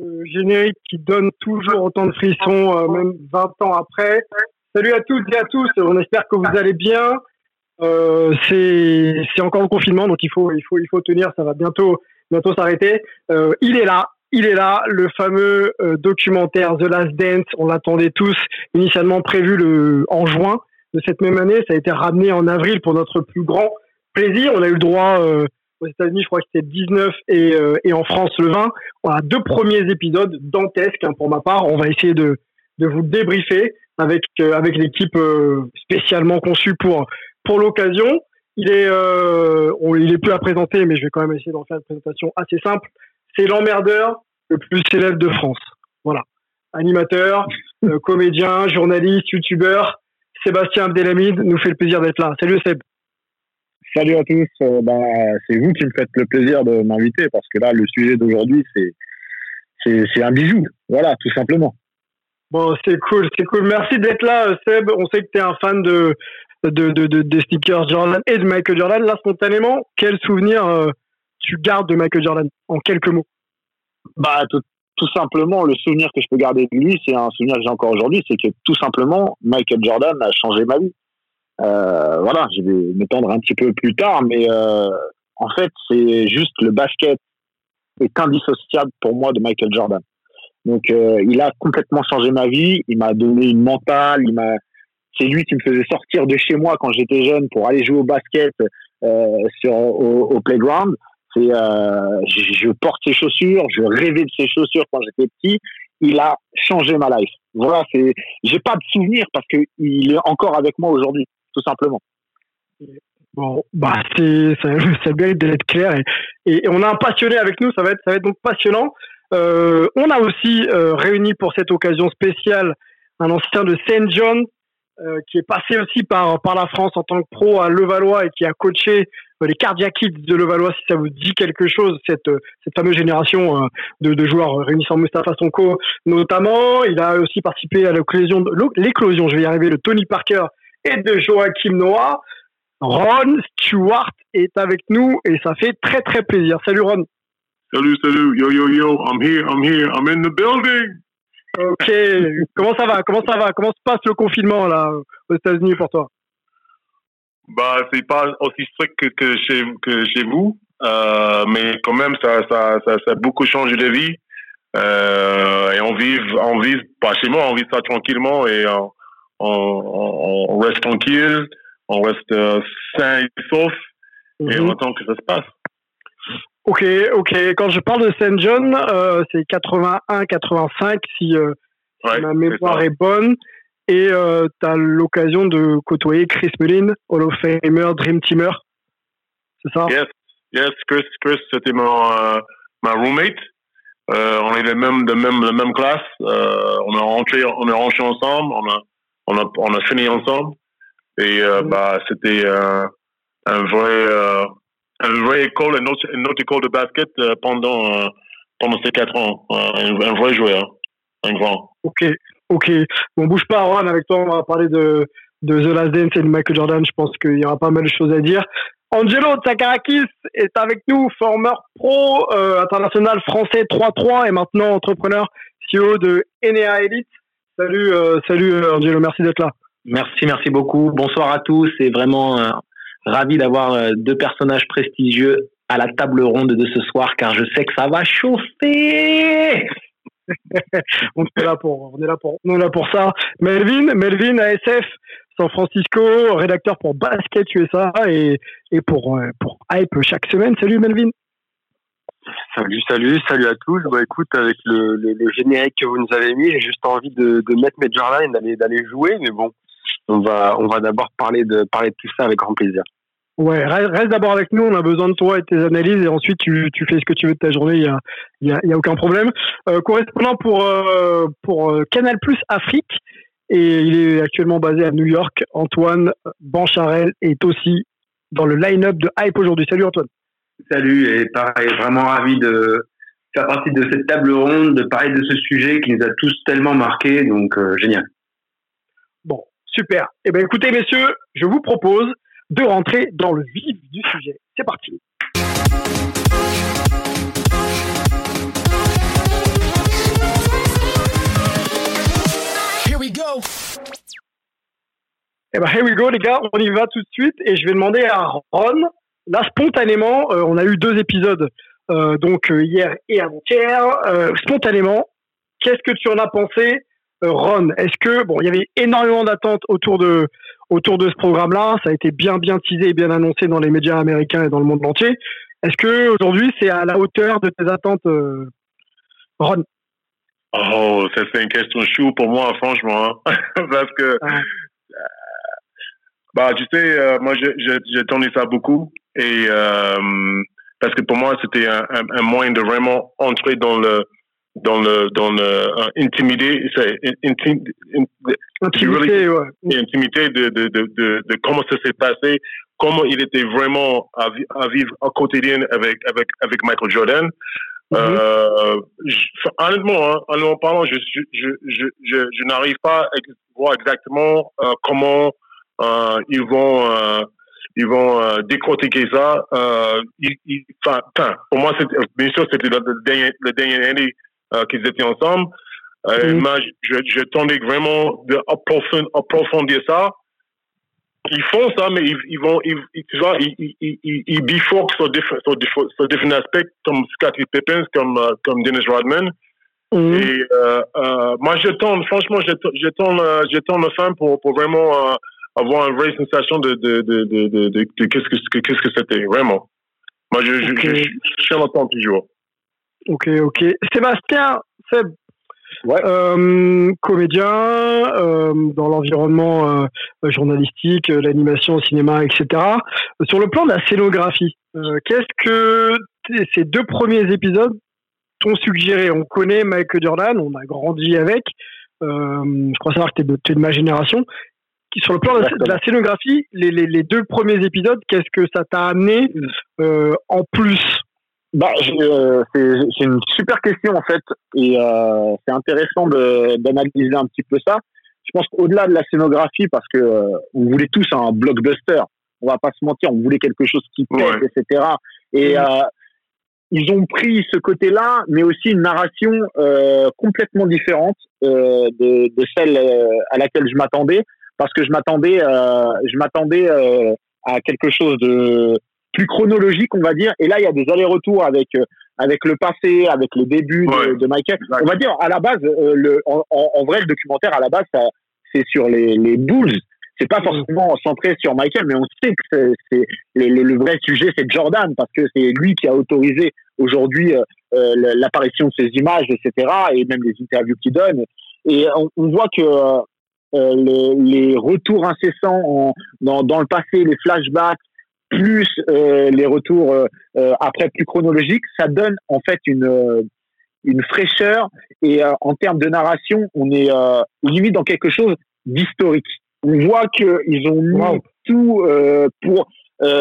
Le générique qui donne toujours autant de frissons, euh, même 20 ans après. Salut à toutes et à tous, on espère que vous allez bien. Euh, c'est encore le confinement, donc il faut, il faut, il faut tenir, ça va bientôt, bientôt s'arrêter. Euh, il est là, il est là, le fameux euh, documentaire The Last Dance. On l'attendait tous, initialement prévu le, en juin de cette même année. Ça a été ramené en avril pour notre plus grand plaisir. On a eu le droit aux États-Unis, je crois que c'était 19 et, euh, et en France le 20. On a deux premiers épisodes dantesques hein, pour ma part. On va essayer de, de vous débriefer avec euh, avec l'équipe euh, spécialement conçue pour pour l'occasion. Il est on, il est plus à présenter, mais je vais quand même essayer d'en faire une présentation assez simple. C'est l'emmerdeur le plus célèbre de France. Voilà, animateur, comédien, journaliste, youtubeur. Sébastien Abdelhamid nous fait le plaisir d'être là. Salut Seb. Salut à tous. Euh, bah, c'est vous qui me faites le plaisir de m'inviter parce que là, le sujet d'aujourd'hui, c'est, c'est, c'est un bijou. Voilà, tout simplement. Bon, c'est cool, c'est cool. Merci d'être là, Seb. On sait que tu es un fan de, de, de, de, de stickers Jordan et de Michael Jordan. Là, spontanément, quel souvenir euh, tu gardes de Michael Jordan en quelques mots? Bah, tout, tout simplement, le souvenir que je peux garder de lui, c'est un souvenir que j'ai encore aujourd'hui, c'est que tout simplement, Michael Jordan a changé ma vie. Euh, voilà, je vais m'étendre un petit peu plus tard, mais euh, en fait, c'est juste le basket est indissociable pour moi de Michael Jordan. Donc, euh, il a complètement changé ma vie. Il m'a donné une mentale. Il m'a, c'est lui qui me faisait sortir de chez moi quand j'étais jeune pour aller jouer au basket euh, sur au, au playground. C'est, euh, je, je, porte ses chaussures. Je rêvais de ses chaussures quand j'étais petit. Il a changé ma life. Voilà, c'est, j'ai pas de souvenir parce que il est encore avec moi aujourd'hui tout simplement. Bon, bah c'est ça, mérite d'être clair et, on a un passionné avec nous, ça va être ça va être donc passionnant. Euh, on a aussi euh, réuni pour cette occasion spéciale un ancien de Saint John euh, qui est passé aussi par par la France en tant que pro à Levallois et qui a coaché les Cardiac Kids de Levallois si ça vous dit quelque chose cette cette fameuse génération de, joueurs réunissant Mustafa Sonko notamment. Il a aussi participé à l'éclosion l'éclosion, je vais y arriver, de Tony Parker et de Joachim Noah. Ron Stewart est avec nous et ça fait très très plaisir. Salut Ron. Salut, salut. Yo, yo, yo. I'm here, I'm here. I'm in the building. Ok. Comment ça va? Comment ça va? Comment se passe le confinement là aux États-Unis pour toi? Bah, c'est pas aussi strict que, que chez que chez vous, euh, mais quand même ça ça, ça ça a beaucoup changé de vie. Euh, et on vit on vit pas chez moi, on vit ça tranquillement et on, on, on reste tranquille, on reste euh, sain et sauf, mm -hmm. et on attend que ça se passe. Ok, ok. Quand je parle de Saint John, euh, c'est 81-85 si, euh, ouais, si ma mémoire est, est, bonne. Et tu as l'occasion de côtoyer Chris Mullin, Hall of Famer, Dream Teamer. C'est ça? Yes, yes. Chris, Chris c'était mon ma roommate. On est de même de même de même classe. on a rentré on est rentré ensemble. On a on a on a fini ensemble. Et mmh. bah c'était un vrai un vrai école, une autre, une autre école de basket euh, pendant, euh, pendant ces quatre ans. Un, un, vrai joueur, un grand. Ok, ok. Bon, bouge pas, Ron, avec toi, on va parler de, de The Last Dance et de Michael Jordan. Je pense qu'il y aura pas mal de choses à dire. Angelo Tsakarakis est avec nous, former pro euh, international français 3-3 et maintenant entrepreneur CEO de Enea Elite. Salut, euh, salut Angelo, merci d'être là. Merci, merci beaucoup. Bonsoir à tous. C'est vraiment ravi d'avoir euh, deux personnages prestigieux à la table ronde de ce soir, car je sais que ça va chauffer. on est là pour, on est là pour, on est là pour ça. Melvin, Melvin ASF, San Francisco, rédacteur pour Basket USA et, et pour, euh, pour Hype chaque semaine. Salut Melvin. Salut, salut, salut à tous. Bah, écoute, avec le, générique que vous nous avez mis, j'ai juste envie de, mettre mes Jordan et d'aller, jouer, mais bon, on va, d'abord parler de, tout ça avec grand plaisir. Ouais, reste d'abord avec nous, on a besoin de toi et de tes analyses, et ensuite tu, fais ce que tu veux de ta journée, il y a, y a, aucun problème. Euh, correspondant pour, euh, euh, Canal Plus Afrique, et il est actuellement basé à New York, Antoine Bancharel est aussi dans le line-up de Hype aujourd'hui. Salut Antoine. Salut, et pareil, vraiment ravi de faire partie de cette table ronde, de parler de ce sujet qui nous a tous tellement marqués, donc euh, génial. Bon, super. Eh bien écoutez messieurs, je vous propose de rentrer dans le vif du sujet. C'est parti. Here we go. Eh ben, here we go, les gars, on y va tout de suite et je vais demander à Ron là, spontanément, euh, on a eu deux épisodes, euh, donc euh, hier et avant-hier, spontanément, qu'est-ce que tu en as pensé, Ron? Est-ce que, bon, il y avait énormément d'attentes autour de, autour de ce programme-là, ça a été bien, bien teasé et bien annoncé dans les médias américains et dans le monde entier. Est-ce que aujourd'hui c'est à la hauteur de tes attentes, Ron? Oh, ça c'est une question chou pour moi, franchement, hein. parce que ah. Bah, tu sais, euh, moi, j'ai tourné ça beaucoup et euh, parce que pour moi, c'était un, un, moyen de vraiment entrer dans le dans le dans le euh, intimider, intim, intimité, ouais. intimité de, de, de, de, de comment ça s'est passé, comment il était vraiment à, à, vivre au quotidien avec avec avec Michael Jordan. Mm -hmm. euh, je, honnêtement, hein, honnêtement parlant, je je je je, je, je n'arrive pas à voir exactement euh, comment euh, ils vont euh, ils vont euh, décortiquer ça. Euh, pour moi, bien sûr, c'était le dernier, le dernier année euh, qu'ils étaient ensemble. Euh, mm -hmm. je, je tendais vraiment d'approfondir ça. Ils font ça, mais ils, ils vont, ils, tu vois, ils, ils, ils, ils bifurquent sur, sur, sur, différents aspects, comme Scottie Pippins, comme, comme Dennis Rodman. Mm -hmm. Et euh, moi, je tente, franchement, je, je tente, je le fin pour, pour vraiment avoir une vraie sensation de, de, de, de, de, de, de qu'est-ce que qu'est-ce que c'était vraiment. Moi, je, je, je, je, je suis en toujours. Ok, ok. Sébastien, Seb, ouais. euh, comédien euh, dans l'environnement euh, journalistique, l'animation, le cinéma, etc. Sur le plan de la scénographie, euh, qu'est-ce que ces deux premiers épisodes t'ont suggéré? On connaît Michael Jordan, on a grandi avec. Euh, je crois savoir que tu es de ma génération sur le plan de la scénographie, les, les, les deux premiers épisodes, qu'est-ce que ça t'a amené euh, en plus? Bah, euh, c'est une super question en fait, et euh, c'est intéressant d'analyser un petit peu ça. Je pense qu'au-delà de la scénographie, parce que on voulait tous un blockbuster, on va pas se mentir, on voulait quelque chose qui pète, ouais. etc. Et mmh. Euh, ils ont pris ce côté-là, mais aussi une narration complètement différente de, de, celle à laquelle je m'attendais parce que je m'attendais, euh, je m'attendais euh, à quelque chose de plus chronologique, on va dire. Et là, il y a des allers-retours avec euh, avec le passé, avec les débuts ouais. de, de, Michael. On va dire à la base, euh, le, en, en, vrai, le documentaire à la base, c'est sur les, les Bulls. C'est pas forcément centré sur Michael, mais on sait que c'est le, le, vrai sujet, c'est Jordan, parce que c'est lui qui a autorisé aujourd'hui euh, l'apparition de ces images, etc., et même les interviews qu'il donne. Et on, on voit que euh, les, les, retours incessants en, dans, dans, le passé, les flashbacks, plus euh, les retours euh, euh, après plus chronologiques, ça donne en fait une, euh, une fraîcheur et en termes de narration, on est limite dans quelque chose d'historique. On voit qu'ils ont mis wow. tout pour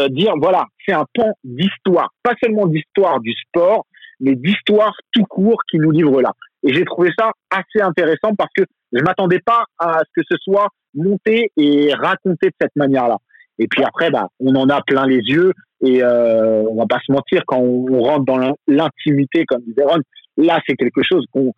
dire voilà, c'est un pan d'histoire, pas seulement d'histoire du sport, mais d'histoire tout court qui nous livre là. Et j'ai trouvé ça assez intéressant parce que je m'attendais pas à ce que ce soit monté et raconté de cette manière-là. Et puis après, bah, on en a plein les yeux et euh, on va pas se mentir quand on, rentre dans l'intimité, comme disait Ron. Là, c'est quelque chose qu'on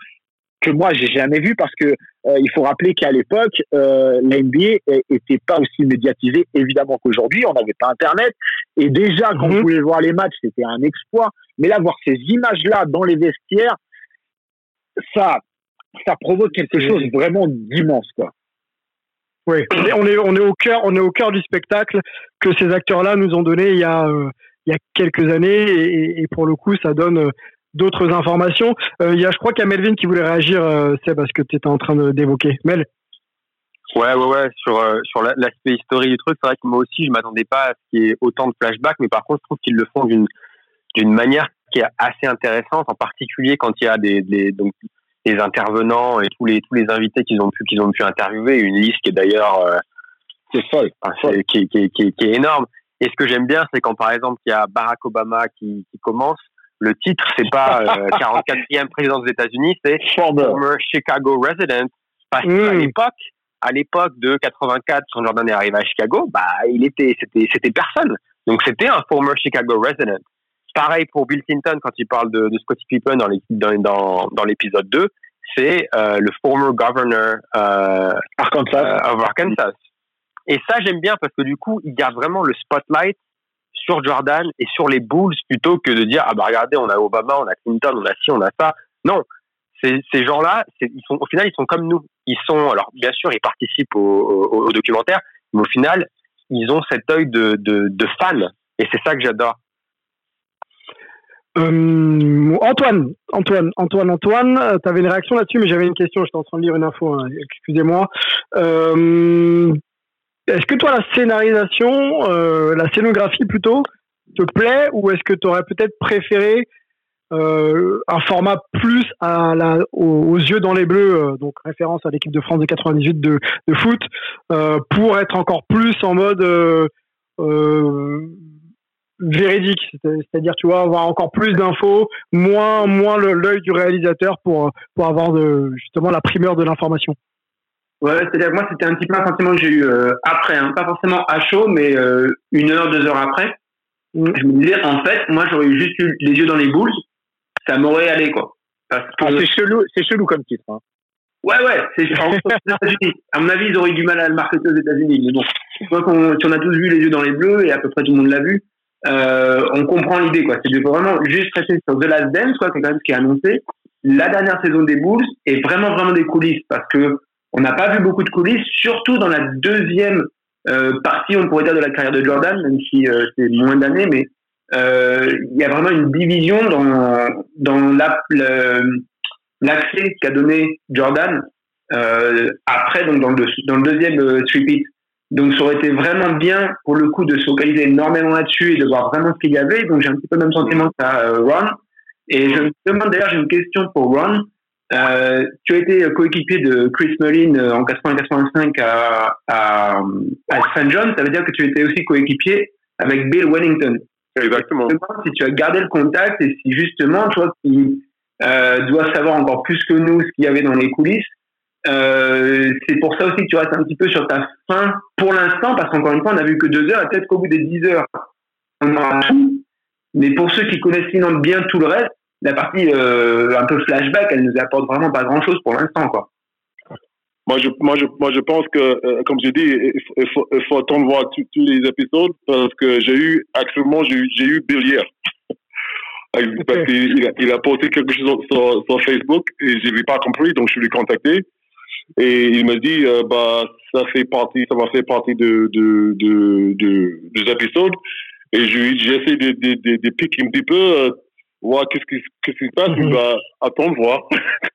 que moi j'ai jamais vu parce que euh, il faut rappeler qu'à l'époque euh, la NBA était pas aussi médiatisée évidemment qu'aujourd'hui on n'avait pas internet et déjà quand on pouvait voir les matchs c'était un exploit mais là voir ces images là dans les vestiaires ça ça provoque quelque chose vraiment d'immense, quoi. Oui, on est, on est au cœur, on est au cœur du spectacle que ces acteurs-là nous ont donné il y a, euh, il y a quelques années et, et, pour le coup, ça donne euh, d'autres informations. Euh, il y a, je crois qu'il y a Melvin qui voulait réagir, euh, c'est parce que tu étais en train d'évoquer. Mel. Ouais, ouais, ouais, sur, euh, sur l'aspect historique du truc, c'est vrai que moi aussi, je m'attendais pas à ce qu'il y ait autant de flashbacks, mais par contre, je trouve qu'ils le font d'une, d'une manière qui est assez intéressante, en particulier quand il y a des, des donc, les intervenants et tous les tous les invités qu'ils ont pu qu'ils ont pu interviewer. Une liste qui est d'ailleurs euh, c'est folle qui, qui, qui, qui, est énorme. Et ce que j'aime bien c'est quand par exemple il y a Barack Obama qui, qui commence. Le titre c'est pas euh, 44e président des États-Unis c'est former. Chicago resident. Parce mmh. qu'à l'époque à l'époque de 84 quand Jordan est arrivé à Chicago bah il était c'était c'était personne. Donc c'était un former Chicago resident Pareil pour Bill Clinton quand il parle de, de Scottie Pippen dans l'épisode dans, dans, dans 2, c'est euh, le former governor euh, Arkansas. Euh, of Arkansas. Et ça, j'aime bien parce que du coup, il garde vraiment le spotlight sur Jordan et sur les Bulls plutôt que de dire ah bah regardez, on a Obama, on a Clinton, on a ci, on a ça. Non, ces, ils sont au final, ils sont comme nous. Ils sont alors bien sûr, ils participent au, au, documentaire, mais au final, ils ont cet œil de, de, de fan et c'est ça que j'adore. Euh, Antoine, Antoine, Antoine, Antoine, euh, tu avais une réaction là-dessus, mais j'avais une question, j'étais en train de lire une info, hein, excusez-moi. Euh, est-ce que toi, la scénarisation, la scénographie plutôt, te plaît ou est-ce que tu aurais peut-être préféré un format plus aux, yeux dans les bleus, donc référence à l'équipe de France de 98 de, de foot, pour être encore plus en mode véridique, c'est-à-dire tu vois avoir encore plus d'infos, moins moins l'œil du réalisateur pour pour avoir de, justement la primeur de l'information. Ouais, c'est-à-dire moi c'était un petit peu un sentiment que j'ai eu euh, après, hein. pas forcément à chaud, mais euh, une heure, deux heures après. Mm. Je me disais en fait, moi j'aurais eu juste eu les yeux dans les boules, ça m'aurait allé quoi. Parce que ah, c'est chelou, c'est chelou comme titre. Hein. Ouais, ouais, c'est. À mon avis, ils auraient eu du mal à le marketer aux États-Unis. Mais bon, on, si on a tous vu les yeux dans les bleus et à peu près tout le monde l'a vu, euh, on comprend l'idée, quoi. C'est de vraiment juste rester sur The Last Dance, quoi, c'est quand même ce qui est annoncé. La dernière saison des Bulls est vraiment, vraiment des coulisses parce que on n'a pas vu beaucoup de coulisses, surtout dans la deuxième euh, partie, on pourrait dire, de la carrière de Jordan, même si euh, c'est moins d'années, mais il y a vraiment une division dans, dans l'accès qu'a donné Jordan après, donc dans le, dans le deuxième euh, donc ça aurait été vraiment bien pour le coup de se focaliser énormément là-dessus et de voir vraiment ce qu'il y avait. Donc j'ai un petit peu le même sentiment que ça, euh, Ron. Et je me demande d'ailleurs, j'ai une question pour Ron. Euh, tu as été coéquipier de Chris Mullin euh, en 80-85 à, à, à St. John. Ça veut dire que tu étais aussi coéquipier avec Bill Wellington. Exactement. Je me demande si tu as gardé le contact et si justement, toi qui euh, dois savoir encore plus que nous ce qu'il y avait dans les coulisses, euh, c'est pour ça aussi que tu restes un petit peu sur ta fin pour l'instant, parce qu'encore une fois, on n'a vu que deux heures, et peut-être qu'au bout des dix heures, on aura tout. Mais pour ceux qui connaissent sinon bien tout le reste, la partie euh, un peu flashback, elle nous apporte vraiment pas grand-chose pour l'instant, quoi. Moi je, moi, je, moi, je pense que, euh, comme je dis, il faut, il faut attendre voir tous les épisodes parce que j'ai eu, actuellement, j'ai eu, Bill hier. parce qu'il a, il a posté quelque chose sur, sur Facebook et je n'ai pas compris, donc je l'ai contacté. Et il m'a dit, euh, bah, ça fait partie, ça va faire partie de, de, de, de des épisodes. Et j'essaie de, de, de, de piquer un petit peu, euh, voir qu'est-ce qui, qu'est-ce qui se passe? Il va attendre, voir.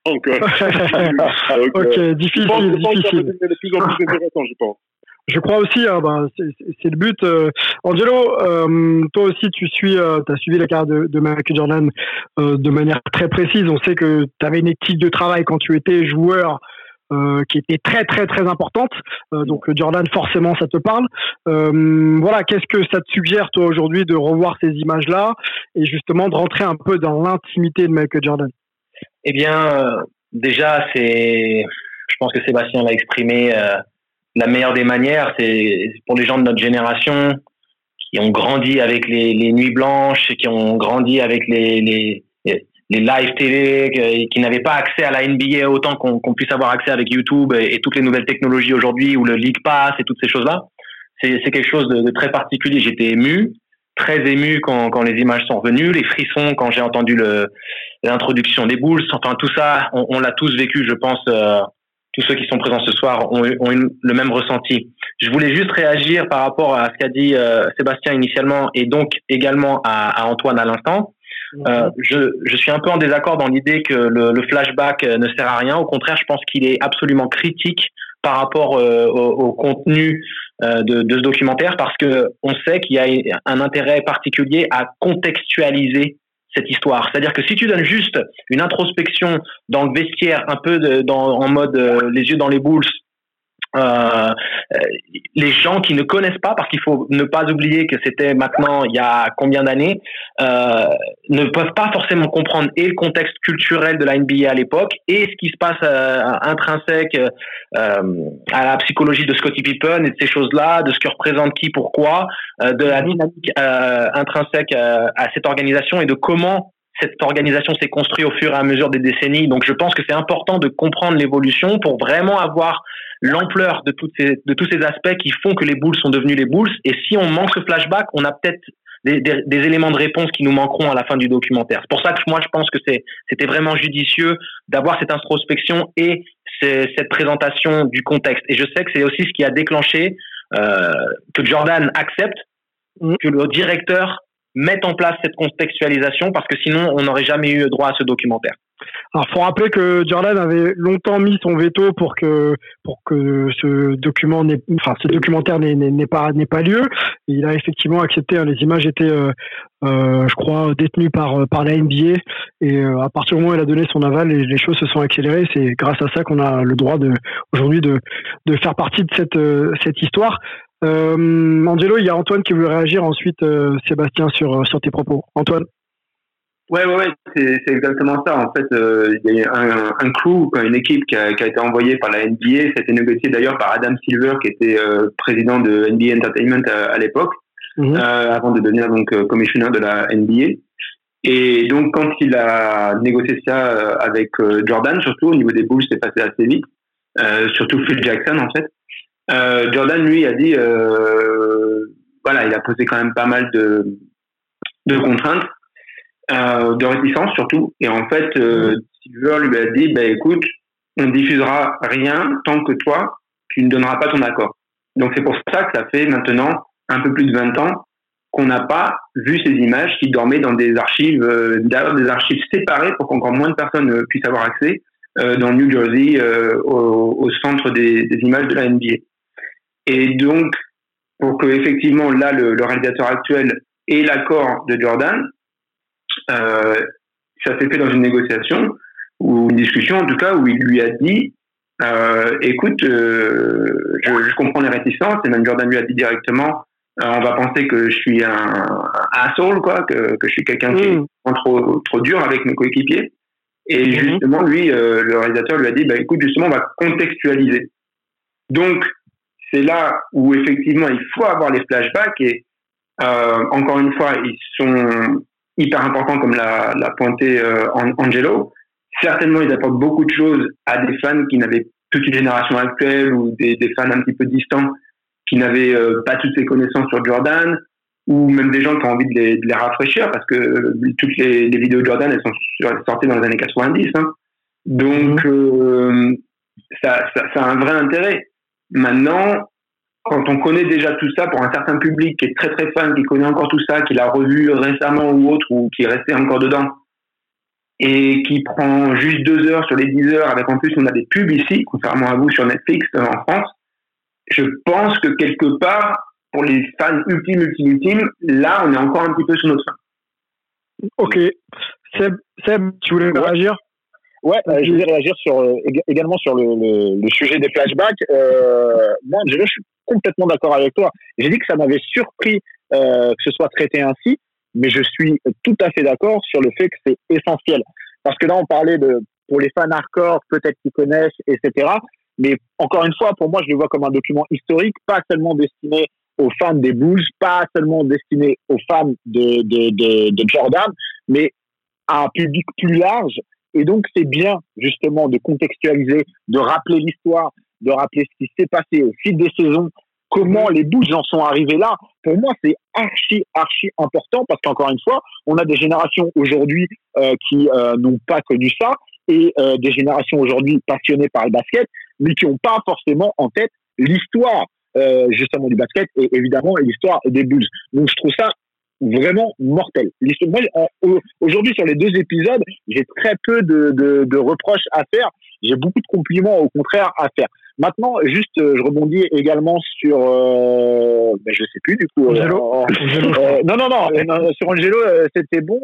donc, euh, donc, ok, difficile, je pense, difficile. C'est de plus en plus intéressant, je pense. Je crois aussi, hein, bah, c'est le but. Euh, Angelo, euh, toi aussi, tu suis, euh, as suivi la carrière de, de Michael Jordan de manière très précise. On sait que tu avais une équipe de travail quand tu étais joueur euh, qui était très très très importante. Euh, donc Jordan, forcément, ça te parle. Euh, voilà, qu'est-ce que ça te suggère toi aujourd'hui de revoir ces images-là et justement de rentrer un peu dans l'intimité de Michael Jordan? Eh bien, déjà, c'est, je pense que Sébastien l'a exprimé la meilleure des manières. C'est pour les gens de notre génération qui ont grandi avec les, nuits blanches, qui ont grandi avec les les live télé, qui n'avaient pas accès à la NBA autant qu'on puisse avoir accès avec YouTube et, toutes les nouvelles technologies aujourd'hui ou le League Pass et toutes ces choses-là. C'est quelque chose de, de très particulier. J'étais ému, très ému quand, quand les images sont revenues, les frissons quand j'ai entendu l'introduction des Bulls. Enfin, tout ça, on, on l'a tous vécu, je pense. Euh, tous ceux qui sont présents ce soir ont, ont le même ressenti. Je voulais juste réagir par rapport à ce qu'a dit euh, Sébastien initialement et donc également à, à Antoine à l'instant. Euh, je, je, suis un peu en désaccord dans l'idée que le, le, flashback euh, ne sert à rien. Au contraire, je pense qu'il est absolument critique par rapport euh, au, au, contenu euh, de, de, ce documentaire parce que on sait qu'il y a un intérêt particulier à contextualiser cette histoire. C'est-à-dire que si tu donnes juste une introspection dans le vestiaire, un peu de, dans, en mode euh, les yeux dans les boules, euh, les gens qui ne connaissent pas, parce qu'il faut ne pas oublier que c'était maintenant il y a combien d'années, euh, ne peuvent pas forcément comprendre et le contexte culturel de la NBA à l'époque et ce qui se passe euh, intrinsèque euh, à la psychologie de Scottie Pippen et de ces choses-là, de ce que représente qui, pourquoi, euh, de la dynamique intrinsèque à cette organisation et de comment cette organisation s'est construite au fur et à mesure des décennies. Donc je pense que c'est important de comprendre l'évolution pour vraiment avoir l'ampleur de, toutes ces, de tous ces aspects qui font que les Bulls sont devenus les Bulls. Et si on manque ce flashback, on a peut-être des, des, éléments de réponse qui nous manqueront à la fin du documentaire. C'est pour ça que moi, je pense que c'était vraiment judicieux d'avoir cette introspection et cette présentation du contexte. Et je sais que c'est aussi ce qui a déclenché euh, que Jordan accepte mm. que le directeur mette en place cette contextualisation parce que sinon on n'aurait jamais eu droit à ce documentaire. Alors, faut rappeler que Jordan avait longtemps mis son veto pour que pour que ce document enfin ce documentaire n'ait pas n'ait pas lieu. Il a effectivement accepté. Hein, les images étaient, euh, euh, je crois, détenues par par la NBA et euh, à partir du moment où elle a donné son aval, les, les choses se sont accélérées. C'est grâce à ça qu'on a le droit de aujourd'hui de de faire partie de cette cette histoire. Angelo, il y a Antoine qui veut réagir ensuite, Sébastien sur sur tes propos. Antoine. Ouais, ouais, ouais c'est exactement ça. En fait, euh, il y a un, un crew, une équipe qui a, qui a, été envoyée par la NBA. Ça a été négocié d'ailleurs par Adam Silver, qui était euh, président de NBA Entertainment à, l'époque, mhm. euh, avant de devenir donc euh, commissionnaire de la NBA. Et donc, quand il a négocié ça euh, avec Jordan, surtout au niveau des Bulls, c'est passé assez vite. surtout Phil Jackson, en fait. Jordan, lui, a dit, voilà, il a posé quand même pas mal de, de contraintes euh, de réticence surtout. Et en fait, euh, Silver lui a dit, bah, écoute, on diffusera rien tant que toi, tu ne donneras pas ton accord. Donc c'est pour ça que ça fait maintenant un peu plus de 20 ans qu'on n'a pas vu ces images qui dormaient dans des archives, euh, des archives séparées pour qu'encore moins de personnes euh, puissent avoir accès euh, dans New Jersey euh, au, au, centre des, des, images de la NBA. Et donc, pour que effectivement là le, le réalisateur actuel ait l'accord de Jordan, euh, ça s'est fait dans une négociation ou une discussion en tout cas où il lui a dit euh, écoute, euh, je, je, comprends les réticences et même Jordan lui a dit directement on va penser que je suis un, un asshole quoi, que, que je suis quelqu'un qui mm. est trop trop dur avec mes coéquipiers. Et mm-hmm. justement lui, le réalisateur lui a dit bah écoute justement on va contextualiser. Donc c'est là où effectivement il faut avoir les flashbacks et euh, encore une fois ils sont hyper important comme l'a, l'a pointé euh, Angelo. Certainement, ils apportent beaucoup de choses à des fans qui n'avaient toute une génération actuelle ou des, des fans un petit peu distants qui n'avaient euh, pas toutes ces connaissances sur Jordan ou même des gens qui ont envie de les, de les rafraîchir parce que euh, toutes les, les, vidéos de Jordan, elles sont sorties dans les années 90. Hein. Donc, mmh. ça, ça, ça a un vrai intérêt. Maintenant, quand on connaît déjà tout ça pour un certain public qui est très très fan, qui connaît encore tout ça, qui l'a revu récemment ou autre, ou qui est resté encore dedans, et qui prend juste deux heures sur les dix heures, avec en plus on a des pubs ici, contrairement à vous sur Netflix euh, en France, je pense que quelque part, pour les fans ultimes, ultimes, ultimes, là on est encore un petit peu sous notre fin. Ok. Seb, Seb tu voulais réagir? Ouais, euh, je voulais réagir sur, euh, également sur le, le, le, sujet des flashbacks. Euh, moi, je suis complètement d'accord avec toi. J'ai dit que ça m'avait surpris euh, que ce soit traité ainsi, mais je suis tout à fait d'accord sur le fait que c'est essentiel. Parce que là, on parlait de, pour les fans hardcore, peut-être qu'ils connaissent, etc. Mais encore une fois, pour moi, je le vois comme un document historique, pas seulement destiné aux fans des Bulls, pas seulement destiné aux fans de, de, de, de Jordan, mais à un public plus large et donc, c'est bien, justement, de contextualiser, de rappeler l'histoire, de rappeler ce qui s'est passé au fil des saisons, comment les Bulls en sont arrivés là. Pour moi, c'est archi, archi important parce qu'encore une fois, on a des générations aujourd'hui euh, qui euh, n'ont pas connu ça et euh, des générations aujourd'hui passionnées par le basket, mais qui n'ont pas forcément en tête l'histoire justement du basket et évidemment l'histoire des Bulls. Donc je trouve ça vraiment mortel. Aujourd'hui, sur les deux épisodes, j'ai très peu de, de, de reproches à faire. J'ai beaucoup de compliments, au contraire, à faire. Maintenant, juste, euh, je rebondis également sur, euh, ben, je sais plus du coup. Euh, euh, non, non, non, non, sur Angelo, c'était bon.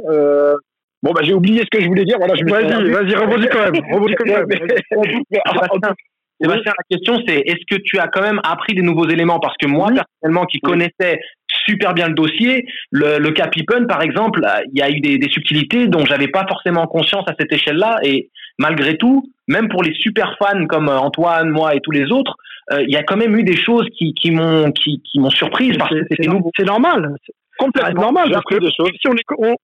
bon, bah, j'ai oublié ce que je voulais dire. Voilà, je vas-y, vas-y, rebondis quand même. Rebondis quand même. Sébastien, la question c'est est-ce que tu as quand même appris des nouveaux éléments? Parce que moi, personnellement, qui connaissais super bien le dossier, le, le Capipun, par exemple, il y a eu des, des subtilités dont j'avais pas forcément conscience à cette échelle-là. Et malgré tout, même pour les super fans comme euh, Antoine, moi et tous les autres, euh, il y a quand même eu des choses qui, qui m'ont qui, qui m'ont surprise parce que c'est normal, complètement. Normal. Parce que, si on est, on,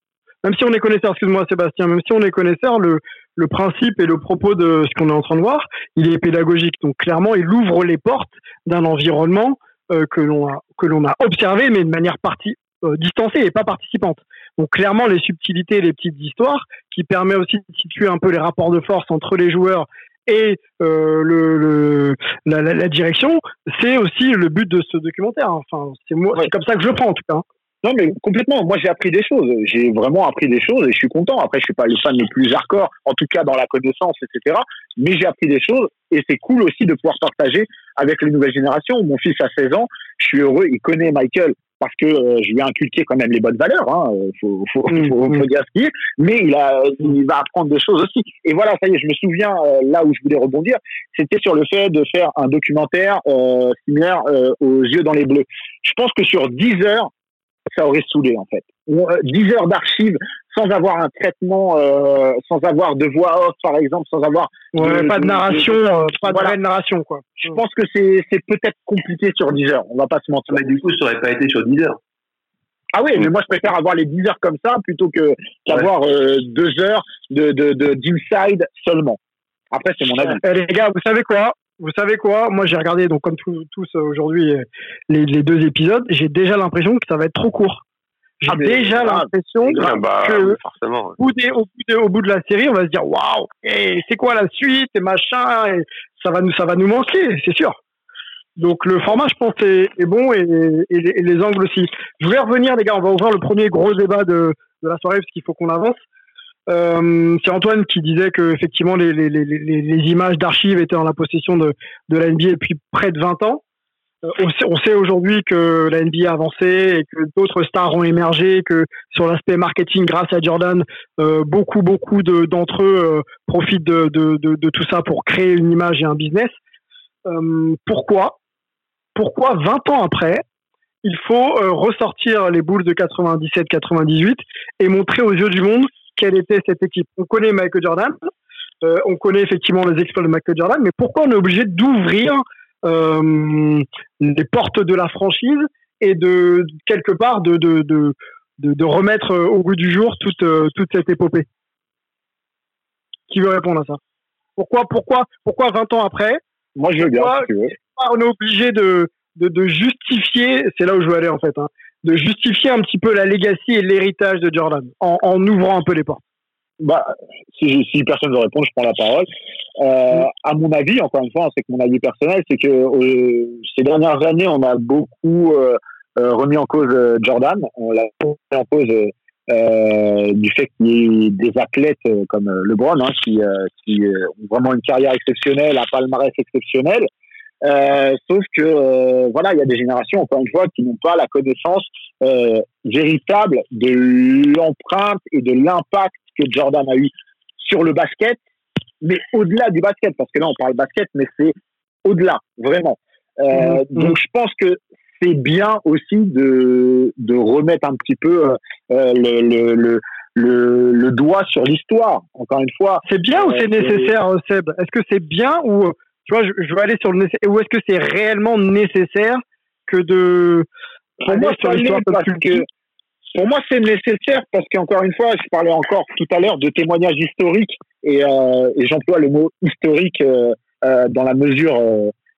même si on est connaisseur, excuse-moi Sébastien, même si on est connaisseur, le le principe et le propos de ce qu'on est en train de voir, il est pédagogique. Donc clairement, il ouvre les portes d'un environnement euh, que l'on a que l'on a observé, mais de manière partie euh, distancée et pas participante. Donc clairement, les subtilités, les petites histoires, qui permet aussi de situer un peu les rapports de force entre les joueurs et euh, le, la, la, direction, c'est aussi le but de ce documentaire. Enfin, c'est moi, c'est comme ça que je le prends en tout cas. Non, mais complètement. Moi, j'ai appris des choses. J'ai vraiment appris des choses et je suis content. Après, je suis pas le fan le plus hardcore, en tout cas dans la connaissance, etc. Mais j'ai appris des choses et c'est cool aussi de pouvoir partager avec les nouvelles générations. Mon fils a 16 ans. Je suis heureux. Il connaît Michael parce que euh, je lui ai inculqué quand même les bonnes valeurs. Hein. Faut, faut, mmh, faut, mmh. dire ce qu'il est. Mais il, a, il va apprendre des choses aussi. Et voilà, ça y est, je me souviens euh, là où je voulais rebondir, c'était sur le fait de faire un documentaire euh, similaire euh, aux yeux dans les bleus. Je pense que sur 10 heures, ça aurait saoulé en fait. 10 heures d'archives sans avoir un traitement, euh, sans avoir de voix off par exemple, sans avoir ouais, pas de narration, euh, pas de vraie narration quoi. Je pense que c'est c'est peut-être compliqué sur 10 heures. On va pas se mentir. Mais du coup, ça aurait pas été sur 10 heures. Ah oui, mais moi je préfère avoir les 10 heures comme ça plutôt que qu'avoir euh, deux heures de de d'inside seulement. Après, c'est mon avis. Eh, les gars, vous savez quoi? Vous savez quoi? Moi, j'ai regardé, donc comme tous, tous aujourd'hui, les, les, deux épisodes. J'ai déjà l'impression que ça va être trop court. J'ai ah, déjà l'impression bah, que forcément, au, bout de, au, bout de, au, bout de, la série, on va se dire waouh, c'est quoi la suite et machin, et ça va nous, ça va nous manquer, c'est sûr. Donc le format, je pense, est, est bon et, et, les, et, les, angles aussi. Je voulais revenir, les gars, on va ouvrir le premier gros débat de, de la soirée parce qu'il faut qu'on avance. Euh, c'est Antoine qui disait que effectivement les, les, les, les images d'archives étaient en la possession de, de la NBA depuis près de 20 ans. Euh, on sait, aujourd'hui que la NBA a avancé et que d'autres stars ont émergé, que sur l'aspect marketing, grâce à Jordan, euh, beaucoup beaucoup de, d'entre eux euh, profitent de, de, tout ça pour créer une image et un business. Euh, pourquoi? Pourquoi 20 ans après, il faut ressortir les boules de 97-98 et montrer aux yeux du monde quelle était cette équipe. On connaît Michael Jordan, euh, on connaît effectivement les exploits de Michael Jordan, mais pourquoi on est obligé d'ouvrir euh, les portes de la franchise et de quelque part de, de, de, de, remettre au goût du jour toute, euh, toute cette épopée? Qui veut répondre à ça? Pourquoi, pourquoi, pourquoi 20 ans après Moi, je veux bien. on est obligé de, de, de justifier, c'est là où je veux aller en fait, hein, de justifier un petit peu la legacy et l'héritage de Jordan en, en, ouvrant un peu les portes bah, si, si personne ne répond, je prends la parole. Euh, à mon avis, encore une fois, c'est que mon avis personnel, c'est que euh, ces dernières années, on a beaucoup euh, euh remis en cause Jordan. On l'a remis en cause du fait qu'il y ait des athlètes comme LeBron hein, qui, qui ont vraiment une carrière exceptionnelle, un palmarès exceptionnel. Euh, sauf que euh, voilà, il y a des générations, encore une fois, qui n'ont pas la connaissance euh, véritable de l'empreinte et de l'impact que Jordan a eu sur le basket, mais au-delà du basket, parce que là on parle basket, mais c'est au-delà, vraiment. Euh, mmh. Donc je pense que c'est bien aussi de, de remettre un petit peu le, le, le le, le, doigt sur l'histoire, encore une fois. C'est bien ou c'est nécessaire, Seb? Est-ce que c'est bien ou tu vois, je, je veux aller sur le nécessaire. Ou est-ce que c'est réellement nécessaire que de. Pour moi, sur l'histoire parce que pour moi, c'est nécessaire parce qu'encore une fois, je parlais encore tout à l'heure de témoignages historiques et, euh, et j'emploie le mot historique euh, euh, dans la mesure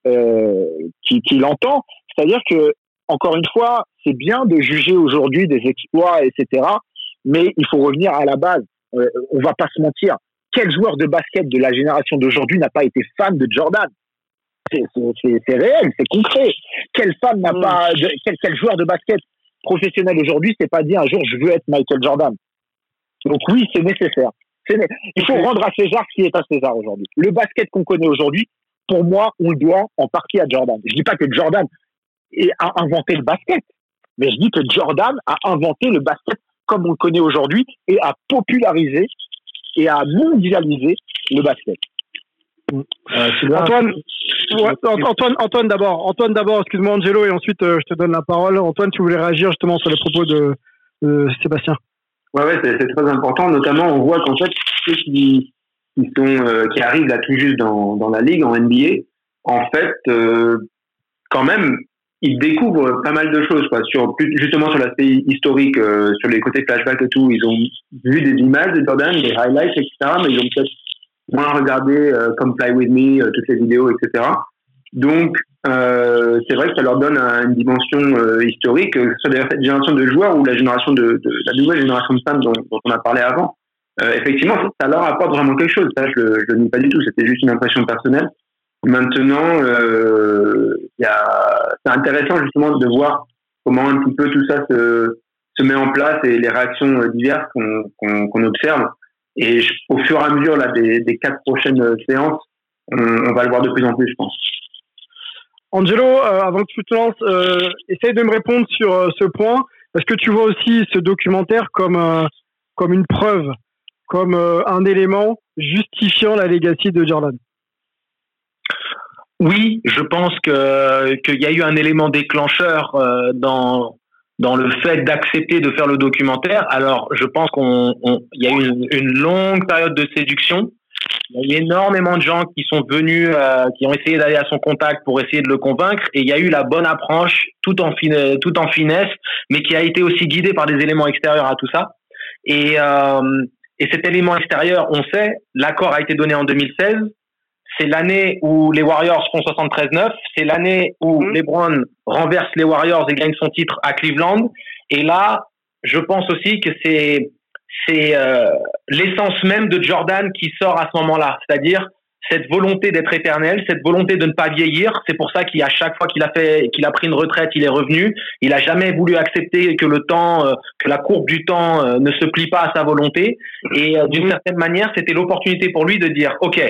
qu'il qui entend. C'est-à-dire que, encore une fois, c'est bien de juger aujourd'hui des exploits, etc. Mais il faut revenir à la base. On va pas se mentir quel joueur de basket de la génération d'aujourd'hui n'a pas été fan de Jordan? C'est réel, c'est concret. Quel fan n'a mm. pas, quel, quel, joueur de basket professionnel aujourd'hui s'est pas dit un jour je veux être Michael Jordan? Donc oui, c'est nécessaire. Il faut rendre à César ce qui est à César aujourd'hui. Le basket qu'on connaît aujourd'hui, pour moi, on le doit en partie à Jordan. Je dis pas que Jordan a inventé le basket, mais je dis que Jordan a inventé le basket comme on le connaît aujourd'hui et a popularisé et à mondialiser le basket. Euh, Antoine, Antoine, Antoine d'abord, Antoine d'abord, excuse-moi Angelo, et ensuite euh, je te donne la parole. Antoine, tu voulais réagir justement sur les propos de, de Sébastien. Ouais, ouais, c'est très important. Notamment, on voit qu'en fait, ceux qui, qui sont, euh, qui arrivent là tout juste dans, dans la ligue, en NBA, en fait, euh, quand même, ils découvrent pas mal de choses, quoi. Sur, justement sur l'aspect historique, euh, sur les côtés flashback et tout, ils ont vu des images de Jordan, des highlights, etc. Mais ils ont peut-être moins regardé comme Fly With Me, toutes les vidéos, etc. Donc, c'est vrai que ça leur donne une dimension historique, que ce soit d'ailleurs cette génération de joueurs ou la génération de, la nouvelle génération de fans dont, on a parlé avant. effectivement, ça leur apporte vraiment quelque chose. Ça, je ne le nie pas du tout. C'était juste une impression personnelle. Maintenant, euh, c'est intéressant justement de voir comment un petit peu tout ça se, se met en place et les réactions diverses qu'on observe. Et au fur et à mesure là, des, des quatre prochaines séances, on, va le voir de plus en plus, je pense. Angelo, euh, avant que tu te lances, euh, essaye de me répondre sur euh, ce point. Est-ce que tu vois aussi ce documentaire comme, comme une preuve, comme un élément justifiant la legacy de Jordan? Oui, je pense que qu'il y a eu un élément déclencheur euh, dans dans le fait d'accepter de faire le documentaire. Alors, je pense qu'on il y a eu une, longue période de séduction. Il y a eu énormément de gens qui sont venus, euh, qui ont essayé d'aller à son contact pour essayer de le convaincre, et il y a eu la bonne approche, tout en tout en finesse, mais qui a été aussi guidée par des éléments extérieurs à tout ça. Et euh, et cet élément extérieur, on sait, l'accord a été donné en 2016 c'est l'année où les Warriors font 73-9, c'est l'année où mhm. LeBron renverse les Warriors et gagne son titre à Cleveland. Et là, je pense aussi que c'est c'est euh, l'essence même de Jordan qui sort à ce moment-là, c'est-à-dire cette volonté d'être éternel, cette volonté de ne pas vieillir. C'est pour ça qu'à chaque fois qu'il a fait, qu'il a pris une retraite, il est revenu. Il a jamais voulu accepter que le temps, euh, que la courbe du temps euh, ne se plie pas à sa volonté. Et d'une mhm. certaine manière, c'était l'opportunité pour lui de dire, ok,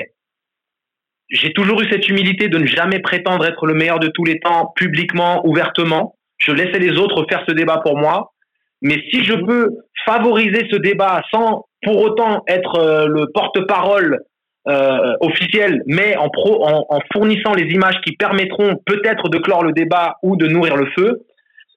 j'ai toujours eu cette humilité de ne jamais prétendre être le meilleur de tous les temps publiquement, ouvertement. Je laissais les autres faire ce débat pour moi. Mais si je peux favoriser ce débat sans pour autant être euh, le porte-parole euh, officiel, mais en, pro, en, fournissant les images qui permettront peut-être de clore le débat ou de nourrir le feu,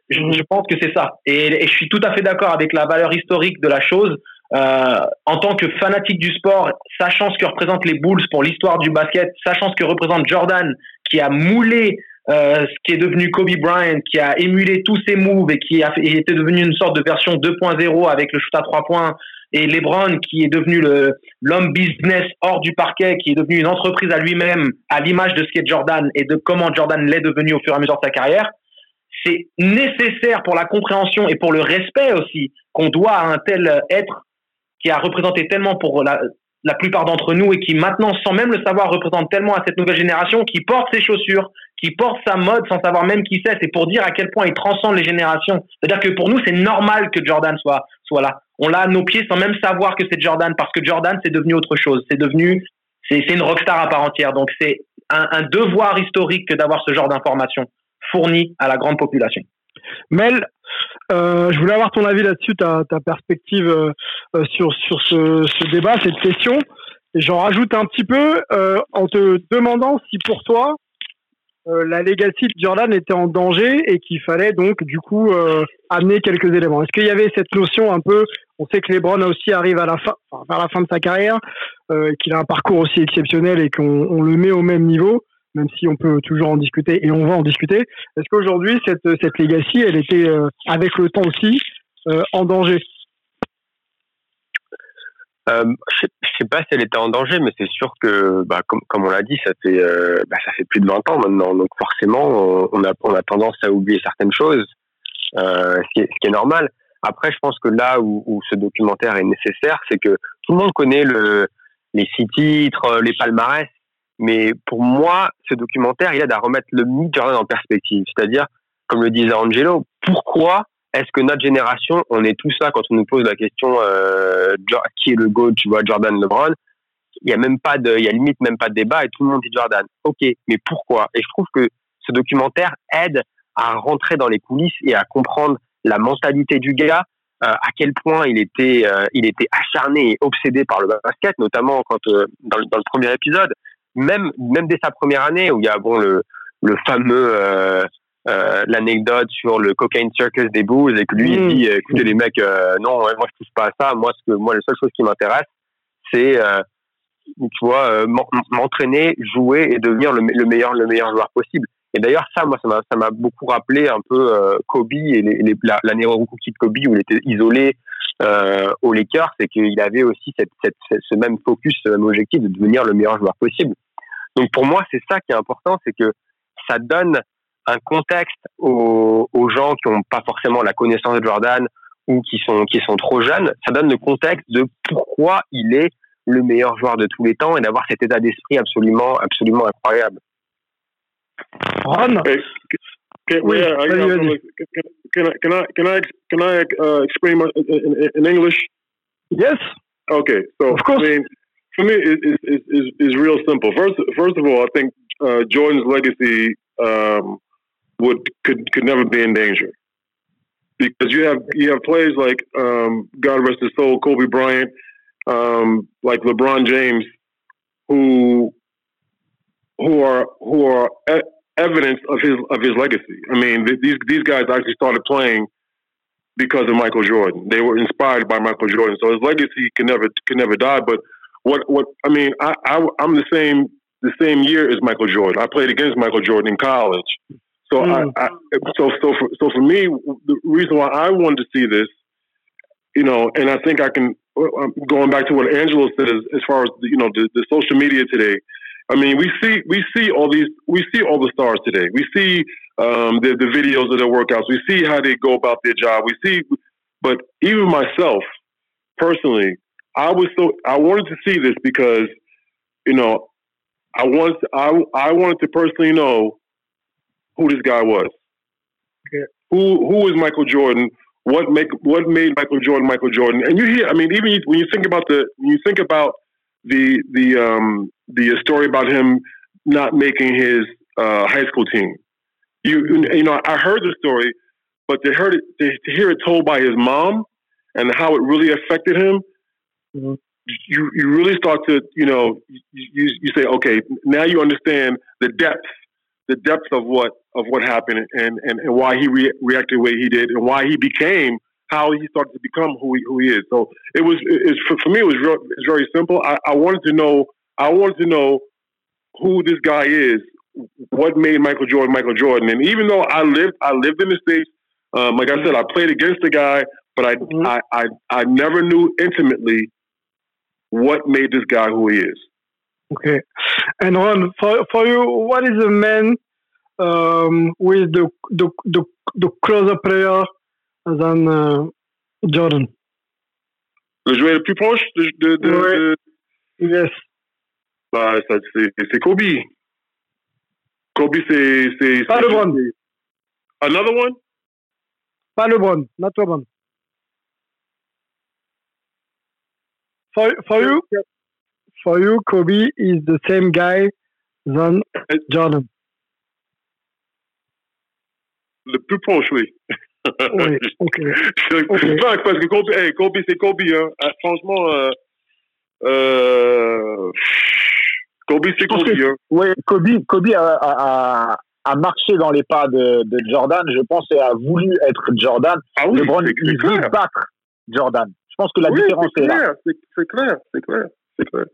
je, pense que c'est ça. Et, je suis tout à fait d'accord avec la valeur historique de la chose. Euh, en tant que fanatique du sport, sachant ce que représentent les Bulls pour l'histoire du basket, sachant ce que représente Jordan, qui a moulé euh, ce qui est devenu Kobe Bryant, qui a émulé tous ses moves et qui était devenu une sorte de version 2.0 avec le shoot à trois points, et LeBron qui est devenu l'homme business hors du parquet, qui est devenu une entreprise à lui-même, à l'image de ce qu'est Jordan et de comment Jordan l'est devenu au fur et à mesure de sa carrière. C'est nécessaire pour la compréhension et pour le respect aussi qu'on doit à un tel être qui a représenté tellement pour la, plupart d'entre nous et qui maintenant, sans même le savoir, représente tellement à cette nouvelle génération, qui porte ses chaussures, qui porte sa mode sans savoir même qui c'est. C'est pour dire à quel point il transcende les générations. C'est-à-dire que pour nous, c'est normal que Jordan soit, soit là. On l'a à nos pieds sans même savoir que c'est Jordan parce que Jordan, c'est devenu autre chose. C'est devenu, c'est une rockstar à part entière. Donc c'est un, devoir historique que d'avoir ce genre d'informations fournies à la grande population. Mel, euh, je voulais avoir ton avis là-dessus, ta, ta perspective euh, euh, sur, sur ce, ce, débat, cette question. Et j'en rajoute un petit peu en te demandant si pour toi, la legacy de Jordan était en danger et qu'il fallait donc du coup amener quelques éléments. Est-ce qu'il y avait cette notion un peu, on sait que LeBron aussi arrive à la fin, enfin, vers la fin de sa carrière, qu'il a un parcours aussi exceptionnel et qu'on le met au même niveau même si on peut toujours en discuter et on va en discuter. Est-ce qu'aujourd'hui, cette, cette legacy, elle était, euh, avec le temps aussi, euh, en danger? Euh, je ne sais pas si elle était en danger, mais c'est sûr que, bah, comme, on l'a dit, ça fait, bah, ça fait plus de 20 ans maintenant. Donc forcément, on a, on a tendance à oublier certaines choses, ce qui, est, normal. Après, je pense que là où, ce documentaire est nécessaire, c'est que tout le monde connaît le, les six titres, les palmarès, mais pour moi, ce documentaire, il aide à remettre le mythe Jordan en perspective. C'est-à-dire, comme le disait Angelo, pourquoi est-ce que notre génération, on est tous là quand on nous pose la question euh, qui est le GOAT, tu vois, Jordan LeBron? Il y a même pas de, il y a limite même pas de débat et tout le monde dit Jordan. Ok, mais pourquoi? Et je trouve que ce documentaire aide à rentrer dans les coulisses et à comprendre la mentalité du gars, euh, à quel point il était, euh, il était acharné et obsédé par le basket, notamment quand dans, dans, le premier épisode, même même dès sa première année où il y a bon le le fameux euh, euh, l'anecdote sur le cocaine circus des Bulls et que lui il mm. dit écoutez les mecs euh, non moi je touche pas à ça moi ce que moi la seule chose qui m'intéresse c'est tu vois m'entraîner jouer et devenir le, le, meilleur le meilleur joueur possible Et d'ailleurs, ça, moi, ça m'a, ça m'a beaucoup rappelé un peu euh, Kobe et les, les, la, de Kobe où il était isolé euh, aux Lakers, c'est qu'il avait aussi cette, cette, ce même focus, ce même objectif de devenir le meilleur joueur possible. Donc pour moi, c'est ça qui est important, c'est que ça donne un contexte aux, aux gens qui n'ont pas forcément la connaissance de Jordan ou qui sont qui sont trop jeunes. Ça donne le contexte de pourquoi il est le meilleur joueur de tous les temps et d'avoir cet état d'esprit absolument absolument incroyable. Ron Can, oui, yeah, I, can, I, can I can I can I uh, explain my, in, in, English? Yes. Okay, so of course. I mean, for me, it, it, it, it's real simple. First, first of all, I think uh, Jordan's legacy um, would could could never be in danger because you have you have players like um, God rest his soul, Kobe Bryant, um, like LeBron James, who who are who are evidence of his of his legacy. I mean, these these guys actually started playing because of Michael Jordan. They were inspired by Michael Jordan, so his legacy can never can never die. But what what I mean, I, I I'm the same the same year as Michael Jordan. I played against Michael Jordan in college. So mm. I, I so so for, so for me, the reason why I wanted to see this, you know, and I think I can going back to what Angela said as, as far as you know the, the social media today I mean, we see we see all these we see all the stars today. We see um, the the videos of their workouts. We see how they go about their job. We see, but even myself personally, I was so I wanted to see this because you know I wanted to, I I wanted to personally know who this guy was. Okay. Who who is Michael Jordan? What make what made Michael Jordan Michael Jordan? And you hear, I mean, even when you think about the when you think about the the um, the story about him not making his uh, high school team. You you know I heard the story, but to hear it to hear it told by his mom and how it really affected him, mm-hmm. you you really start to you know you you say okay now you understand the depth the depth of what of what happened and and, and why he re- reacted the way he did and why he became how he started to become who he, who he is. So it was it's, for, for me it was real, it's very simple. I, I wanted to know I wanted to know who this guy is, what made Michael Jordan Michael Jordan. And even though I lived I lived in the states, um, like I said, I played against the guy, but I, mm-hmm. I I I never knew intimately what made this guy who he is. Okay, and Ron, for for you, what is the man um, with the the the, the closer player than uh, Jordan. Le joueur le plus proche de. de, de, ouais. de... Yes. Bah, c'est Kobe. Kobe, c'est. Pas LeBron. Another one? Pas LeBron, not LeBron. For, for you, for you, Kobe is the same guy than Jordan. Le plus proche, oui. Oui, ok. okay. parce que Kobe, hey, Kobe c'est Kobe. Hein. Ah, franchement, euh, euh, Kobe c'est Kobe. Hein. Oui, Kobe, Kobe a, a, a, marché dans les pas de, de, Jordan, je pense, et a voulu être Jordan. Ah oui, LeBron, il veut battre Jordan. Je pense que la oui, différence est, est là. C'est clair, c'est clair, c'est clair.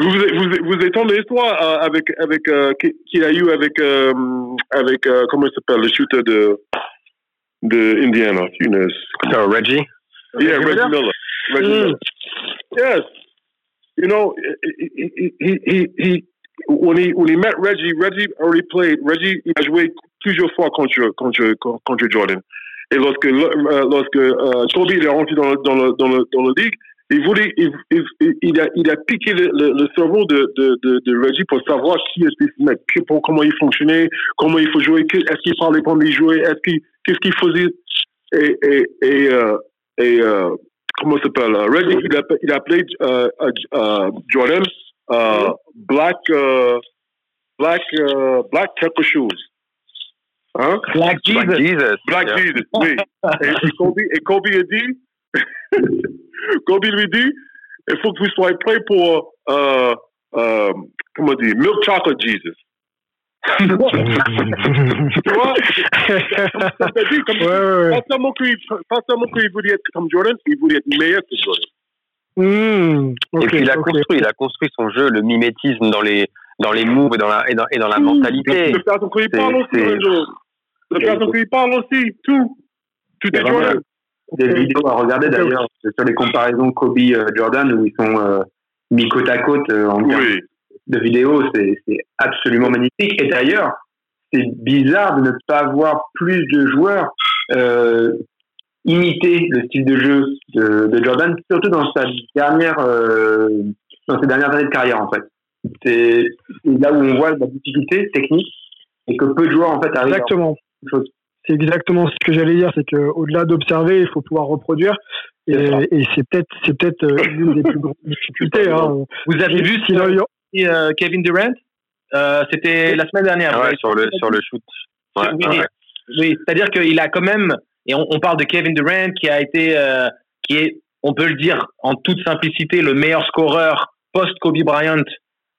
Vous, vous, vous étendez l'histoire euh, avec, avec euh, qu'il a eu avec, euh, avec euh, comment il s'appelle, le shooter de the Indiana, you know. So Reggie? Yeah, Reggie, Reggie Miller. Reggie mm. Miller. Yes, you know he, he he he when he when he met Reggie, Reggie already played. Reggie il a joué plusieurs fois contre contre contre Jordan. Et lorsque euh, lorsque euh, Kobe est rentré dans le dans le dans le dans le ligue, il voulait il, il, il a il a piqué le, le, cerveau de, de, de, Reggie pour savoir qui est ce mec, comment il fonctionnait, comment il faut jouer, est-ce qu'il parlait pendant il jouait, est-ce qu'est-ce qu'il faisait. Et, et, et, euh, euh, comment ça s'appelle Reggie il a, il a appelé uh, Jordan Black Black Black quelque chose hein? Black Jesus Black Jesus, Black yeah. Jesus oui et, et, Kobe, et Kobe a dit Kobe lui dit il faut que vous soyez prêts pour comment dire Milk Chocolate Jesus tu vois? Comme, ouais, ouais. Pas seulement qu'il voulait être comme Jordan, il voulait être meilleur que Jordan. Mmh, okay, et puis il a okay. construit, il a construit son jeu, le mimétisme dans les dans les moves et dans la, et dans, et dans la mentalité. Le personne qui parle aussi, Lorenzo. Le personne qui parle aussi, tout. Tout est Jordan. Des vidéos à regarder d'ailleurs sur les comparaisons Kobe-Jordan où ils sont euh, mis côte à côte euh, en Oui. de vidéos, c'est absolument magnifique. Et d'ailleurs, c'est bizarre de ne pas voir plus de joueurs euh, imiter le style de jeu de, de Jordan, surtout dans sa dernière, euh, dans ses dernières années de carrière en fait. C'est là où on voit la difficulté technique et que peu de joueurs en fait arrivent. Exactement. Chose. C'est exactement ce que j'allais dire, c'est qu'au-delà d'observer, il faut pouvoir reproduire. Et, C'est ça. et c'est peut-être c'est peut-être euh, l'une des plus grandes difficultés. Hein. Vous avez vu euh, Kevin Durant? Euh, C'était la semaine dernière. Ouais, ouais. sur le, sur le shoot. Ouais, oui, ouais. oui, c'est-à-dire qu'il a quand même, et on, on parle de Kevin Durant qui a été, euh, qui est, on peut le dire en toute simplicité, le meilleur scoreur post-Kobe Bryant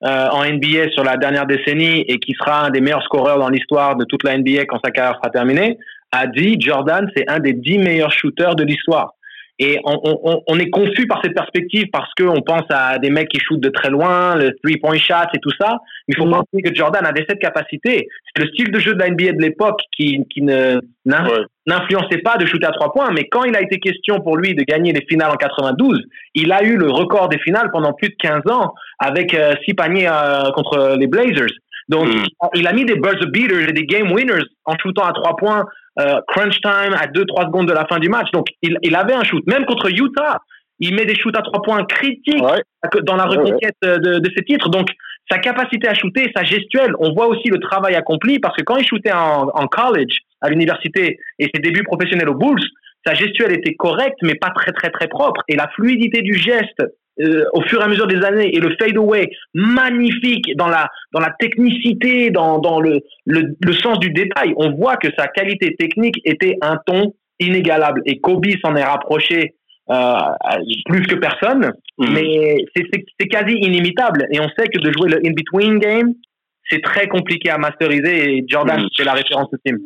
euh, en NBA sur la dernière décennie et qui sera un des meilleurs scoreurs dans l'histoire de toute la NBA quand sa carrière sera terminée, a dit Jordan, c'est un des dix meilleurs shooters de l'histoire. Et on, on, on est confus par cette perspective parce qu'on pense à des mecs qui shootent de très loin, le three-point shot et tout ça. Mais il faut oublier que Jordan avait cette capacité. C'est le style de jeu de la NBA de l'époque qui, qui ne, n'in- Ouais. n'influençait pas de shooter à trois points. Mais quand il a été question pour lui de gagner les finales en 92, il a eu le record des finales pendant plus de 15 ans avec euh, six paniers euh, contre les Blazers. Donc, Mhm. il a mis des buzzer beaters et des game winners en shootant à trois points, euh, crunch time à 2-3 secondes de la fin du match. Donc, il, il avait un shoot. Même contre Utah, il met des shoots à trois points critiques Ouais. dans la Ouais, reconquête euh, de, de ses titres. Donc, sa capacité à shooter, sa gestuelle, on voit aussi le travail accompli parce que quand il shootait en, en college, à l'université, et ses débuts professionnels aux Bulls, sa gestuelle était correcte, mais pas très, très, très propre. Et la fluidité du geste, euh, au fur et à mesure des années, et le fade away, magnifique dans la, dans la technicité, dans, dans le, le, le sens du détail. On voit que sa qualité technique était un ton inégalable. Et Kobe s'en est rapproché euh, plus que personne, Mhm. mais c'est- quasi inimitable. Et on sait que de jouer le in-between game, c'est très compliqué à masteriser. Et Jordan, Mhm. c'est la référence ultime.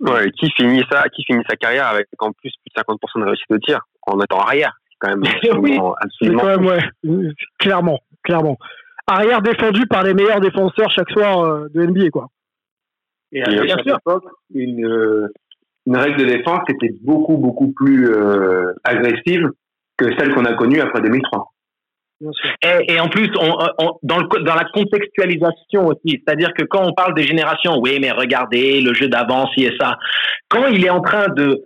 Ouais, qui finit ça, qui finit sa carrière avec en plus plus de 50% de réussite de tir en étant arrière. C'est quand même absolument, absolument quand même, ouais, clairement, clairement. Arrière défendu par les meilleurs défenseurs chaque soir euh, de NBA, quoi. Et à Bien cette sûr. époque, une, euh, une règle de défense qui était beaucoup, beaucoup plus euh, agressive que celle qu'on a connue après 2003. Bien sûr. Et, et en plus, on, on- dans, le, co- dans la contextualisation aussi, c'est-à-dire que quand on parle des générations, oui, mais regardez le jeu d'avant, ci et ça. Quand il est en train de,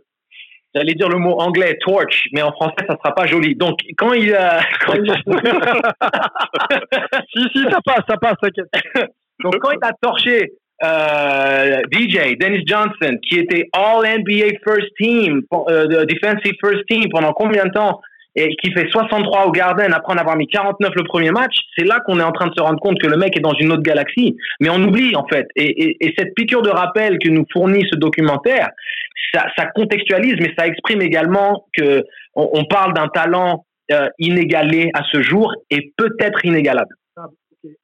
j'allais dire le mot anglais, torch, mais en français, ça sera pas joli. Donc, quand il, quand il- si, si, ça passe, ça passe, t'inquiète. Donc, quand il a torché euh, DJ, Dennis Johnson, qui était All NBA First Team, euh, de- Defensive First Team pendant combien de temps? Et qui fait 63 au Garden après en avoir mis 49 le premier match, c'est là qu'on est en train de se rendre compte que le mec est dans une autre galaxie. Mais on oublie en fait. Et, et, et cette piqûre de rappel que nous fournit ce documentaire, ça, contextualise, mais ça exprime également que on, parle d'un talent euh, inégalé à ce jour et peut-être inégalable.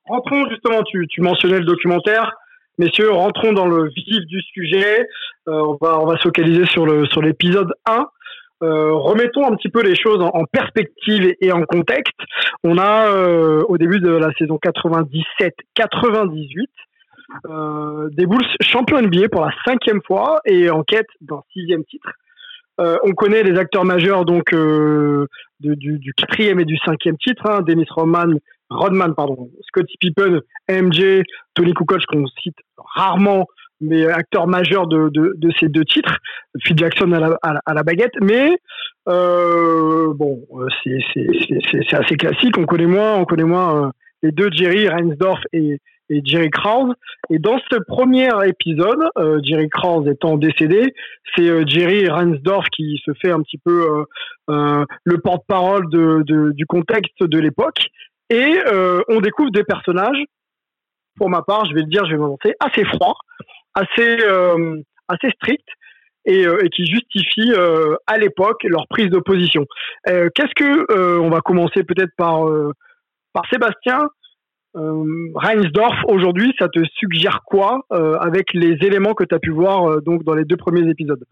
Rentrons justement, tu, mentionnais le documentaire. Messieurs, rentrons dans le vif du sujet. Euh, on va, on se focaliser sur l'épisode 1. Euh, remettons un petit peu les choses en, perspective et, en contexte. On a euh, au début de la saison 97-98 euh, des Bulls champions NBA pour la cinquième fois et en quête d'un sixième titre. Euh, on connaît les acteurs majeurs donc du quatrième et du cinquième titre, hein, Dennis Rodman, Rodman, pardon, Scottie Pippen, MJ, Tony Kukoc qu'on cite rarement, mais acteurs majeurs de, ces deux titres, Phil Jackson à la, baguette, mais euh, bon, euh, c'est assez classique. On connaît moins, on connaît moins euh, les deux Jerry Reinsdorf et, Jerry Krause. Et dans ce premier épisode, Jerry Krause étant décédé, c'est Jerry Reinsdorf qui se fait un petit peu le porte-parole du contexte de l'époque. Et on découvre des personnages, pour ma part, je vais le dire, je vais m'avancer, assez froids, assez, euh, assez stricts, et, euh, qui justifient euh, à l'époque leur prise de position. Qu'est-ce que on va commencer peut-être par par Sébastien Reinsdorf aujourd'hui, ça te suggère quoi avec les éléments que tu as pu voir donc dans les deux premiers épisodes?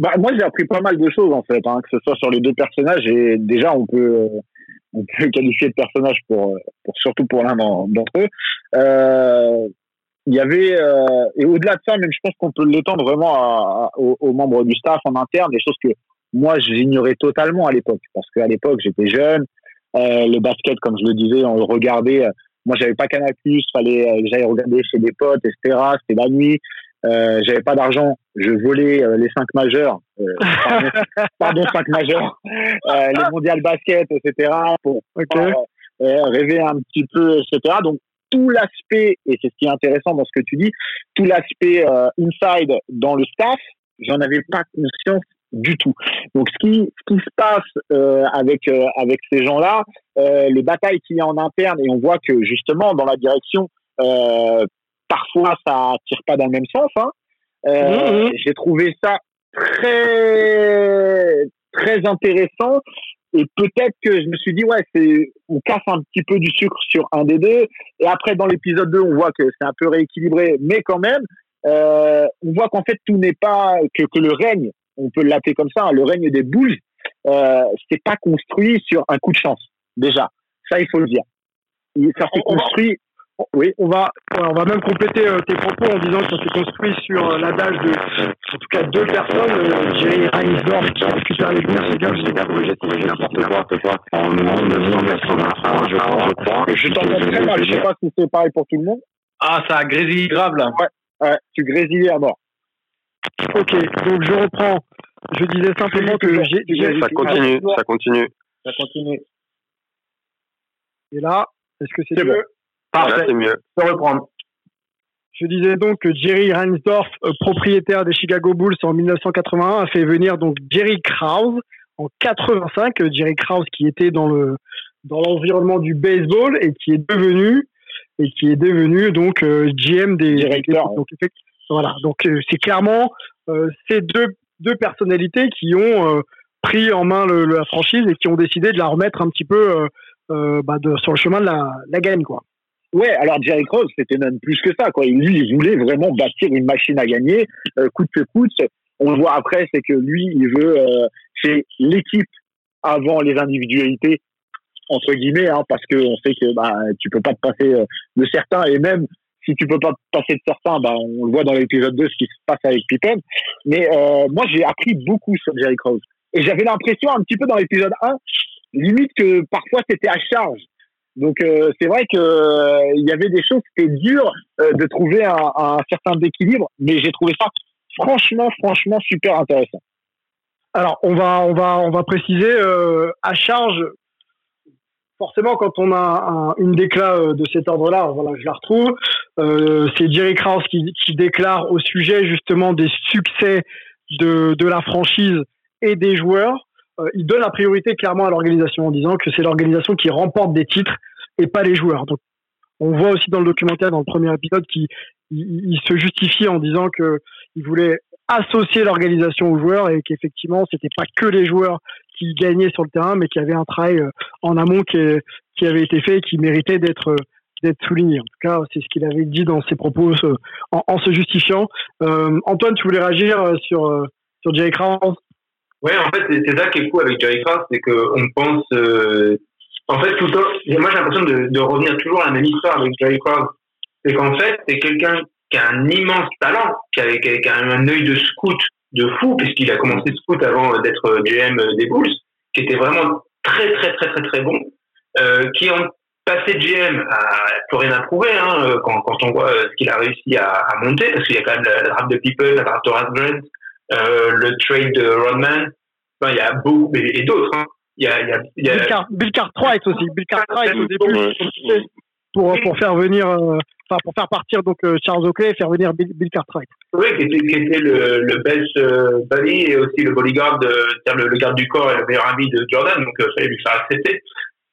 Bah, moi, j'ai appris pas mal de choses, en fait, hein, que ce soit sur les deux personnages. Et déjà, on peut, on peut qualifier de personnage pour, surtout pour l'un d'entre eux. Il y avait euh, et au-delà de ça, même je pense qu'on peut l'étendre vraiment à, aux, membres du staff en interne, des choses que moi j'ignorais totalement à l'époque, parce qu'à l'époque j'étais jeune, euh, le basket comme je le disais, on le regardait. Moi j'avais pas Canal+, fallait euh, j'allais regarder chez des potes, etc. C'était la nuit. Euh, j'avais pas d'argent, je volais euh, les cinq majeurs, euh, pardon, pardon, cinq majeurs, euh, les mondiales basket, etc. pour rêver un petit peu, etc. Donc tout l'aspect, et c'est ce qui est intéressant dans ce que tu dis, tout l'aspect inside dans le staff, j'en avais pas conscience du tout. Donc ce qui, ce qui se passe avec avec ces gens-là, les batailles qu'il y a en interne, et on voit que justement dans la direction parfois ça tire pas dans le même sens. Hein. Euh, mmh, mmh. J'ai trouvé ça très très intéressant et peut-être que je me suis dit ouais c'est on casse un petit peu du sucre sur un des deux. Et après dans l'épisode 2 on voit que c'est un peu rééquilibré mais quand même euh, on voit qu'en fait tout n'est pas que, que le règne on peut l'appeler comme ça hein, le règne des boules euh, c'est pas construit sur un coup de chance déjà. Ça il faut le dire. Ça s'est construit oui, on va, on va même compléter euh, tes propos en disant que ça s'est construit sur euh, l'adage de, en tout cas, deux personnes, euh, Jerry Reinsdorf qui a discuté avec nous, c'est bien, je sais pas si j'ai n'importe quoi, en 1983, je crois, je crois. Je t'entends très mal, je sais pas si c'est pareil pour tout le monde. Ah, ça a grésillé grave, là. Ouais, ouais, tu grésillais à mort. Ok, donc je reprends. Je disais simplement que j'ai... Ça continue, ça continue. Ça continue. Et là, est-ce que c'est mieux Parfait. c'est mieux. Je peux reprendre. Je disais donc que Jerry Reinsdorf, euh, propriétaire des Chicago Bulls en 1981, a fait venir donc Jerry Krause en 85. Euh, Jerry Krause qui était dans le dans l'environnement du baseball et qui est devenu et qui est devenu donc euh, GM des directeurs. Donc, voilà. Donc c'est clairement ces deux deux personnalités qui ont pris en main le, la franchise et qui ont décidé de la remettre un petit peu bah, de, sur le chemin de la, la gagne quoi. Ouais, alors Jerry Cross, c'était même plus que ça. Quoi. Lui, il voulait vraiment bâtir une machine à gagner, euh, coûte que coûte. On le voit après, c'est que lui, il veut, euh, c'est l'équipe avant les individualités entre guillemets, hein, parce que on sait que bah, tu peux pas te passer euh, de certains, et même si tu peux pas te passer de certains, bah, on le voit dans l'épisode 2 ce qui se passe avec Pippen. Mais euh, moi, j'ai appris beaucoup sur Jerry Krause. Et j'avais l'impression un petit peu dans l'épisode 1, limite que parfois c'était à charge. Donc euh, c'est vrai que euh, il y avait des choses qui étaient dures euh, de trouver un, un certain équilibre, mais j'ai trouvé ça franchement, franchement super intéressant. Alors on va, on va, on va préciser à charge. Forcément, quand on a un, une déclat de cet ordre-là, voilà, je la retrouve. c'est Jerry Krause qui, qui déclare au sujet justement des succès de, de la franchise et des joueurs euh, il donne la priorité clairement à l'organisation en disant que c'est l'organisation qui remporte des titres et pas les joueurs. Donc, on voit aussi dans le documentaire, dans le premier épisode, qu'il il, se justifie en disant que il voulait associer l'organisation aux joueurs et qu'effectivement, c'était pas que les joueurs qui gagnaient sur le terrain, mais qu'il y avait un travail euh, en amont qui, qui avait été fait et qui méritait d'être d'être souligné. En tout cas, c'est ce qu'il avait dit dans ses propos en, en se justifiant. Euh, Antoine, tu voulais réagir sur sur Jay Krause oui, en fait, c'est ça qui est cool avec Jerry Krause, c'est qu'on pense. Euh, en fait, tout le temps. Moi, j'ai l'impression de, revenir toujours à la même histoire avec Jerry Krause. C'est qu'en fait, c'est quelqu'un qui a un immense talent, qui a, qui a un œil de scout de fou, puisqu'il a commencé scout avant d'être GM des Bulls, qui était vraiment très, très, très, très, très bon, euh, qui ont passé GM à plus rien à hein, quand, on voit ce qu'il a réussi à, monter, parce qu'il y a quand même la, draft de People, la draft de euh, le trade de Rodman. Enfin, il y a beaucoup, et, d'autres. Hein. Il y a, il y a, il y a... Bill, Car Bill Cartwright aussi. Bill Cartwright au début pour, pour faire venir, euh, enfin pour faire partir donc euh, Charles Oakley et faire venir Bill, Bill Cartwright. Oui, qui était, qui était le, le best euh, buddy et aussi le bodyguard, de, le, le, garde du corps et le meilleur ami de Jordan, donc il fallait lui faire accepter.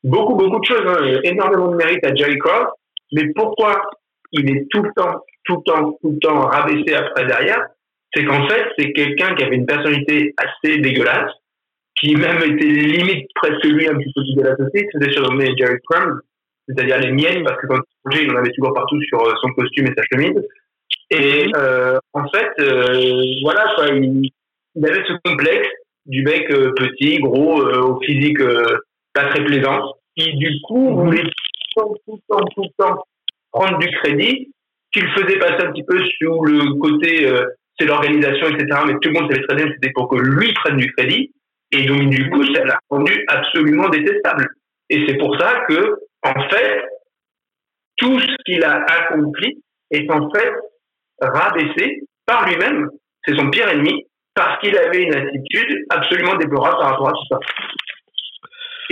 Beaucoup, beaucoup de choses, hein, énormément de mérite à Jerry Cross, mais pourquoi il est tout le temps, tout le temps, tout le temps rabaissé après derrière? C'est qu'en fait, c'est quelqu'un qui avait une personnalité assez dégueulasse, qui même était limite presque lui un petit peu la société, c'était surnommé Jerry Crumbs, c'est-à-dire les miennes, parce que quand il il en avait toujours partout sur euh, son costume et sa chemise. Et euh, en fait, euh, voilà, quoi, il, il, avait ce complexe du mec euh, petit, gros, au physique pas très plaisant, qui du coup voulait tout le temps, tout le temps, prendre du crédit, qu'il faisait passer un petit peu sous le côté euh, c'est l'organisation, etc. Mais tout le monde savait très bien c'était pour que lui prenne du crédit. Et donc, du coup, ça l'a rendu absolument détestable. Et c'est pour ça que, en fait, tout ce qu'il a accompli est en fait rabaissé par lui-même. C'est son pire ennemi parce qu'il avait une attitude absolument déplorable par rapport à tout ça.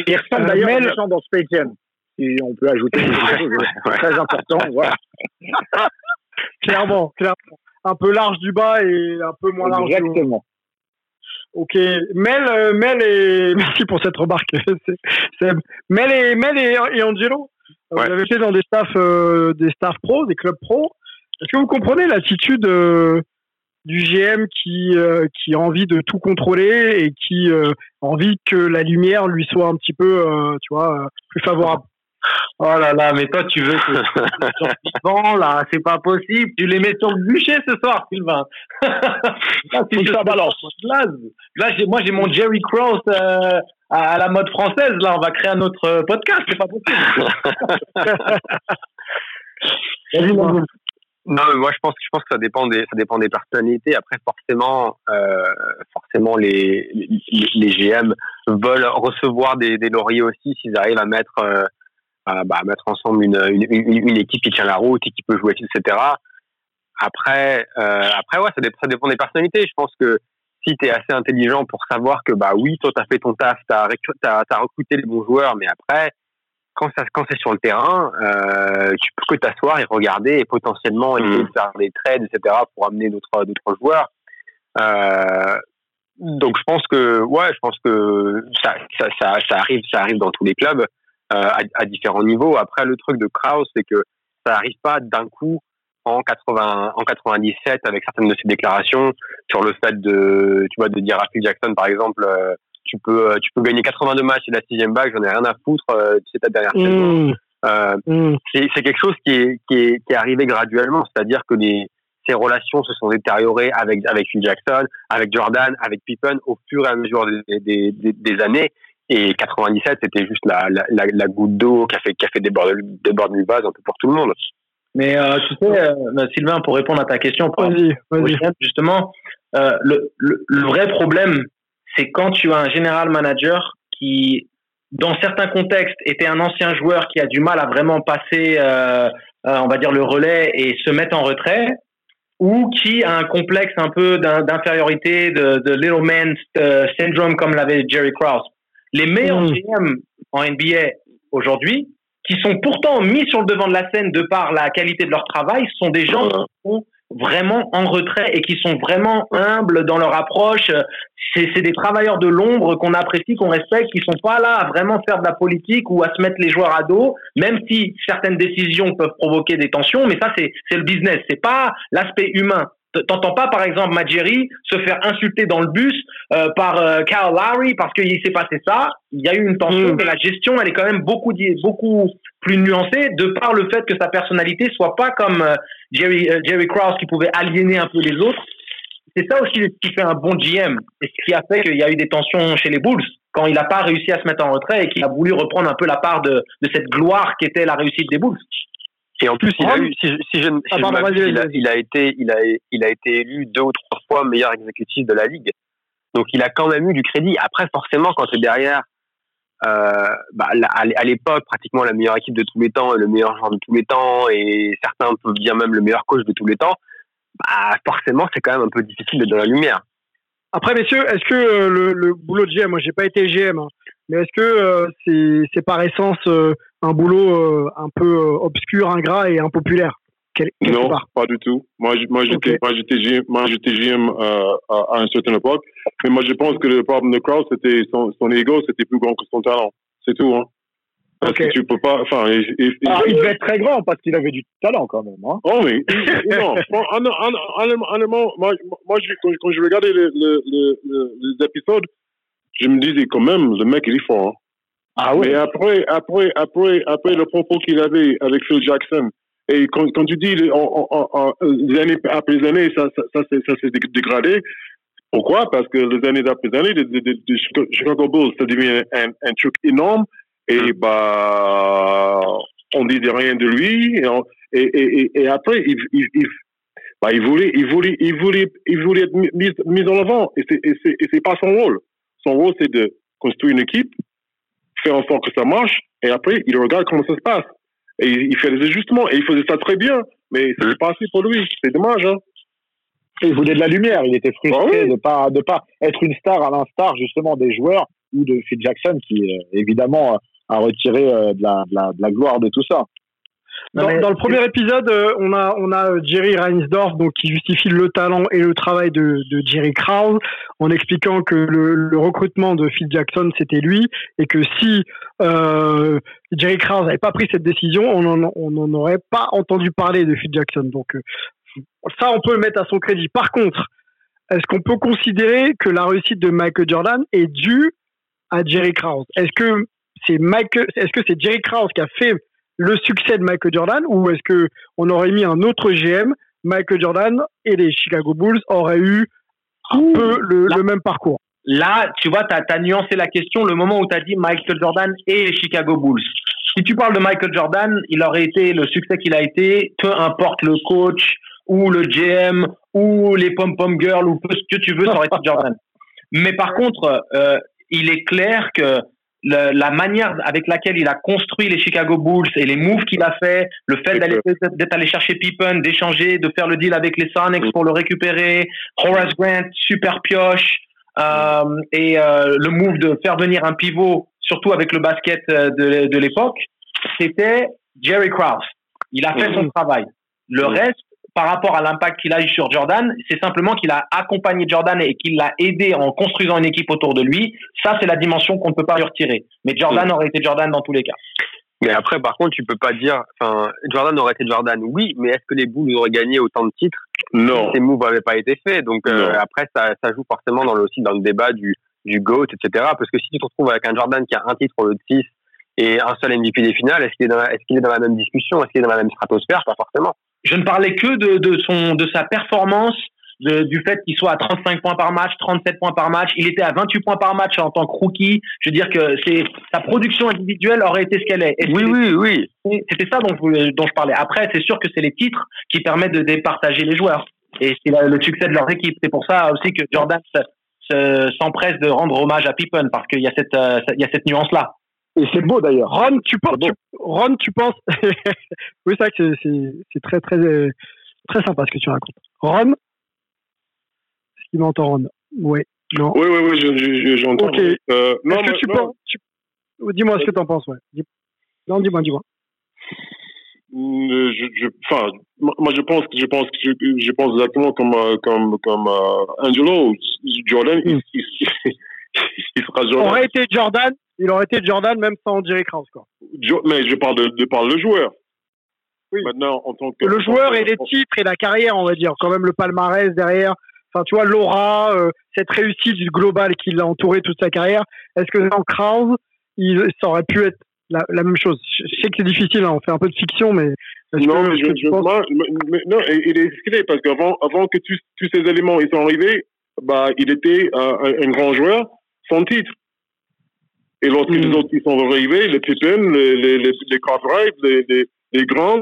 Il ressemble d'ailleurs à gens dans Space Jam. Si on peut ajouter des choses très important, voilà. clairement, clairement. Un peu large du bas et un peu moins large Exactement. Ok, Mel, euh, Mel et merci pour cette remarque. Mel et Mel et, Angelo, euh, vous avez été dans des staffs, euh, des staffs pro, des clubs pro. Est-ce que vous comprenez l'attitude du GM qui qui a envie de tout contrôler et qui a envie que la lumière lui soit un petit peu, tu vois, plus favorable? Oh là là, mais toi, tu veux que vivant, là, c'est pas possible. Tu les mets sur le bûcher ce soir, Sylvain. là, ça balance. Là, là moi, j'ai mon Jerry Cross euh, à, la mode française. Là, on va créer un autre euh, podcast. C'est pas possible. non, mais moi, je pense, je pense que ça dépend des, ça dépend des personnalités. Après, forcément, euh, forcément, les, les, les, GM veulent recevoir des, des lauriers aussi s'ils arrivent à mettre à, bah, mettre ensemble une, une, une, équipe qui tient la route et qui peut jouer, etc. Après, euh, après ouais, ça dépend, ça dépend des personnalités. Je pense que si tu es assez intelligent pour savoir que bah oui, toi tu as fait ton taf, tu as, as, recruté les bons joueurs, mais après, quand, ça, quand c'est sur le terrain, euh, tu peux que t'asseoir et regarder et potentiellement mmh. essayer de faire des trades, etc. pour amener d'autres d'autres joueurs. Euh, donc je pense que ouais, je pense que ça, ça, ça, ça arrive, ça arrive dans tous les clubs. Euh, à, à, différents niveaux. Après, le truc de Kraus, c'est que ça n'arrive pas d'un coup en 80, en 97 avec certaines de ses déclarations sur le fait de, tu vois, de dire à Phil Jackson, par exemple, euh, tu peux, euh, tu peux gagner 82 matchs et la sixième bague, j'en ai rien à foutre, c'est ta dernière saison. Mmh. Euh, mmh. C'est quelque chose qui est, qui est, qui est arrivé graduellement, c'est-à-dire que les, ces relations se sont détériorées avec, avec Phil Jackson, avec Jordan, avec Pippen au fur et à mesure des, des, des, des années. Et 97, c'était juste la, la, la, goutte d'eau qui a fait, qui a fait déborder, déborder le vase un peu pour tout le monde. Mais euh, tu sais, euh, Sylvain, pour répondre à ta question, justement, euh, le, le, le, vrai problème, c'est quand tu as un général manager qui, dans certains contextes, était un ancien joueur qui a du mal à vraiment passer, euh, on va dire, le relais et se mettre en retrait, ou qui a un complexe un peu d'infériorité, de, de little man syndrome, comme l'avait Jerry Krause. Les meilleurs GM mmh. en NBA aujourd'hui, qui sont pourtant mis sur le devant de la scène de par la qualité de leur travail, sont des gens qui sont vraiment en retrait et qui sont vraiment humbles dans leur approche. C'est des travailleurs de l'ombre qu'on apprécie, qu'on respecte, qui sont pas là à vraiment faire de la politique ou à se mettre les joueurs à dos, même si certaines décisions peuvent provoquer des tensions, mais ça c'est le business, c'est pas l'aspect humain. T'entends pas, par exemple, Majeri se faire insulter dans le bus euh, par euh, Kyle Lowry parce qu'il s'est passé ça. Il y a eu une tension, mm. mais la gestion, elle est quand même beaucoup, beaucoup plus nuancée de par le fait que sa personnalité soit pas comme euh, Jerry, euh, Jerry Krause qui pouvait aliéner un peu les autres. C'est ça aussi qui fait un bon GM et ce qui a fait qu'il y a eu des tensions chez les Bulls quand il n'a pas réussi à se mettre en retrait et qu'il a voulu reprendre un peu la part de, de cette gloire qui était la réussite des Bulls. Et en plus, il a eu, si, si je, si ah, il, a, il, a, été, il a, il a été élu deux ou trois fois meilleur exécutif de la ligue. Donc, il a quand même eu du crédit. Après, forcément, quand tu es derrière, euh, bah, à l'époque, pratiquement la meilleure équipe de tous les temps, le meilleur joueur de tous les temps, et certains peuvent dire même le meilleur coach de tous les temps, bah, forcément, c'est quand même un peu difficile d'être dans la lumière. Après, messieurs, est-ce que euh, le, le, boulot de GM, moi, j'ai pas été GM, hein, mais est-ce que euh, c'est par essence euh, un boulot euh, un peu obscur, ingrat et impopulaire Non, pas du tout. Moi, moi j'étais moi j'étais GM, GM à, à, une certaine époque, mais moi je pense que le problème de Kraus, c'était son, son ego, c'était plus grand que son talent. C'est tout. Hein. Parce que tu peux pas. Enfin, ah, il devait être très grand parce qu'il avait du talent quand même. Hein. Oh oui. non. Honnêtement, moi, moi quand, quand, je regardais les, les, les épisodes, je me disais quand même, le mec, il est fort. Hein. Ah oui. Mais après, après, après, après le propos qu'il avait avec Phil Jackson, et quand, quand tu dis en, en, les années après les années, ça, ça, ça, ça s'est dégradé. Pourquoi? Parce que les années après les années, les, Chicago Bulls, ça devient un, un, truc énorme. Et Mm. bah, on disait rien de lui. Et, on- et, et, après, il, il, il, bah, il voulait, il voulait, il voulait, il voulait être mis, mis- en avant. Et c'est pas son rôle. Son rôle, c'est de construire une équipe, faire en sorte que ça marche. Et après, il regarde comment ça se passe. Et il, il fait des ajustements. Et il faisait ça très bien. Mais c'est pas assez pour lui. C'est dommage, hein. Il voulait de la lumière. Il était frustré Ah oui. de pas de pas être une star à l'instar justement des joueurs ou de Phil Jackson qui évidemment euh, a retiré euh, de, la, de, la, de la gloire de tout ça. Dans, mais- dans le premier épisode, euh, on a on a euh, Jerry Reinsdorf donc qui justifie le talent et le travail de, de Jerry Krause en expliquant que le, le recrutement de Phil Jackson c'était lui et que si euh, Jerry Krause n'avait pas pris cette décision, on en- on n'en aurait pas entendu parler de Phil Jackson. Donc ça, on peut le mettre à son crédit. Par contre, est-ce qu'on peut considérer que la réussite de Michael Jordan est due à Jerry Krause? Est-ce que c'est Michael, est-ce que c'est Jerry Krause qui a fait le succès de Michael Jordan ou est-ce que on aurait mis un autre GM, Michael Jordan et les Chicago Bulls auraient eu un peu le, là- le même parcours? Là, tu vois, tu as, nuancé la question le moment où tu as dit Michael Jordan et les Chicago Bulls. Si tu parles de Michael Jordan, il aurait été le succès qu'il a été, peu importe le coach ou le GM ou les pom-pom girls ou peu ce que tu veux, ça aurait été Jordan. Mais par contre, euh, il est clair que le- la manière avec laquelle il a construit les Chicago Bulls et les moves qu'il a fait, le fait d'aller d'être allé chercher Pippen, d'échanger, de faire le deal avec les Sonics pour le récupérer, Horace Grant, super pioche, euh, et euh, le move de faire venir un pivot, surtout avec le basket euh, de, de l'époque, c'était Jerry Krause. Il a fait son travail. Le reste, par rapport à l'impact qu'il a eu sur Jordan, c'est simplement qu'il a accompagné Jordan et qu'il l'a aidé en construisant une équipe autour de lui. Ça, c'est la dimension qu'on ne peut pas lui retirer. Mais Jordan aurait été Jordan dans tous les cas. Mais après, par contre, tu peux pas dire, enfin, Jordan aurait été Jordan, oui, mais est-ce que les Bulls auraient gagné autant de titres Non. Ces moves n'avaient pas été faits? Donc, euh, après, ça, ça joue forcément dans le, aussi dans le débat du, du GOAT, etc. Parce que si tu te retrouves avec un Jordan qui a un titre au lieu de 6 et un seul MVP des finales, est-ce qu'il est, est dans la même discussion? Est-ce qu'il est dans la même stratosphère? Pas forcément. Je ne parlais que de, de, son, de sa performance, de- du fait qu'il soit à 35 points par match, 37 points par match. Il était à 28 points par match en tant que rookie. Je veux dire que c'est sa production individuelle aurait été ce qu'elle est. Et Oui, oui, oui. C'était ça dont dont je parlais. Après, c'est sûr que c'est les titres qui permettent de départager les joueurs. Et c'est le succès de leur équipe. C'est pour ça aussi que Jordan se- se- s'empresse de rendre hommage à Pippen, parce qu'il y a cette, euh, il y a cette nuance-là. Et c'est beau d'ailleurs. Ron, tu penses, tu- Ron, tu penses, oui, c'est vrai que c'est- très très euh, très sympa ce que tu racontes. Ron, est-ce qu'il m'entend Ron? Oui, non. Oui, oui, oui, je- je- je- j'entends. Ok. Euh, non, Est-ce que tu non. penses tu- Dis-moi ce que tu en penses, ouais. Non, dis-moi, dis-moi. Euh, je, je, enfin, moi je pense que je pense que je, pense exactement comme euh, comme comme euh, Angelo Jordan, il, il, il sera Jordan. Aurait été Jordan, il aurait été Jordan même sans Jerry Krause, quoi. Jo- mais je parle de, de le joueur. Oui. Maintenant, en tant que Le joueur et les titres et la carrière, on va dire, quand même le palmarès derrière. Enfin, tu vois, l'aura, euh, cette réussite du global qui l'a entouré toute sa carrière. Est-ce que sans Krause, il, ça aurait pu être la, la même chose? Je, sais que c'est difficile, hein, on fait un peu de fiction, mais Non, que, mais je, je- moi, mais- non, il il est discret parce qu'avant, avant que tous, tous ces éléments ils sont arrivés, bah, il était euh, un, un grand joueur sans titre. Et lorsque Mm. les autres ils sont arrivés, les Pippen, les, les, les, les Cartwright, les, les, les Grant,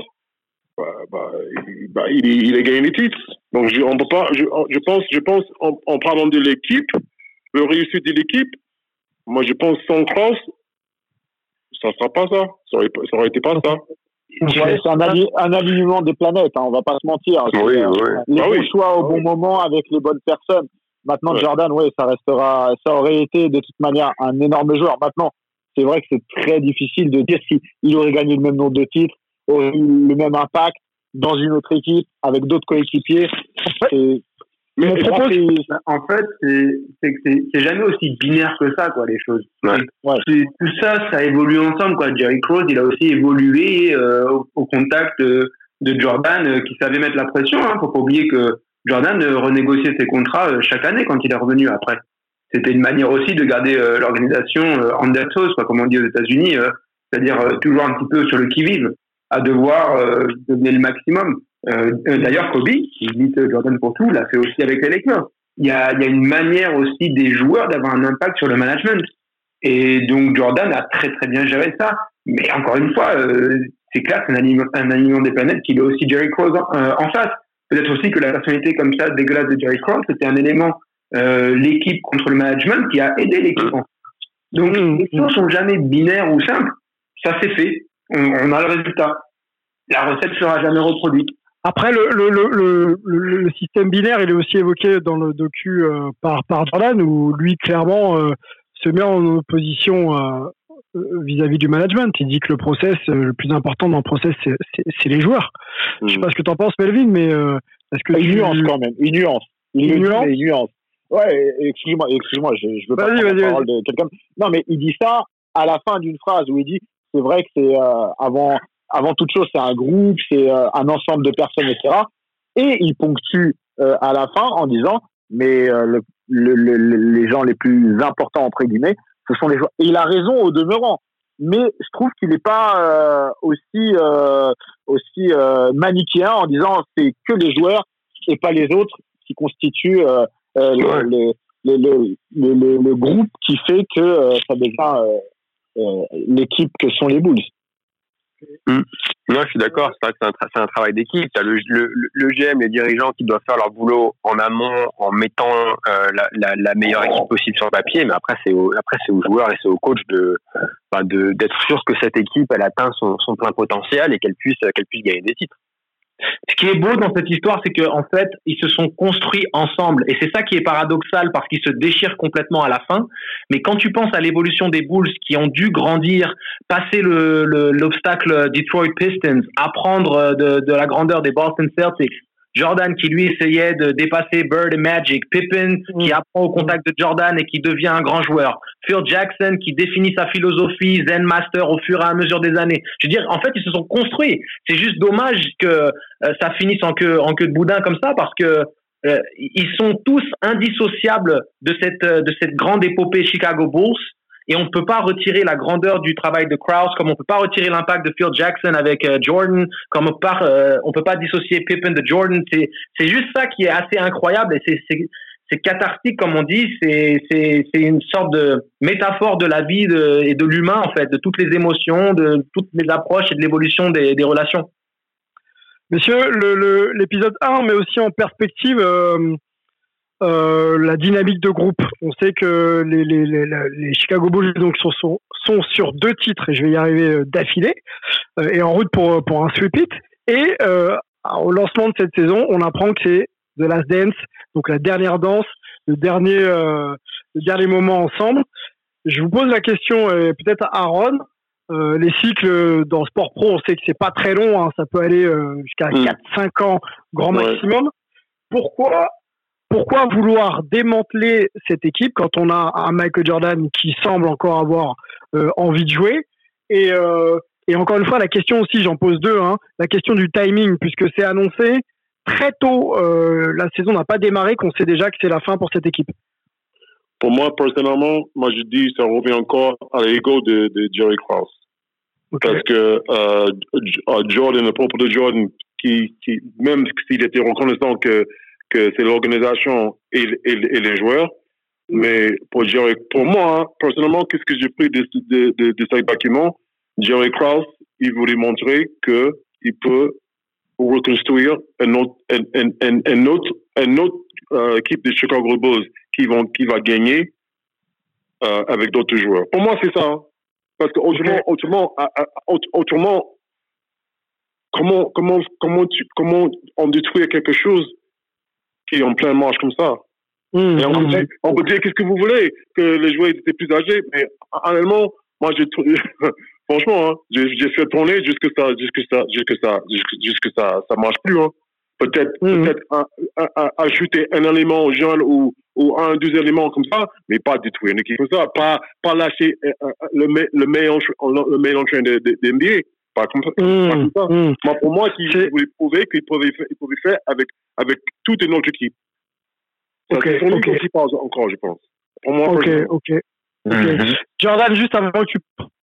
bah, bah, il, bah, il, il a gagné les titres. Donc, je, on peut pas, je, je pense, je pense, en, en parlant de l'équipe, le réussite de l'équipe, moi, je pense sans Cross, ça sera pas ça. Ça aurait, ça aurait été pas ça. Ouais, c'est un, ali- un alignement des planètes, hein, on va pas se mentir. Oui, euh, oui. Les Ah bons oui. choix au Ah bon oui. moment avec les bonnes personnes. Maintenant, Ouais. Jordan, ouais, ça restera, ça aurait été de toute manière un énorme joueur. Maintenant, c'est vrai que c'est très difficile de dire si il aurait gagné le même nombre de titres, aurait eu le même impact dans une autre équipe avec d'autres coéquipiers. Mais je En fait, c'est jamais aussi binaire que ça, quoi, les choses. Ouais. Ouais. C'est- Tout ça, ça évolue ensemble, quoi. Jerry Cross, il a aussi évolué euh, au, au contact de, de Jordan, euh, qui savait mettre la pression. Hein. Faut pas oublier que Jordan euh, renégociait ses contrats euh, chaque année quand il est revenu après. C'était une manière aussi de garder euh, l'organisation en comme on dit aux États-Unis, c'est-à-dire toujours un petit peu sur le qui-vive, à devoir donner le maximum. D'ailleurs, Kobe, qui limite Jordan pour tout, l'a fait aussi avec les Lakers. Il y a, une manière aussi des joueurs d'avoir un impact sur le management. Et donc Jordan a très très bien géré ça. Mais encore une fois, c'est clair, c'est un, un alignement des planètes qu'il a aussi Jerry Cross euh, en, face. Peut-être aussi que la personnalité comme ça dégueulasse de Jerry Cross, c'était un élément, euh, l'équipe contre le management qui a aidé l'équipe. Donc mm. les choses sont jamais binaires ou simples. Ça c'est fait. On, on, a le résultat. La recette sera jamais reproduite. Après, le, le, le, le, système binaire, il est aussi évoqué dans le docu euh, par, par Jordan, où lui, clairement, euh, se met en opposition euh, vis-à-vis du management. Il dit que le process, le plus important dans le process, c'est les joueurs. Je sais mm. pas ce que tu en penses, Melvin, mais est-ce que une nuance quand même, une nuance, une, nuance, une nuance. Ouais, excuse-moi, excuse-moi, je, je veux pas parler de quelqu'un. Non, mais il dit ça à la fin d'une phrase où il dit, c'est vrai que c'est avant avant toute chose, c'est un groupe, c'est euh, un ensemble de personnes, etc. Et il ponctue euh, à la fin en disant, mais euh, le, le, les gens les plus importants, entre guillemets, ce sont les joueurs. Et il a raison au demeurant. Mais je trouve qu'il n'est pas aussi, aussi manichéen en disant c'est que les joueurs et pas les autres qui constituent le, le, groupe qui fait que ça devient l'équipe que sont les Bulls. Mmh. Non, je suis d'accord. C'est un, un, travail d'équipe. Tu le, GM, les dirigeants qui doivent faire leur boulot en amont, en mettant euh, la, meilleure équipe possible sur le papier. Mais après, c'est aux joueurs et c'est aux coachs de de d'être sûr que cette équipe elle atteint son, son plein potentiel et qu'elle puisse qu'elle puisse gagner des titres. Ce qui est beau dans cette histoire, c'est qu'en en fait, ils se sont construits ensemble. Et c'est ça qui est paradoxal parce qu'ils se déchirent complètement à la fin. Mais quand tu penses à l'évolution des Bulls qui ont dû grandir, passer l'obstacle le, Detroit Pistons, apprendre de, de, la grandeur des Boston Celtics, Jordan qui lui essayait de dépasser Bird et Magic, Pippen qui mm. apprend au contact de Jordan et qui devient un grand joueur, Phil Jackson qui définit sa philosophie Zen Master au fur et à mesure des années. Je veux dire, en fait, ils se sont construits. C'est juste dommage que euh, ça finisse en queue, en queue de boudin comme ça parce que euh, ils sont tous indissociables de cette euh, de cette grande épopée Chicago Bulls et on ne peut pas retirer la grandeur du travail de Krause, comme on peut pas retirer l'impact de Phil Jackson avec euh, Jordan, comme on ne euh, on peut pas dissocier Pippen de Jordan. C'est juste ça qui est assez incroyable et c'est cathartique comme on dit. C'est une sorte de métaphore de la vie et de l'humain en fait, de toutes les émotions, de toutes les approches et de l'évolution des des relations. Monsieur, l'épisode le, 1 met aussi en perspective euh, euh, la dynamique de groupe. On sait que les, les, les, les Chicago Bulls donc sont, sont, sont, sur deux titres et je vais y arriver euh, d'affilée euh, et en route pour pour un sweep it. Et euh, au lancement de cette saison, on apprend que c'est The Last Dance, donc la dernière danse, le dernier le dernier moment ensemble. Je vous pose la question peut-être à Aaron. les cycles dans le sport pro, on sait que c'est pas très long, hein, ça peut aller jusqu'à 4-5 mm. ans grand maximum. Pourquoi pourquoi vouloir démanteler cette équipe quand on a un Michael Jordan qui semble encore avoir euh, envie de jouer? Et, euh, et encore une fois, la question aussi, j'en pose deux, hein, la question du timing, puisque c'est annoncé très tôt, euh, la saison n'a pas démarré, qu'on sait déjà que c'est la fin pour cette équipe. Pour moi, personnellement, moi je dis ça revient encore à l'ego de, de, Jerry Krause. Parce que Jordan, le propre de Jordan, qui, qui même s'il était reconnaissant que que c'est l'organisation et, et, et, les joueurs. Mais pour Jerry, pour moi, hein, personnellement, qu'est-ce que j'ai pris de, de, de, de ce document? Jerry Krause, il voulait montrer que il peut reconstruire un autre, un, un, un autre, un autre euh, équipe de Chicago Bulls qui vont, qui va gagner euh, avec d'autres joueurs. Pour moi, c'est ça. Hein. Parce que autrement, autrement, autrement, comment, comment, comment, tu, comment on détruit quelque chose qui est en plein marche comme ça. Mmh, et on, on peut dire qu'est-ce que vous voulez, que les joueurs étaient plus âgés, mais honnêtement, moi, j'ai franchement, hein, j'ai fait tourner jusque ça, jusque ça, jusque ça, jusque, jusque ça, ça marche plus. Hein. Peut-être, mmh. peut-être ajouter un élément aux jeunes ou, ou un, deux éléments comme ça, mais pas détruire une équipe comme ça, pas, pas lâcher euh, euh, le, le meilleur, le meilleur entraîneur de, de, de NBA. Pas comme ça. Mmh, pas comme ça. Moi, pour moi, il voulait prouver qu'il pouvait, il pouvait faire avec, avec toute une autre équipe. C'est encore, je pense. Pour moi, ok, ok. -hmm. Jordan, juste avant que tu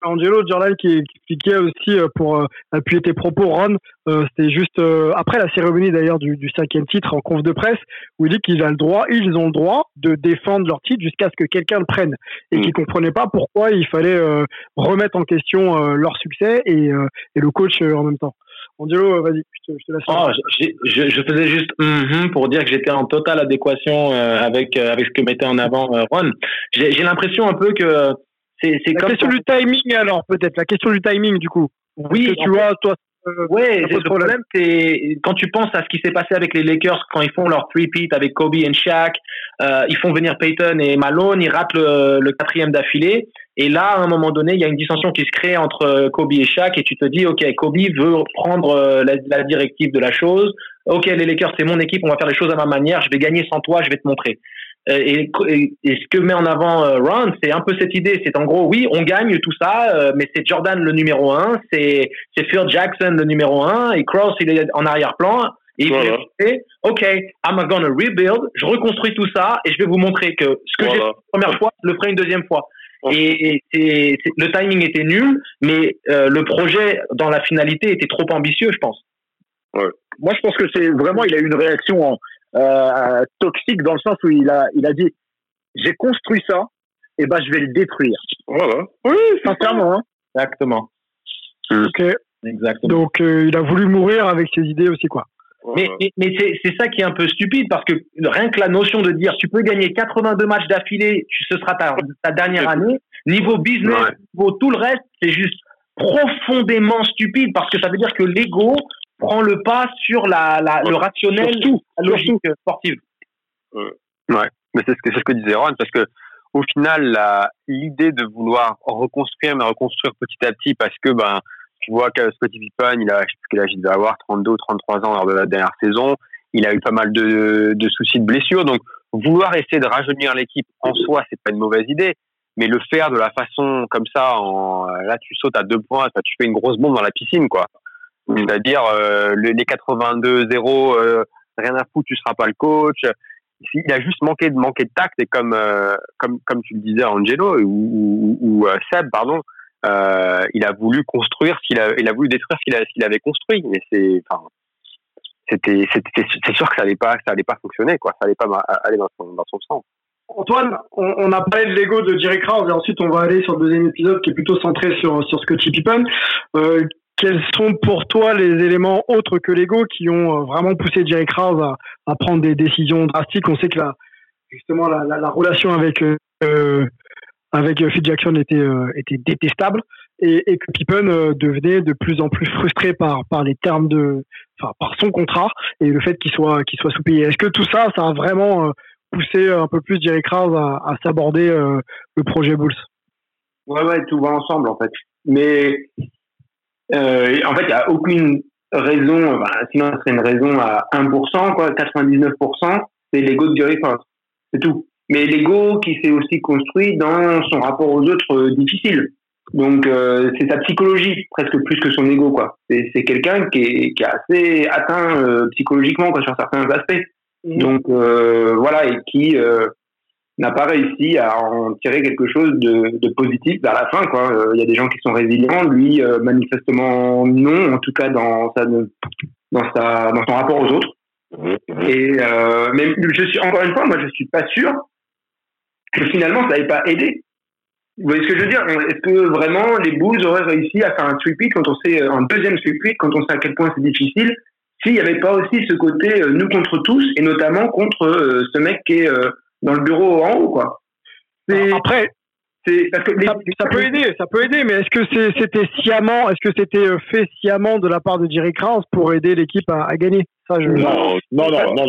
Angelo Jordan qui, expliquait aussi euh, pour euh, appuyer tes propos, Ron, euh, c'était juste après la cérémonie d'ailleurs du, cinquième titre en conf de presse où il dit qu'ils ont le droit, ils ont le droit de défendre leur titre jusqu'à ce que quelqu'un le prenne et mm. qu'ils comprenaient pas pourquoi il fallait remettre en question leur succès et, et le coach en même temps. Angelo, vas-y, je te, laisse. Oh, je, faisais juste mm-hmm pour dire que j'étais en totale adéquation avec avec ce que mettait en avant Ron. J'ai l'impression un peu que c'est la question du timing alors peut-être la question du timing du coup. Oui, tu vois toi. Euh, ouais, le problème, c'est quand tu penses à ce qui s'est passé avec les Lakers quand ils font leur three-peat avec Kobe et Shaq, euh, ils font venir Peyton et Malone, ils ratent le, quatrième d'affilée, et là, à un moment donné, il y a une dissension qui se crée entre Kobe et Shaq, et tu te dis, ok, Kobe veut prendre euh, la, la directive de la chose, ok, les Lakers, c'est mon équipe, on va faire les choses à ma manière, je vais gagner sans toi, je vais te montrer. Euh, et, et, ce que met en avant euh, Ron, c'est un peu cette idée. C'est en gros, oui, on gagne tout ça, euh, mais c'est Jordan le numéro un, c'est c'est Phil Jackson le numéro un, et Cross il est en arrière-plan. Et il dit, OK, I'm gonna rebuild. Je reconstruis tout ça et je vais vous montrer que ce que j'ai fait la première fois, je le ferai une deuxième fois. Et, et le timing était nul, mais le projet dans la finalité était trop ambitieux, je pense. Ouais. Moi, je pense que c'est vraiment, il a eu une réaction en, euh, toxique dans le sens où il a, il a dit j'ai construit ça, et ben je vais le détruire. Voilà. Oui, sincèrement. Hein. Exactement. Ok. Exactement. Donc euh, il a voulu mourir avec ses idées aussi, quoi. Mais, mais, c'est ça qui est un peu stupide parce que rien que la notion de dire tu peux gagner 82 matchs d'affilée, ce sera ta, ta dernière année, niveau business, niveau tout le reste, c'est juste profondément stupide parce que ça veut dire que l'ego prend le pas sur la, la le rationnel, la logique sportive. Ouais, mais c'est ce que c'est ce que disait Ron parce que au final l'idée de vouloir reconstruire mais reconstruire petit à petit parce que ben tu vois que Scottie Pippen il a je sais plus quel âge il devait avoir 32 ou 33 ans lors de la dernière saison. Il a eu pas mal de, de soucis de blessures. Donc vouloir essayer de rajeunir l'équipe en soi c'est pas une mauvaise idée. Mais le faire de la façon comme ça en là tu sautes à deux points tu fais une grosse bombe dans la piscine quoi c'est-à-dire euh, les 82-0, euh, rien à foutre, tu seras pas le coach. Il a juste manqué de manquer de tact et comme euh, comme comme tu le disais Angelo ou, ou, Seb pardon, il a voulu construire ce qu'il a il a voulu détruire ce qu'il avait construit. Mais c'est enfin c'était c'est sûr que ça allait pas ça allait pas fonctionner quoi, ça allait pas aller dans son dans son sens. Antoine, on, a parlé de l'ego de Jerry Krause et ensuite on va aller sur le deuxième épisode qui est plutôt centré sur, sur Scottie Pippen. Euh, quels sont pour toi les éléments autres que l'ego qui ont euh, vraiment poussé Jerry Krause à, prendre des décisions drastiques? On sait que la, justement la, relation avec euh, euh, avec Phil Jackson était était détestable et, que Pippen devenait de plus en plus frustré par par les termes de enfin par son contrat et le fait qu'il soit qu'il soit sous-payé. Est-ce que tout ça ça a vraiment poussé un peu plus Jerry Krause à, à s'aborder le projet Bulls? Ouais ouais, tout va ensemble en fait. Mais euh, en fait, il n'y a aucune raison, bah, sinon ce serait une raison à 1%, quoi, 99%, c'est l'ego de Gary Fox. C'est tout. Mais l'ego qui s'est aussi construit dans son rapport aux autres euh, difficile. Donc euh, c'est sa psychologie presque plus que son ego quoi. C'est quelqu'un qui est, qui est assez atteint euh, psychologiquement quoi sur certains aspects. Mmh. Donc euh, voilà et qui n'a pas réussi à en tirer quelque chose de, de positif vers la fin. Quoi. Euh, il y a des gens qui sont résilients, lui euh, manifestement non, en tout cas dans sa, dans sa, dans son rapport aux autres. Et euh, mais je suis encore une fois, moi je suis pas sûr que finalement ça n'ait pas aidé. Vous voyez ce que je veux dire? Est-ce que vraiment les Bulls auraient réussi à faire un sweep quand on sait un deuxième sweep quand on sait à quel point c'est difficile s'il n'y avait pas aussi ce côté nous contre tous et notamment contre ce mec qui est dans le bureau en haut, quoi. Après, c'est parce que ça, peut aider, ça peut aider, mais est-ce que c'était sciemment, est-ce que c'était euh, fait sciemment de la part de Jerry Krause pour aider l'équipe à, gagner? Ça, je... Non, non, non, non,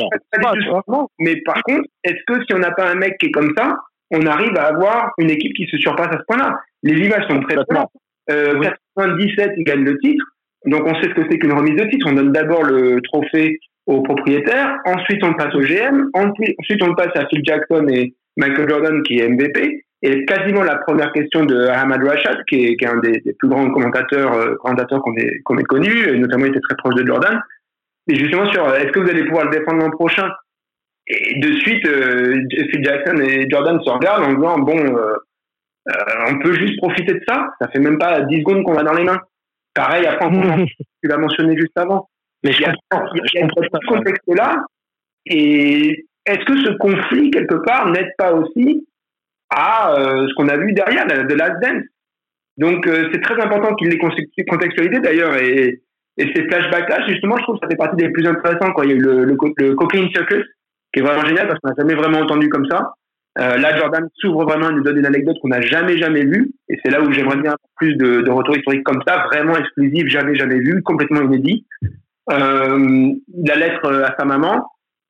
non. mais par contre, est-ce que si on n'a pas un mec qui est comme ça, on arrive à avoir une équipe qui se surpasse à ce point-là? Les images sont très claires. Euh, 97, il gagne le titre. Donc on sait ce que c'est qu'une remise de titre. On donne d'abord le trophée au propriétaire. Ensuite, on passe au GM. Ensuite, on passe à Phil Jackson et Michael Jordan qui est MVP. Et quasiment la première question de Ahmad Rashad, qui est, qui est un des, plus grands commentateurs, euh, commentateurs qu'on ait, qu'on ait connus, et notamment il était très proche de Jordan. Et justement sur est-ce que vous allez pouvoir le défendre l'an prochain? Et de suite, euh, Phil Jackson et Jordan se regardent en disant bon, euh, on peut juste profiter de ça. Ça fait même pas 10 secondes qu'on va dans les mains. Pareil, après, tu l'as mentionné juste avant. Mais je il y a, ce contexte-là. Et est-ce que ce conflit, quelque part, n'aide pas aussi à ce qu'on a vu derrière, de Last Dance? Donc, c'est très important qu'il l'ait contextualisé, d'ailleurs. Et, et ces flashbacks-là, justement, je trouve que ça fait partie des plus intéressants. Quoi. Il y a eu le, le, le Cocaine Circus, qui est vraiment génial parce qu'on n'a jamais vraiment entendu comme ça. Euh, là, Jordan s'ouvre vraiment, il nous donne une anecdote qu'on n'a jamais, jamais vue. Et c'est là où j'aimerais bien plus de, de retours historiques comme ça, vraiment exclusifs, jamais, jamais vu, complètement inédit. Euh, la lettre euh, à sa maman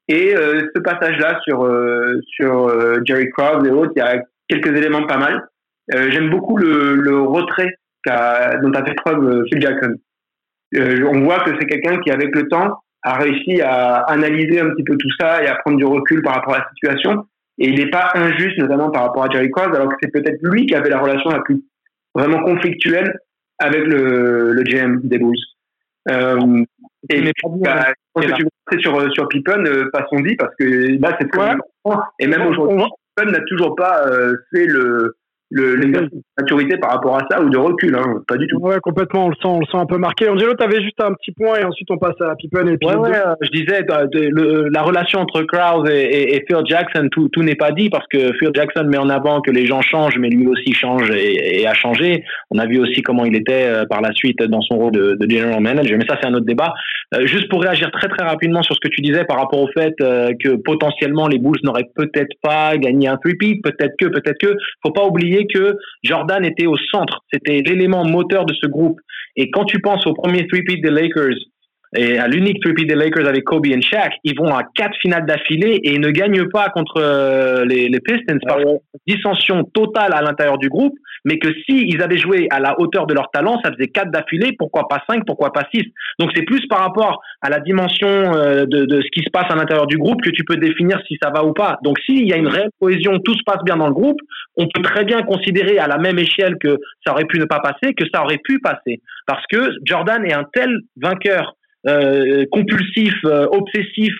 et euh, ce passage-là sur, euh, sur Jerry Krause et autres, il y a quelques éléments pas mal. J'aime beaucoup le, le retrait dont a fait preuve Phil Jackson. on voit que c'est quelqu'un qui, avec le temps, a réussi à analyser un petit peu tout ça et à prendre du recul par rapport à la situation. Et il n'est pas injuste, notamment par rapport à Jerry Krause, alors que c'est peut-être lui qui avait la relation la plus vraiment conflictuelle avec le, le GM des Bulls. Euh, et mais bah, quand tu veux sur, sur Pippen, euh, passons dit, parce que là, c'est très important. Et même aujourd'hui, Pippen n'a toujours pas euh, fait le, le, de maturité par rapport à ça ou de recul, hein, pas du tout. Ouais, complètement, on le sent, on le sent un peu marqué. Angelo, tu avais juste un petit point et ensuite on passe à Pippen et puis. Ouais, ouais, euh, je disais, la relation entre Krause et, et, Phil Jackson, tout, tout n'est pas dit parce que Phil Jackson met en avant que les gens changent, mais lui aussi change et, et a changé. On a vu aussi comment il était euh, par la suite dans son rôle de, de general manager, mais ça c'est un autre débat. Euh, juste pour réagir très très rapidement sur ce que tu disais par rapport au fait que potentiellement les Bulls n'auraient peut-être pas gagné un three peut-être que, peut-être que, faut pas oublier que Jordan était au centre. C'était l'élément moteur de ce groupe. Et quand tu penses au premier three-peat des Lakers et à l'unique three des Lakers avec Kobe et Shaq, ils vont à quatre finales d'affilée et ils ne gagnent pas contre euh, les, Pistons par une dissension totale à l'intérieur du groupe, mais que si ils avaient joué à la hauteur de leur talent, ça faisait quatre d'affilée, pourquoi pas cinq, pourquoi pas six? Donc c'est plus par rapport à la dimension euh, de, de, ce qui se passe à l'intérieur du groupe que tu peux définir si ça va ou pas. Donc s'il y a une réelle cohésion, tout se passe bien dans le groupe, on peut très bien considérer à la même échelle que ça aurait pu ne pas passer, que ça aurait pu passer. Parce que Jordan est un tel vainqueur euh, compulsif, euh, obsessif.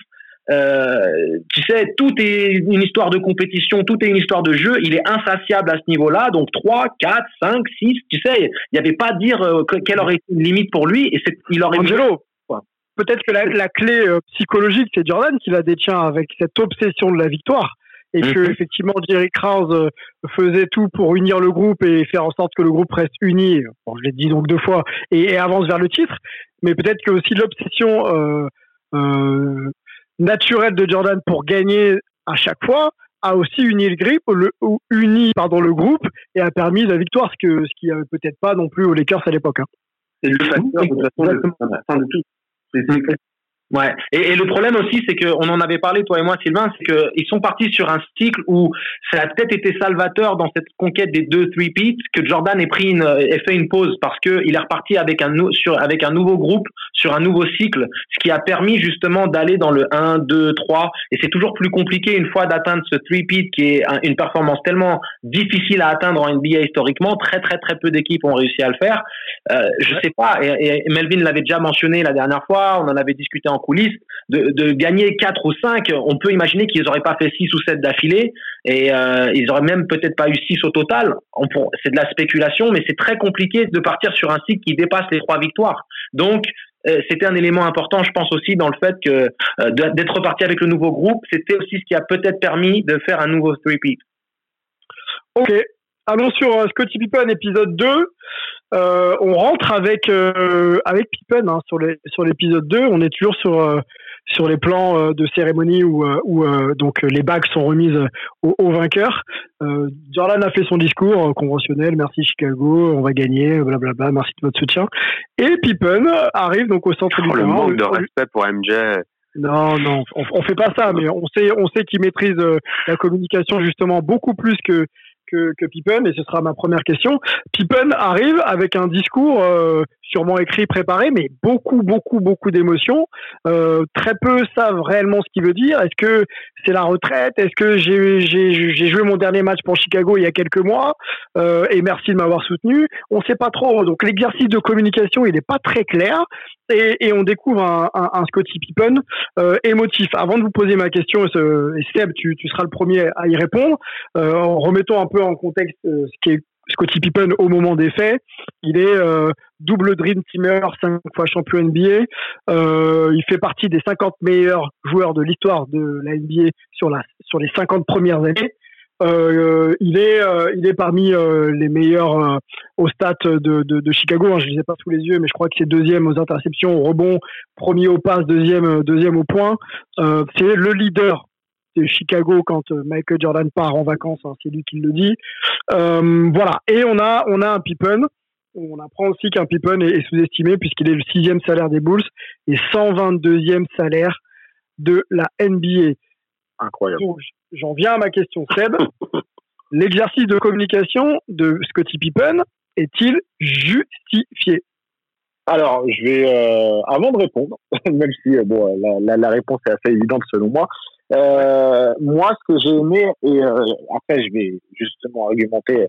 Euh, tu sais, tout est une histoire de compétition, tout est une histoire de jeu. Il est insatiable à ce niveau-là. Donc 3, 4, 5, 6, tu sais, il n'y avait pas à dire quelle aurait été une limite pour lui. Et il aurait Angelo, peut-être que la, la clé psychologique, c'est Jordan qui la détient avec cette obsession de la victoire et que mhm. effectivement Jerry Krause faisait tout pour unir le groupe et faire en sorte que le groupe reste uni. Bon, je l'ai dit donc deux fois et, avance vers le titre mais peut-être que aussi l'obsession euh, euh, naturelle de Jordan pour gagner à chaque fois a aussi uni le grip, le, uni pardon le groupe et a permis la victoire, ce que ce qui avait peut-être pas non plus aux Lakers à l'époque. Hein. C'est le facteur de toute façon de, tout. Ouais. Et, et, le problème aussi, c'est qu'on en avait parlé toi et moi, Sylvain, c'est qu'ils sont partis sur un cycle où ça a peut-être été salvateur dans cette conquête des deux three peats que Jordan ait pris une, ait fait une pause parce que il est reparti avec un sur avec un nouveau groupe sur un nouveau cycle, ce qui a permis justement d'aller dans le 1, 2, 3. Et c'est toujours plus compliqué une fois d'atteindre ce three peat qui est une performance tellement difficile à atteindre en NBA historiquement. Très très très peu d'équipes ont réussi à le faire. Euh, je sais pas. Et, et Melvin l'avait déjà mentionné la dernière fois. On en avait discuté en coulisses, de, gagner 4 ou 5, on peut imaginer qu'ils n'auraient pas fait 6 ou 7 d'affilée et euh, ils auraient même peut-être pas eu 6 au total. C'est de la spéculation, mais c'est très compliqué de partir sur un cycle qui dépasse les 3 victoires. Donc, euh, c'était un élément important, je pense aussi, dans le fait que euh, d'être reparti avec le nouveau groupe, c'était aussi ce qui a peut-être permis de faire un nouveau three-peat. Ok, allons sur Scotty Pippen épisode 2. Euh, on rentre avec euh, avec Pippen hein, sur les sur l'épisode 2. On est toujours sur euh, sur les plans de cérémonie où, où donc les bagues sont remises aux, aux vainqueurs. Jordan a fait son discours conventionnel. Merci Chicago, on va gagner, blablabla. Merci de votre soutien. Et Pippen arrive donc au centre du terrain. Le manque de respect pour MJ. Non, non, on, on fait pas ça, mais on sait, on sait qu'il maîtrise la communication justement beaucoup plus que que, Pippen, et ce sera ma première question. Pippen arrive avec un discours euh, sûrement écrit, préparé, mais beaucoup, beaucoup, beaucoup d'émotions. Euh, très peu savent réellement ce qu'il veut dire. Est-ce que c'est la retraite? Est-ce que j'ai joué mon dernier match pour Chicago il y a quelques mois euh, Et merci de m'avoir soutenu? On ne sait pas trop. Donc l'exercice de communication, il n'est pas très clair. Et, et, on découvre un, un, un Scotty Pippen euh, émotif. Avant de vous poser ma question, et Seb, tu, tu seras le premier à y répondre, euh, en remettant un peu en contexte euh, ce qui est Scottie Pippen au moment des faits. Il est euh, double Dream Teamer, cinq fois champion NBA. Euh, il fait partie des 50 meilleurs joueurs de l'histoire de la NBA sur, les 50 premières années. Euh, il est parmi les meilleurs au stats de, de, de Chicago. Hein, je ne les ai pas sous les yeux, mais je crois que c'est deuxième aux interceptions, au rebond, premier au pass, deuxième deuxième au point. c'est le leader Chicago quand euh, Michael Jordan part en vacances, hein, c'est lui qui le dit. Euh, voilà. Et on a, on a un Pippen. On apprend aussi qu'un Pippen est, sous-estimé puisqu'il est le sixième salaire des Bulls et 122e salaire de la NBA. Incroyable. J'en viens à ma question, Seb. L'exercice de communication de Scottie Pippen est-il justifié? Alors, je vais, euh, avant de répondre, même si bon, la, la, réponse est assez évidente selon moi, euh, moi, ce que j'ai aimé, et euh, après je vais justement argumenter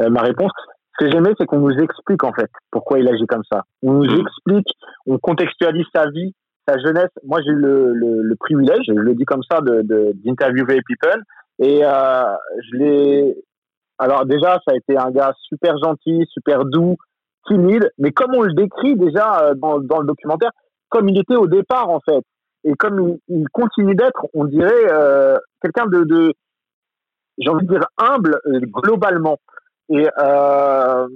euh, ma réponse, ce que j'ai aimé, c'est qu'on nous explique en fait pourquoi il agit comme ça. On nous mmh. explique, on contextualise sa vie, sa jeunesse. Moi, j'ai eu le, le, le, privilège, je le dis comme ça, de d'interviewer People, et euh, je l'ai. Alors déjà, ça a été un gars super gentil, super doux, timide, mais comme on le décrit déjà dans, dans le documentaire, comme il était au départ en fait et comme il, continue d'être, on dirait euh, quelqu'un de, j'ai envie de dire humble euh, globalement. Et euh,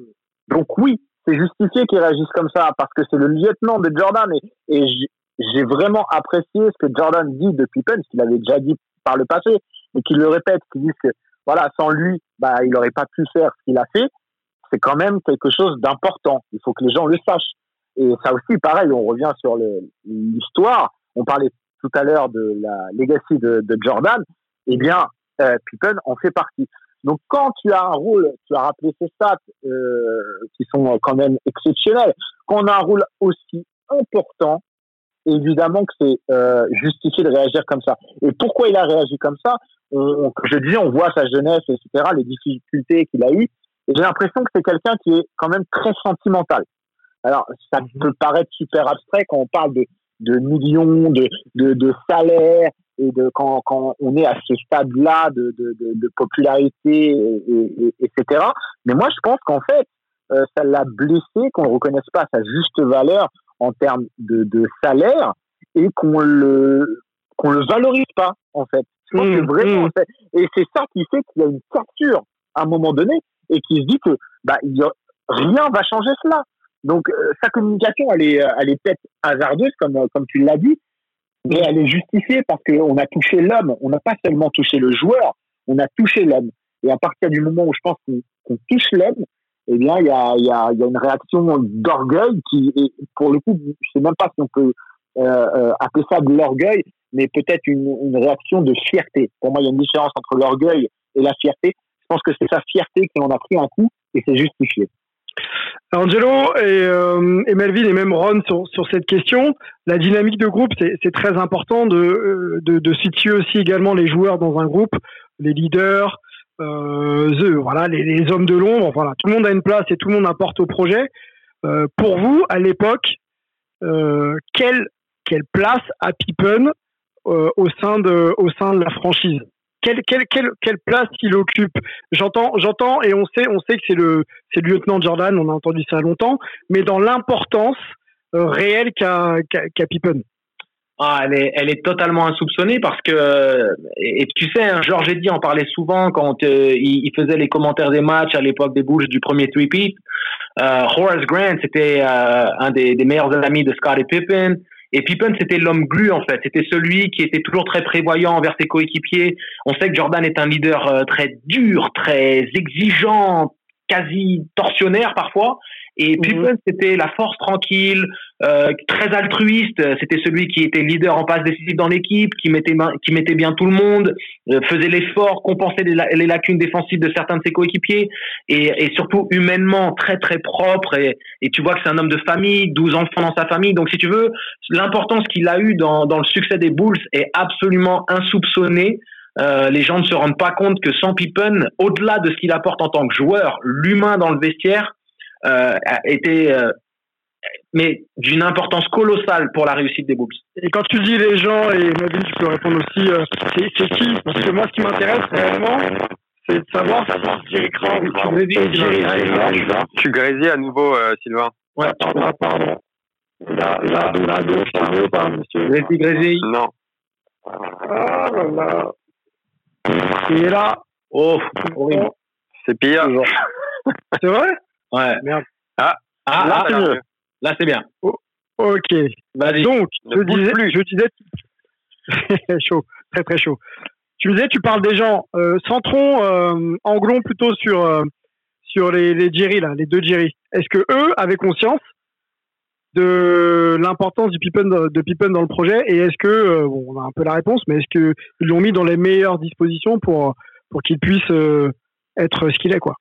donc oui, c'est justifié qu'il réagisse comme ça parce que c'est le lieutenant de Jordan et, j'ai vraiment apprécié ce que Jordan dit de Pippen, ce qu'il avait déjà dit par le passé, et qu'il le répète, qu'il dit que voilà, sans lui, bah, il n'aurait pas pu faire ce qu'il a fait. C'est quand même quelque chose d'important. Il faut que les gens le sachent. Et ça aussi, pareil, on revient sur l'histoire on parlait tout à l'heure de la legacy de, Jordan, eh bien, euh, Pippen en fait partie. Donc, quand tu as un rôle, tu as rappelé ces stats euh, qui sont quand même exceptionnels, quand on a un rôle aussi important, évidemment que c'est euh, justifié de réagir comme ça. Et pourquoi il a réagi comme ça? On, Je dis, on voit sa jeunesse, etc., les difficultés qu'il a eues. Et j'ai l'impression que c'est quelqu'un qui est quand même très sentimental. Alors, ça peut paraître super abstrait quand on parle de de millions de, de, de salaires et de quand, quand on est à ce stade-là de, de, de, popularité, et, etc. Mais moi, je pense qu'en fait, euh, ça l'a blessé, qu'on ne reconnaisse pas sa juste valeur en termes de, de salaire et qu'on le qu'on le valorise pas, en fait. Je pense que mmh, vraiment, mmh. et c'est ça qui fait qu'il y a une cassure à un moment donné et qui se dit que bah, il rien va changer cela. Donc euh, sa communication, elle est, elle est peut-être hasardeuse, comme, comme tu l'as dit, mais elle est justifiée parce qu'on a touché l'homme. On n'a pas seulement touché le joueur, on a touché l'homme. Et à partir du moment où je pense qu'on touche l'homme, eh bien, il y a, y, a, y a une réaction d'orgueil qui, est, pour le coup, je sais même pas si on peut euh, euh, appeler ça de l'orgueil, mais peut-être une, une réaction de fierté. Pour moi, il y a une différence entre l'orgueil et la fierté. Je pense que c'est sa fierté qui en a pris un coup et c'est justifié. Angelo et, euh, et, Melvin et même Ron sur, cette question, la dynamique de groupe, c'est très important de, euh, de, situer aussi également les joueurs dans un groupe, les leaders, euh, les, hommes de l'ombre. Voilà, tout le monde a une place et tout le monde apporte au projet. Pour vous, à l'époque, quelle, place a Pippen au sein de la franchise? Quelle, quelle, quelle, quelle place il occupe J'entends, j'entends, et on sait, on sait que c'est le, c'est le lieutenant Jordan. On a entendu ça longtemps, mais dans l'importance euh, réelle qu'a, qu'a, Pippen. Ah, elle est, elle est totalement insoupçonnée parce que, et, tu sais, hein, Georges Eddy en parlait souvent quand euh, il, faisait les commentaires des matchs à l'époque des Bulls du premier three-peat. Euh, Horace Grant, c'était un des, des, meilleurs amis de Scottie Pippen. Et Pippen, c'était l'homme glu, en fait. C'était celui qui était toujours très prévoyant envers ses coéquipiers. On sait que Jordan est un leader euh, très dur, très exigeant, quasi tortionnaire parfois. Et mhm. Pippen, c'était la force tranquille, euh, très altruiste. C'était celui qui était leader en passe décisive dans l'équipe, qui mettait, qui mettait bien tout le monde, euh, faisait l'effort, compensait les, lacunes défensives de certains de ses coéquipiers, et, et, surtout humainement très très propre. Et, et tu vois que c'est un homme de famille, 12 enfants dans sa famille. Donc si tu veux, l'importance qu'il a eu dans, dans le succès des Bulls est absolument insoupçonnée. Euh, les gens ne se rendent pas compte que sans Pippen, au-delà de ce qu'il apporte en tant que joueur, l'humain dans le vestiaire a été euh, mais d'une importance colossale pour la réussite des Bulls. Et quand tu dis les gens, et Melvin, tu peux répondre aussi, c'est qui? Parce que moi, ce qui m'intéresse réellement, c'est de savoir si Jerry Tu grésille à nouveau, euh, Sylvain. Ouais, pardon, pardon. Là, là, là, gauche, là, ou pas, monsieur Grésille, grésille. Non. Ah là là. Et là, Oh, horrible. C'est pire. c'est vrai? Ouais. Merde. Ah, ah, Là, ah, c'est mieux. là, c'est bien. Ok. Vas-y. Donc, je disais, plus. je disais, chaud, très très chaud. Tu disais, tu parles des gens. Euh, centrons, euh, anglons plutôt sur euh, sur les les Jerry là, les deux Jerry. Est-ce que eux avaient conscience de l'importance du Pippen de, Pippen dans le projet et est-ce que euh, bon, on a un peu la réponse, mais est-ce que ils l'ont mis dans les meilleures dispositions pour pour qu'il puisse euh, être ce qu'il est quoi?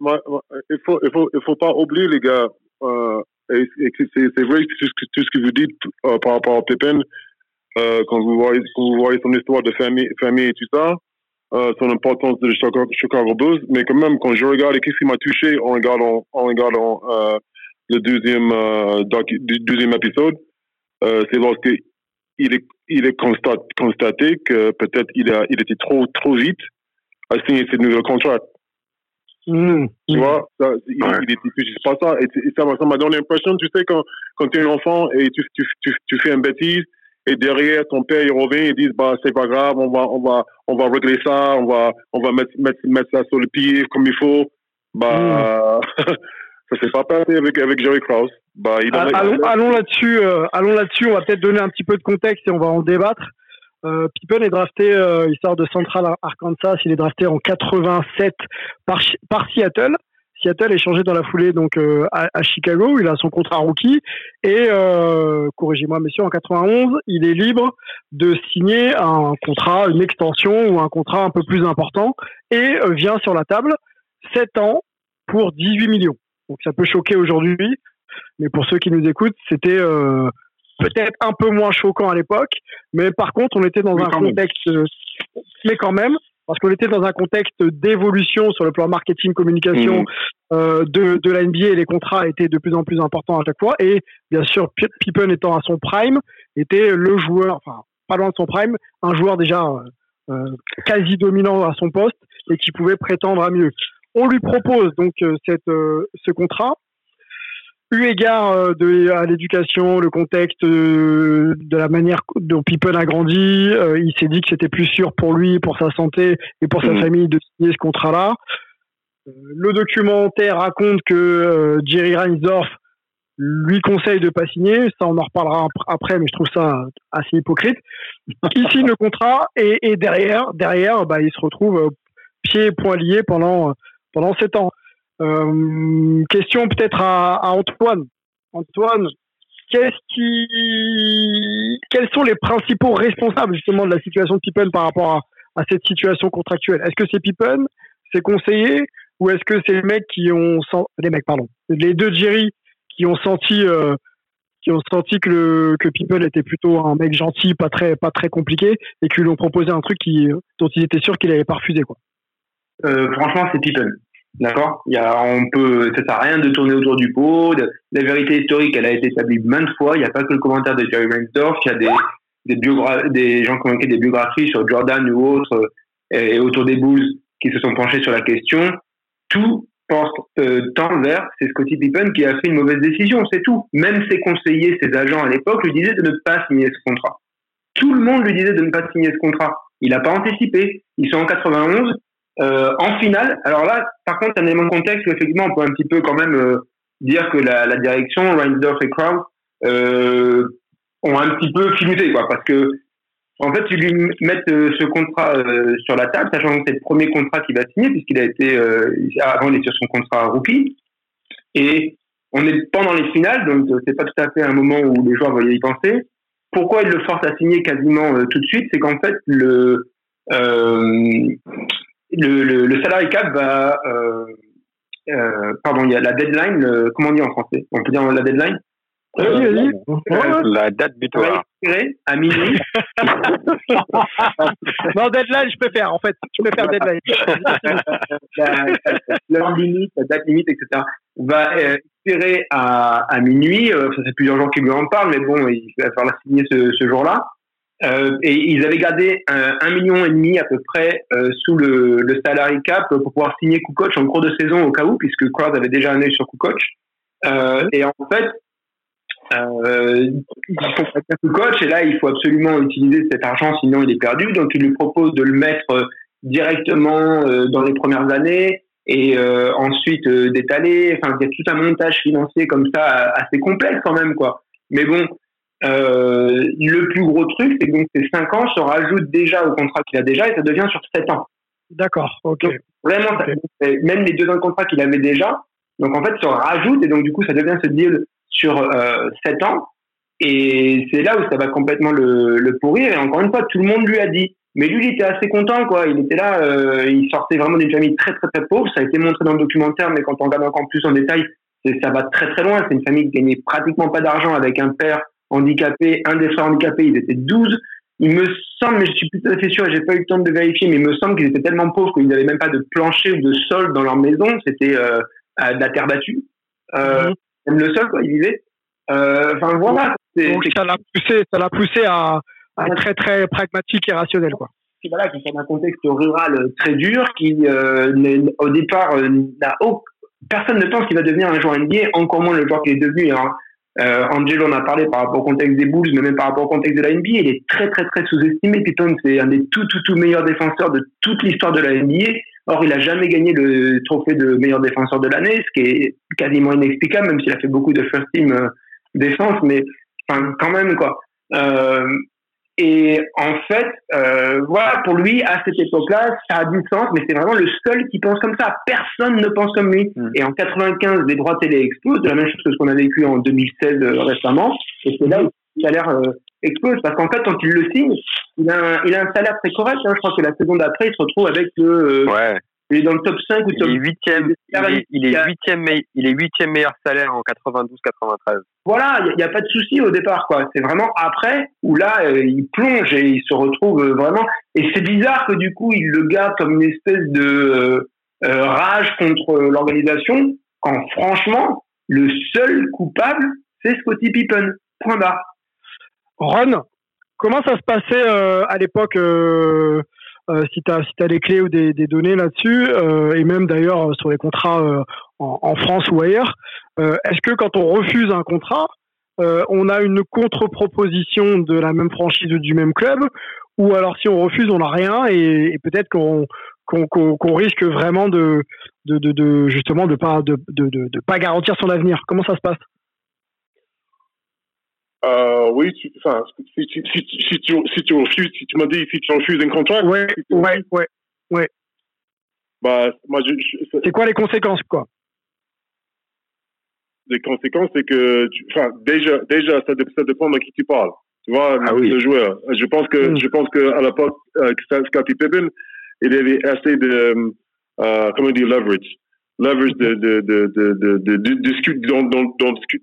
Moi, il faut, il faut, il faut pas oublier les gars. Euh, et, c'est, vrai tout ce que, vous dites euh, par rapport à Pippen euh, quand vous voyez, vous voyez son histoire de famille, famille et tout ça, son importance de Chicago, Bulls. Mais quand même, quand je regarde, et qu'est-ce qui m'a touché en regardant, en regardant le deuxième, euh, deuxième épisode, c'est lorsque il est, il est constat, constaté que peut-être il il était trop, trop vite à signer ce nouveau contrat. Mmh. Tu vois, ça, il, Ouais. il pas ça. Et, et ça m'a donné l'impression, tu sais, quand, quand tu es un enfant et tu, tu, tu, tu fais une bêtise, et derrière, ton père, il revient, il dit, bah, c'est pas grave, on va, on va, on va régler ça, on va, on va mettre, mettre, mettre ça sur le pied comme il faut. Bah, ça s'est pas passé avec, avec Jerry Krause. Bah, il en a- Allons, allons là-dessus. euh, allons là-dessus. On va peut-être donner un petit peu de contexte et on va en débattre. Euh, Pippen est drafté, euh, il sort de Central Arkansas. Il est drafté en 87 par, par Seattle. Seattle est changé dans la foulée donc euh, à, Chicago. Il a son contrat rookie et euh, corrigez-moi messieurs en 91, il est libre de signer un contrat, une extension ou un contrat un peu plus important et euh, vient sur la table 7 ans pour 18 millions. Donc ça peut choquer aujourd'hui, mais pour ceux qui nous écoutent, c'était euh, peut-être un peu moins choquant à l'époque, mais par contre, on était dans un quand même. contexte, euh, mais quand même, parce qu'on était dans un contexte d'évolution sur le plan marketing, communication Mhm. euh, de, de la NBA et les contrats étaient de plus en plus importants à chaque fois. Et bien sûr, Pi- Pippen étant à son prime, était le joueur, enfin, pas loin de son prime, un joueur déjà euh, quasi dominant à son poste et qui pouvait prétendre à mieux. On lui propose donc euh, cette, ce contrat. Eu égard euh, de, à l'éducation, le contexte euh, de la manière dont Pippen a grandi, euh, il s'est dit que c'était plus sûr pour lui, pour sa santé et pour sa Mhm. famille de signer ce contrat-là. Le documentaire raconte que Jerry Reinsdorf lui conseille de pas signer. Ça, on en reparlera ap- après, mais je trouve ça assez hypocrite. Il signe le contrat et, et derrière, derrière, bah, il se retrouve pieds et poings liés pendant pendant sept ans. Euh, question peut-être à, à Antoine. Antoine, qu'est-ce qui, quels sont les principaux responsables justement de la situation de Pippen par rapport à, à cette situation contractuelle? Est-ce que c'est Pippen, ses conseillers, ou est-ce que c'est les mecs qui ont les mecs pardon, les deux Jerry qui ont senti euh, qui ont senti que le, que Pippen était plutôt un mec gentil, pas très pas très compliqué, et qui lui ont proposé un truc qui dont ils étaient sûrs qu'il avait pas refusé quoi? Euh, franchement, c'est Pippen. D'accord Il y a, on peut, ça sert à rien de tourner autour du pot. La vérité historique, elle a été établie maintes fois. Il n'y a pas que le commentaire de Jerry Reinsdorf. Il y a des, des, des gens qui ont écrit des biographies sur Jordan ou autres euh, et autour des Bulls qui se sont penchés sur la question. Tout pense, euh, tend vers c'est Scottie Pippen qui a fait une mauvaise décision, c'est tout. Même ses conseillers, ses agents à l'époque lui disaient de ne pas signer ce contrat. Tout le monde lui disait de ne pas signer ce contrat. Il n'a pas anticipé. Ils sont en 91. Euh, en finale, alors là, par contre, un élément de contexte effectivement on peut un petit peu quand même euh, dire que la, direction, Reinsdorf et Kraus, euh, ont un petit peu filouté, quoi, parce que en fait, ils lui mettent ce contrat sur la table, sachant que c'est le premier contrat qu'il va signer, puisqu'il a été avant il est sur son contrat rookie, et on est pendant les finales, donc c'est pas tout à fait un moment où les joueurs voyaient y penser. Pourquoi il le force à signer quasiment tout de suite, c'est qu'en fait le le, le, le salary cap va, euh, euh, pardon, il y a la deadline, le- comment on dit en français? On peut dire la deadline? Vas-y, vas-y. Ouais, ouais. La date va butoir. expirer à minuit. Non, deadline, je préfère, en fait. Je préfère deadline. la, limite, la date limite, etc. va euh, expirer à, à minuit. Euh, ça fait plusieurs jours qu'il lui en parle, mais bon, il va falloir signer ce, ce jour-là. Euh, et ils avaient gardé un, un, million et demi à peu près euh, sous le, le salary cap pour pouvoir signer Kukoc en cours de saison au cas où, puisque Crowd avait déjà un œil sur Kukoc. Euh, et en fait, euh, ils font Kukoc et là, il faut absolument utiliser cet argent, sinon il est perdu. Donc, ils lui proposent de le mettre directement dans les premières années et ensuite d'étaler. Enfin, il y a tout un montage financier comme ça assez complexe quand même, quoi. Mais bon, euh, le plus gros truc, c'est que donc ces 5 ans se rajoutent déjà au contrat qu'il a déjà et ça devient sur 7 ans. D'accord, ok. vraiment, même les deux ans de contrat qu'il avait déjà, donc en fait, se rajoute et donc du coup, ça devient ce deal sur euh, 7 ans. Et c'est là où ça va complètement le, le, pourrir. Et encore une fois, tout le monde lui a dit. Mais lui, il était assez content, quoi. Il était là, euh, il sortait vraiment d'une famille très, très, très pauvre. Ça a été montré dans le documentaire, mais quand on regarde encore plus en détail, ça va très, très loin. C'est une famille qui gagnait pratiquement pas d'argent avec un père handicapés, un des frères handicapés, ils étaient 12. Il me semble, mais je suis plus tout à fait sûr, j'ai pas eu le temps de vérifier, mais il me semble qu'ils étaient tellement pauvres qu'ils n'avaient même pas de plancher ou de sol dans leur maison. C'était euh, de la terre battue. Euh, mhm. Même le sol, quoi, ils vivaient. Euh, enfin, voilà. Donc, ça l'a poussé, ça l'a poussé à, à être très, très pragmatique et rationnel, quoi. Voilà, qui est un contexte rural très dur, qui euh, au départ n'a aucun personne ne pense qu'il va devenir un joueur NBA, encore moins le joueur qu'il est devenu. Hein. Euh, Angelo en a parlé par rapport au contexte des Bulls, mais même par rapport au contexte de la NBA. Il est très, très, très sous-estimé. Pippen, c'est un des tout, tout, tout meilleurs défenseurs de toute l'histoire de la NBA. Or, il a jamais gagné le trophée de meilleur défenseur de l'année, ce qui est quasiment inexplicable, même s'il a fait beaucoup de first team euh, défense, mais enfin, quand même, quoi. Euh, et en fait, euh, voilà, pour lui, à cette époque-là, ça a du sens, mais c'est vraiment le seul qui pense comme ça. Personne ne pense comme lui. Mm. Et en 95, les droits télé explosent, de la même chose que ce qu'on a vécu en 2016 euh, récemment. Et c'est là où le salaire euh, explose, parce qu'en fait, quand il le signe, il a un, il a un salaire très correct. Hein. Je crois que la seconde d'après, il se retrouve avec le, euh, ouais. Il est dans le top 5 ou top il est huitième, il est, huitième, il est meilleur salaire en 92-93. Voilà, il n'y a, pas de souci au départ, quoi. C'est vraiment après où là, euh, il plonge et il se retrouve euh, vraiment. Et c'est bizarre que du coup, il le garde comme une espèce de euh, rage contre l'organisation, quand franchement, le seul coupable, c'est Scotty Pippen. Point barre. Ron, comment ça se passait à l'époque euh, si tu as, si as les clés ou des, des données là-dessus, euh, et même d'ailleurs euh, sur les contrats en, en, France ou ailleurs, est-ce que quand on refuse un contrat, on a une contre-proposition de la même franchise ou du même club, ou alors si on refuse, on n'a rien, et, et peut-être qu'on qu'on risque vraiment de, de, de, de, justement de pas de, de, de, pas garantir son avenir. Comment ça se passe? Euh, oui, tu, enfin, si tu, si, tu, si, tu, si tu refuses, si tu m'as dit si tu refuses un contrat. Ouais, ouais, ouais, ouais. Bah, moi, je, c'est quoi les conséquences, quoi? Les conséquences, c'est que, enfin, déjà, déjà, ça, ça, dépend de qui tu parles. Tu vois, ah, le, oui. joueur. Je pense que, mm. je pense que à l'époque, euh, Scottie Pippen, il avait assez de, euh, comment dire, leverage. Leverage de, de, de, de, de, de, de, discuter,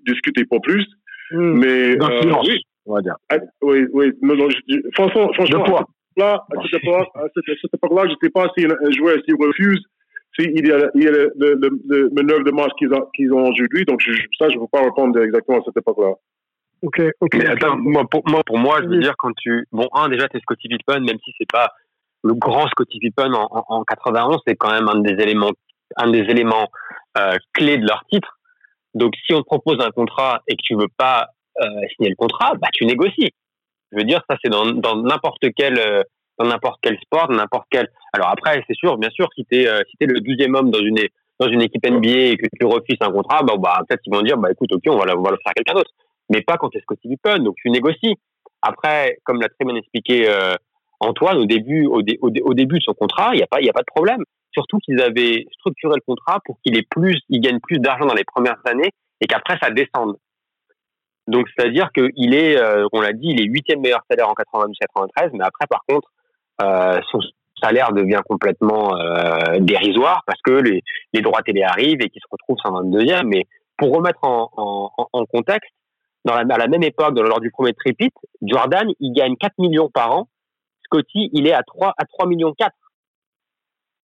discuter pas plus. Mmh. Mais euh, oui, on va dire. Ah, oui, oui. Non, non, je, franchement, franchement, là, à cette époque, époque-là, je ne sais pas si un joueur s'il refuse, s'il y a, il y a le, le, le, le manœuvre de marche qu'ils ont, qu'ils ont aujourd'hui. Donc je, ça, je ne peux pas répondre exactement à cette époque-là. Ok, ok. Mais attends, moi, pour moi, pour moi, je veux dire quand tu, bon, un déjà, es Scotty Pippen, même si c'est pas le grand Scotty Pippen en, en, en 91, c'est quand même un des éléments, un des éléments euh, clés de leur titre. Donc, si on te propose un contrat et que tu veux pas euh, signer le contrat, bah tu négocies. Je veux dire, ça c'est dans n'importe quel euh, dans n'importe quel sport, n'importe quel. Alors après, c'est sûr, bien sûr, si t'es euh, si t'es le douzième homme dans une dans une équipe NBA et que tu refuses un contrat, bah, bah peut-être qu'ils vont dire, bah écoute, ok, on va, on va le faire à quelqu'un d'autre. Mais pas quand t'es Scottie Pippen, donc tu négocies. Après, comme l'a très bien expliqué euh, Antoine au début, au, au, début de son contrat, il n'y a pas, y a pas de problème surtout qu'ils avaient structuré le contrat pour qu'il ait plus, il gagne plus d'argent dans les premières années et qu'après ça descende. Donc c'est-à-dire qu'il est, euh, on l'a dit, il est huitième meilleur salaire en 92-93, mais après par contre euh, son salaire devient complètement euh, dérisoire parce que les, droits télé arrivent et qu'il se retrouve 122e. Mais pour remettre en, contexte, à la même époque, lors du premier tripit, Jordan, il gagne 4 millions par an. Scotty, il est à 3 à 3 millions 4.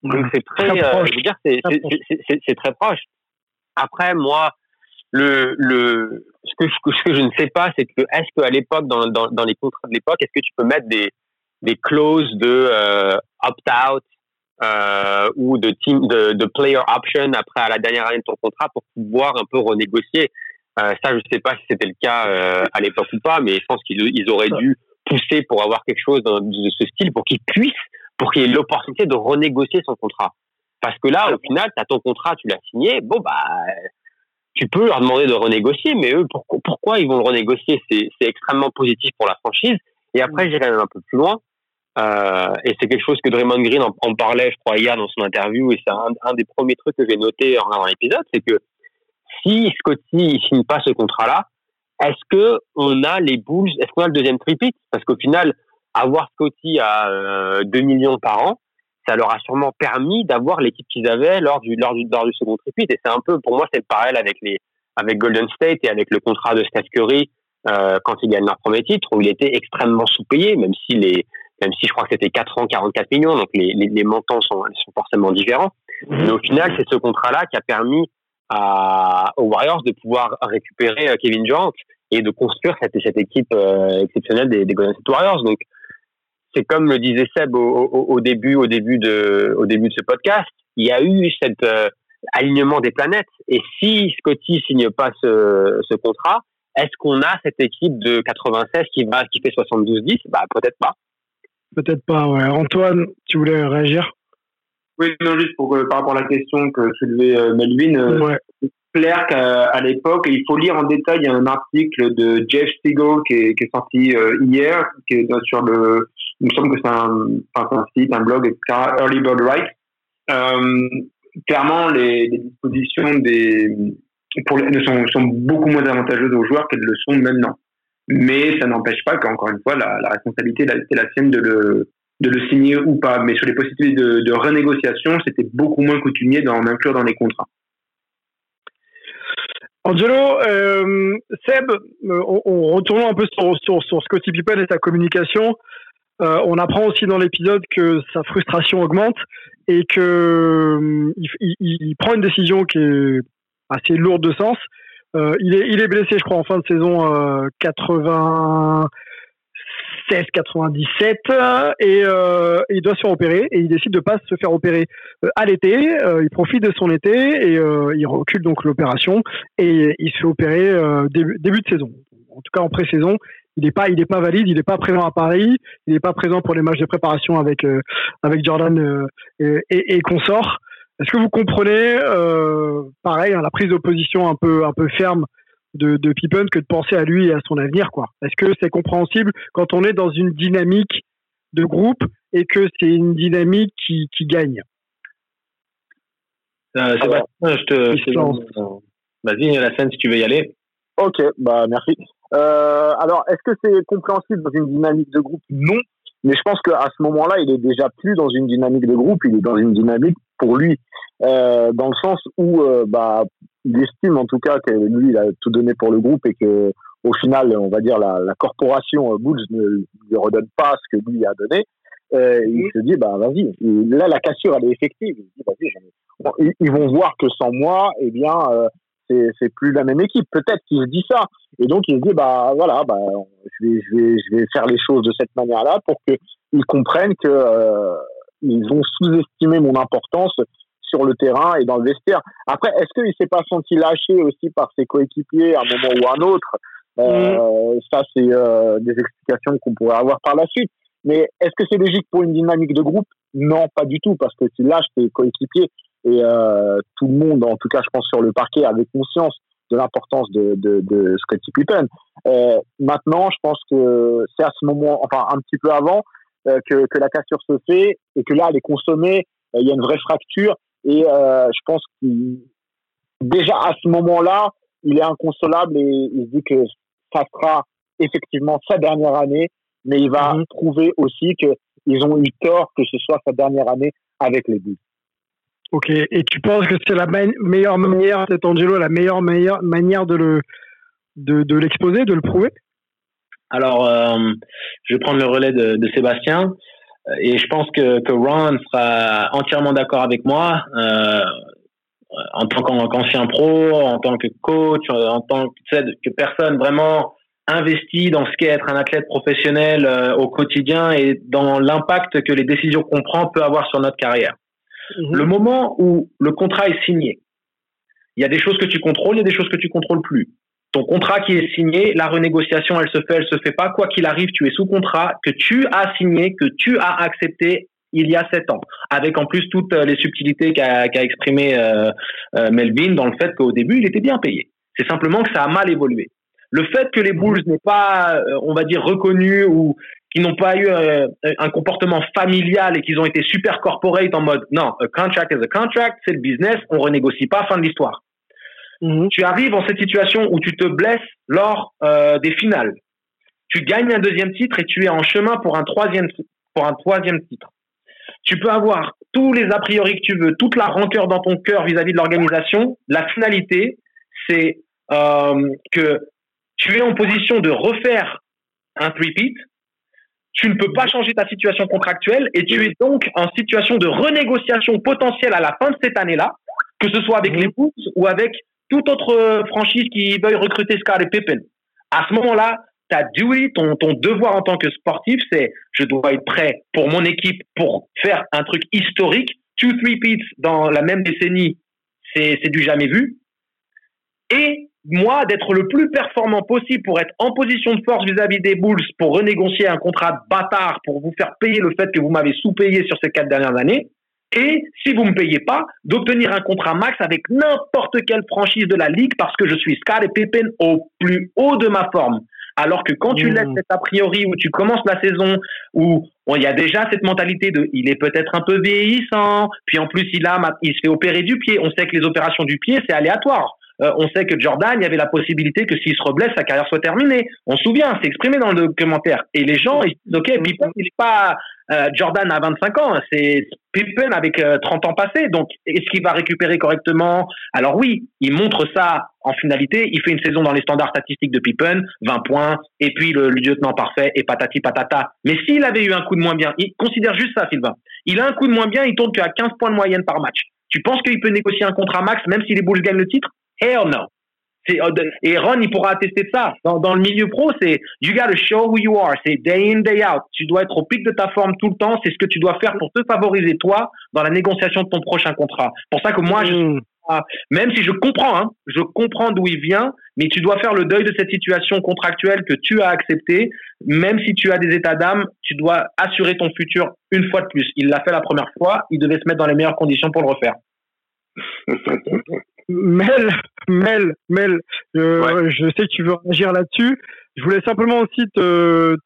Donc c'est très, très euh, je veux dire, c'est très proche. Après, moi, le, le, ce que, ce que je ne sais pas, c'est que est-ce qu'à l'époque, dans, dans, dans les contrats de l'époque, est-ce que tu peux mettre des, des clauses de euh, opt-out euh, ou de team de, de, player option après à la dernière année de ton contrat pour pouvoir un peu renégocier? Euh, ça, je sais pas si c'était le cas euh, à l'époque ou pas, mais je pense qu'ils ils auraient dû pousser pour avoir quelque chose de ce style pour qu'ils puissent, pour qu'il y ait l'opportunité de renégocier son contrat. Parce que là, au final, tu as ton contrat, tu l'as signé, bon, bah, tu peux leur demander de renégocier, mais eux, pourquoi, pourquoi ils vont le renégocier? C'est extrêmement positif pour la franchise. Et après, j'irai même un peu plus loin. Euh, et c'est quelque chose que Draymond Green en, en, parlait, je crois, hier dans son interview, et c'est un, un, des premiers trucs que j'ai noté en regardant l'épisode, c'est que si Scotty ne signe pas ce contrat-là, est-ce que on a les Bulls, est-ce qu'on a le deuxième tripit Parce qu'au final, avoir Scotty à euh, 2 millions par an, ça leur a sûrement permis d'avoir l'équipe qu'ils avaient lors du, lors du, lors du second tripit. Et c'est un peu, pour moi, c'est le parallèle avec les, avec Golden State et avec le contrat de Steph Curry euh, quand ils gagnent leur premier titre, où il était extrêmement sous-payé, même si même si je crois que c'était 4 ans, 44 millions, donc les, les, les montants sont, sont forcément différents. Mais au final, c'est ce contrat-là qui a permis aux Warriors de pouvoir récupérer euh, Kevin Durant et de construire cette, cette équipe euh, exceptionnelle des, des Golden State Warriors. Donc, c'est comme le disait Seb au, au, au, début, au début de, au début de ce podcast, il y a eu cet euh, alignement des planètes. Et si Scotty signe pas ce, ce contrat, est-ce qu'on a cette équipe de 96 qui va, qui fait 72-10 Bah peut-être pas. Peut-être pas. Ouais. Antoine, tu voulais réagir? Oui, non, juste pour par rapport à la question que soulevait euh, Melvin. Euh, ouais. clair qu'à l'époque, il faut lire en détail un article de Jeff Stegall qui est, qui est sorti euh, hier, qui est sur le, il me semble que c'est un, site, un blog, etc., Early Bird Rights. Euh, clairement, les, dispositions des, sont, sont beaucoup moins avantageuses aux joueurs qu'elles le sont maintenant. Mais ça n'empêche pas qu'encore une fois, la, responsabilité, c'est la sienne de le, de le signer ou pas. Mais sur les possibilités de, renégociation, c'était beaucoup moins coutumier d'en inclure dans les contrats. Angelo, euh, Seb, on, on retourne un peu sur, sur, sur Scottie Pippen et sa communication. Euh, on apprend aussi dans l'épisode que sa frustration augmente et que euh, il, prend une décision qui est assez lourde de sens. Euh, il, est, blessé, je crois, en fin de saison 96-97 euh, et il doit se faire opérer et il décide de pas se faire opérer à l'été. il profite de son été et il recule donc l'opération et il se fait opérer début, début de saison. En tout cas en pré-saison, il n'est pas il est pas valide, il n'est pas présent à Paris, il n'est pas présent pour les matchs de préparation avec euh, avec Jordan euh, et, et, consorts. Est-ce que vous comprenez euh, pareil hein, la prise d'opposition un peu un peu ferme de, de Pippen que de penser à lui et à son avenir quoi? Est-ce que c'est compréhensible quand on est dans une dynamique de groupe et que c'est une dynamique qui, qui gagne? Euh, Sébastien, je te, vas-y la scène si tu veux y aller. Ok, bah merci. Euh, alors, est-ce que c'est compréhensible dans une dynamique de groupe? Non. Mais je pense qu'à ce moment-là, il est déjà plus dans une dynamique de groupe, il est dans une dynamique pour lui, euh, dans le sens où euh, bah, il estime en tout cas que lui, il a tout donné pour le groupe et que au final, on va dire la, la corporation euh, Bulls ne lui redonne pas ce que lui a donné. Euh, il se dit bah vas-y. Là la cassure elle est effective. Il dit, bon, ils, ils, vont voir que sans moi eh bien euh, c'est plus la même équipe. Peut-être qu'il se dit ça. Et donc, il se dit, bah voilà, bah, je, vais, je, vais, je vais faire les choses de cette manière-là pour qu'ils comprennent que euh, ils ont sous-estimé mon importance sur le terrain et dans le vestiaire. Après, est-ce qu'il s'est pas senti lâché aussi par ses coéquipiers à un moment ou à un autre? Euh, mm. Ça, c'est euh, des explications qu'on pourrait avoir par la suite. Mais est-ce que c'est logique pour une dynamique de groupe? Non, pas du tout, parce que tu lâches tes coéquipiers et euh, tout le monde, en tout cas, je pense sur le parquet, avait conscience de l'importance de, de, de Scottie Pippen. Euh, maintenant, je pense que c'est à ce moment, enfin un petit peu avant, euh, que, que la cassure se fait et que là, elle est consommée. Euh, il y a une vraie fracture et euh, je pense que déjà à ce moment-là, il est inconsolable et il se dit que ça sera effectivement sa dernière année, mais il va mm -hmm. prouver aussi qu'ils ont eu tort que ce soit sa dernière année avec les Bulls. Ok, et tu penses que c'est la meilleure manière, cet Angelo, la meilleure, meilleure manière de le de, l'exposer, de le prouver? Alors, euh, je vais prendre le relais de, Sébastien, et je pense que, Ron sera entièrement d'accord avec moi. Euh, en tant qu'ancien pro, en tant que coach, en tant que personne vraiment investi dans ce qu'est être un athlète professionnel euh, au quotidien et dans l'impact que les décisions qu'on prend peut avoir sur notre carrière. Mhm. Le moment où le contrat est signé, il y a des choses que tu contrôles, il y a des choses que tu contrôles plus. Ton contrat qui est signé, la renégociation, elle se fait, elle se fait pas. Quoi qu'il arrive, tu es sous contrat que tu as signé, que tu as accepté il y a sept ans, avec en plus toutes les subtilités qu'a qu exprimé euh, euh, Melvin dans le fait qu'au début, il était bien payé. C'est simplement que ça a mal évolué. Le fait que les mhm. Bulls n'aient pas, euh, on va dire, reconnu ou qu'ils n'ont pas eu euh, un comportement familial et qu'ils ont été super corporate en mode non, a contract is a contract, c'est le business, on renégocie pas, fin de l'histoire. Mhm. Tu arrives en cette situation où tu te blesses lors euh, des finales. Tu gagnes un deuxième titre et tu es en chemin pour un troisième, pour un troisième titre. Tu peux avoir tous les a priori que tu veux, toute la rancœur dans ton cœur vis-à-vis de l'organisation. La finalité, c'est euh, que tu es en position de refaire un repeat, tu ne peux pas changer ta situation contractuelle et tu es donc en situation de renégociation potentielle à la fin de cette année-là, que ce soit avec les Bulls ou avec toute autre franchise qui veuille recruter Scar et Pippen. À ce moment-là, ta duty, ton, ton devoir en tant que sportif, c'est je dois être prêt pour mon équipe pour faire un truc historique. Two repeats dans la même décennie, c'est du jamais vu. Et moi, d'être le plus performant possible pour être en position de force vis-à-vis des Bulls, pour renégocier un contrat de bâtard, pour vous faire payer le fait que vous m'avez sous-payé sur ces quatre dernières années. Et si vous me payez pas, d'obtenir un contrat max avec n'importe quelle franchise de la ligue parce que je suis Scar et Pippen au plus haut de ma forme. Alors que quand tu mmh. laisses cet a priori où tu commences la saison où il y a déjà cette mentalité de il est peut-être un peu vieillissant, puis en plus il a il se fait opérer du pied. On sait que les opérations du pied c'est aléatoire. Euh, on sait que Jordan, il y avait la possibilité que s'il se reblesse, sa carrière soit terminée. On se souvient, c'est exprimé dans le documentaire. Et les gens, ils disent, OK, Pippen, il pas euh, Jordan à 25 ans, c'est Pippen avec 30 euh, ans passés. Donc, est-ce qu'il va récupérer correctement? Alors oui, il montre ça en finalité. Il fait une saison dans les standards statistiques de Pippen, 20 points, et puis le, lieutenant parfait, et patati patata. Mais s'il avait eu un coup de moins bien, il considère juste ça, Sylvain. Il a un coup de moins bien, il tourne qu'à 15 points de moyenne par match. Tu penses qu'il peut négocier un contrat max même si les Bulls gagnent le titre? Hell no. Euh, et Ron, il pourra attester de ça. Dans, le milieu pro, c'est you gotta show who you are. C'est day in, day out. Tu dois être au pic de ta forme tout le temps. C'est ce que tu dois faire pour te favoriser, toi, dans la négociation de ton prochain contrat. Pour ça que moi, je, mm. même si je comprends, hein, je comprends d'où il vient, mais tu dois faire le deuil de cette situation contractuelle que tu as acceptée. Même si tu as des états d'âme, tu dois assurer ton futur une fois de plus. Il l'a fait la première fois. Il devait se mettre dans les meilleures conditions pour le refaire. Mel, Mel, Mel, euh, je sais que tu veux réagir là-dessus. Je voulais simplement aussi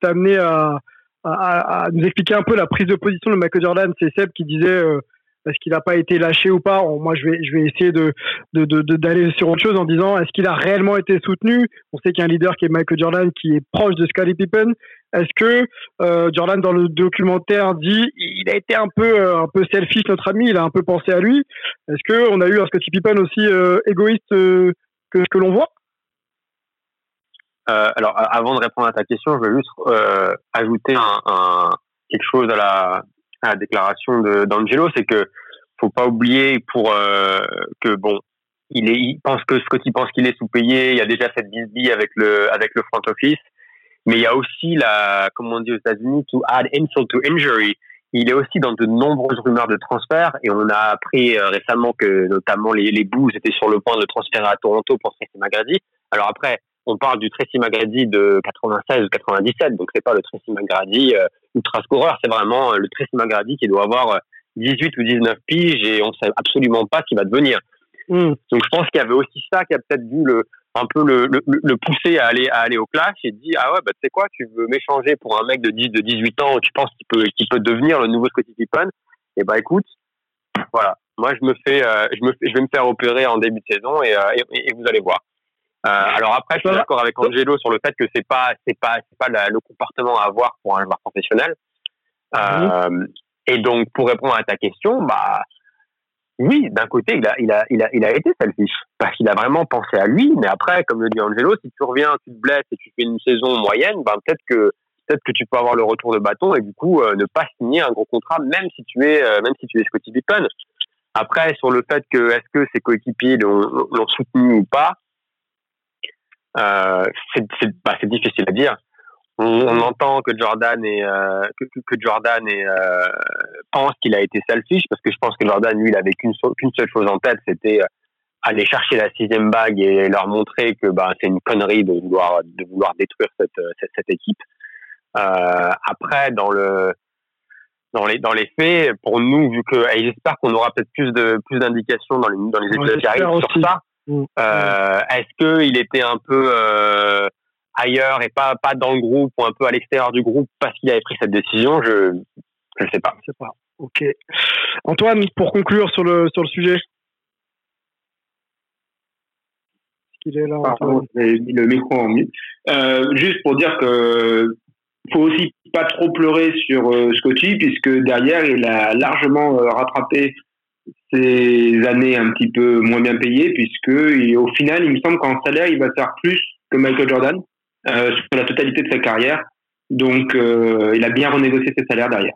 t'amener à, à, à, nous expliquer un peu la prise de position de Michael Jordan. C'est Seb qui disait euh, est-ce qu'il n'a pas été lâché ou pas Moi, je vais, je vais essayer de, d'aller de, sur autre chose en disant est-ce qu'il a réellement été soutenu? On sait qu'il y a un leader qui est Michael Jordan qui est proche de Scottie Pippen. Est-ce que euh, Jordan dans le documentaire dit il a été un peu euh, un peu selfish notre ami, il a un peu pensé à lui? Est-ce que on a eu un Scottie Pippen aussi euh, égoïste que ce que l'on voit? Alors avant de répondre à ta question, je veux juste ajouter un, quelque chose à la, à la déclaration d'Angelo, c'est que faut pas oublier pour que bon il pense que Scotty pense qu'il est sous-payé, il y a déjà cette bisbille avec le avec le front office mais il y a aussi la, comme on dit aux États-Unis, to add insult to injury. Il est aussi dans de nombreuses rumeurs de transfert et on a appris euh, récemment que notamment les, les étaient sur le point de transférer à Toronto pour Tracy McGrady. Alors après, on parle du Tracy McGrady de 96 ou 97, donc c'est pas le Tracy McGrady euh, ultra scoreur, c'est vraiment euh, le Tracy McGrady qui doit avoir 18 euh, ou 19 piges et on sait absolument pas ce qu'il va devenir. Mm. Donc je pense qu'il y avait aussi ça qui a peut-être dû le, un peu le, le, le, pousser à aller à aller au clash et dit ah ouais bah tu sais quoi tu veux m'échanger pour un mec de 10 de 18 ans tu penses qu'il peut qu'il peut devenir le nouveau Scottie Pippen? Et bah écoute voilà moi je me fais euh, je me je vais me faire opérer en début de saison et, euh, et, vous allez voir euh, alors après je suis d'accord avec Angelo sur le fait que c'est pas c'est pas c'est pas le comportement à avoir pour un joueur professionnel euh, et donc pour répondre à ta question bah oui, d'un côté, il a, il a, il a, il a été selfish parce qu'il a vraiment pensé à lui. Mais après, comme le dit Angelo, si tu reviens, tu te blesses et tu fais une saison moyenne, ben peut-être que peut-être que tu peux avoir le retour de bâton et du coup euh, ne pas signer un gros contrat, même si tu es, même si tu es Scotty Pippen. Après, sur le fait que est-ce que ses coéquipiers l'ont soutenu ou pas, euh, bah, c'est difficile à dire. On, on, entend que Jordan est euh, que, que, Jordan est, euh, pense qu'il a été selfish parce que je pense que Jordan lui il avait qu'une seule chose en tête c'était euh, aller chercher la sixième bague et leur montrer que bah, c'est une connerie de vouloir de vouloir détruire cette cette, cette équipe. Euh, après dans le dans les dans les faits pour nous vu que et j'espère qu'on aura peut-être plus de plus d'indications dans les dans les épisodes qui arrivent sur ça Mm. Euh, est-ce qu'il était un peu euh, ailleurs et pas pas dans le groupe ou un peu à l'extérieur du groupe parce qu'il avait pris cette décision? Je je ne sais pas. Je sais pas. Ok. Antoine, pour conclure sur le sur le sujet. qu'il est là Pardon, mis le micro en mute. Euh, juste pour dire que faut aussi pas trop pleurer sur euh, Scotty puisque derrière il a largement euh, rattrapé ces années un petit peu moins bien payées, puisque au final, il me semble qu'en salaire, il va faire plus que Michael Jordan euh, sur la totalité de sa carrière. Donc, euh, il a bien renégocié ses salaires derrière.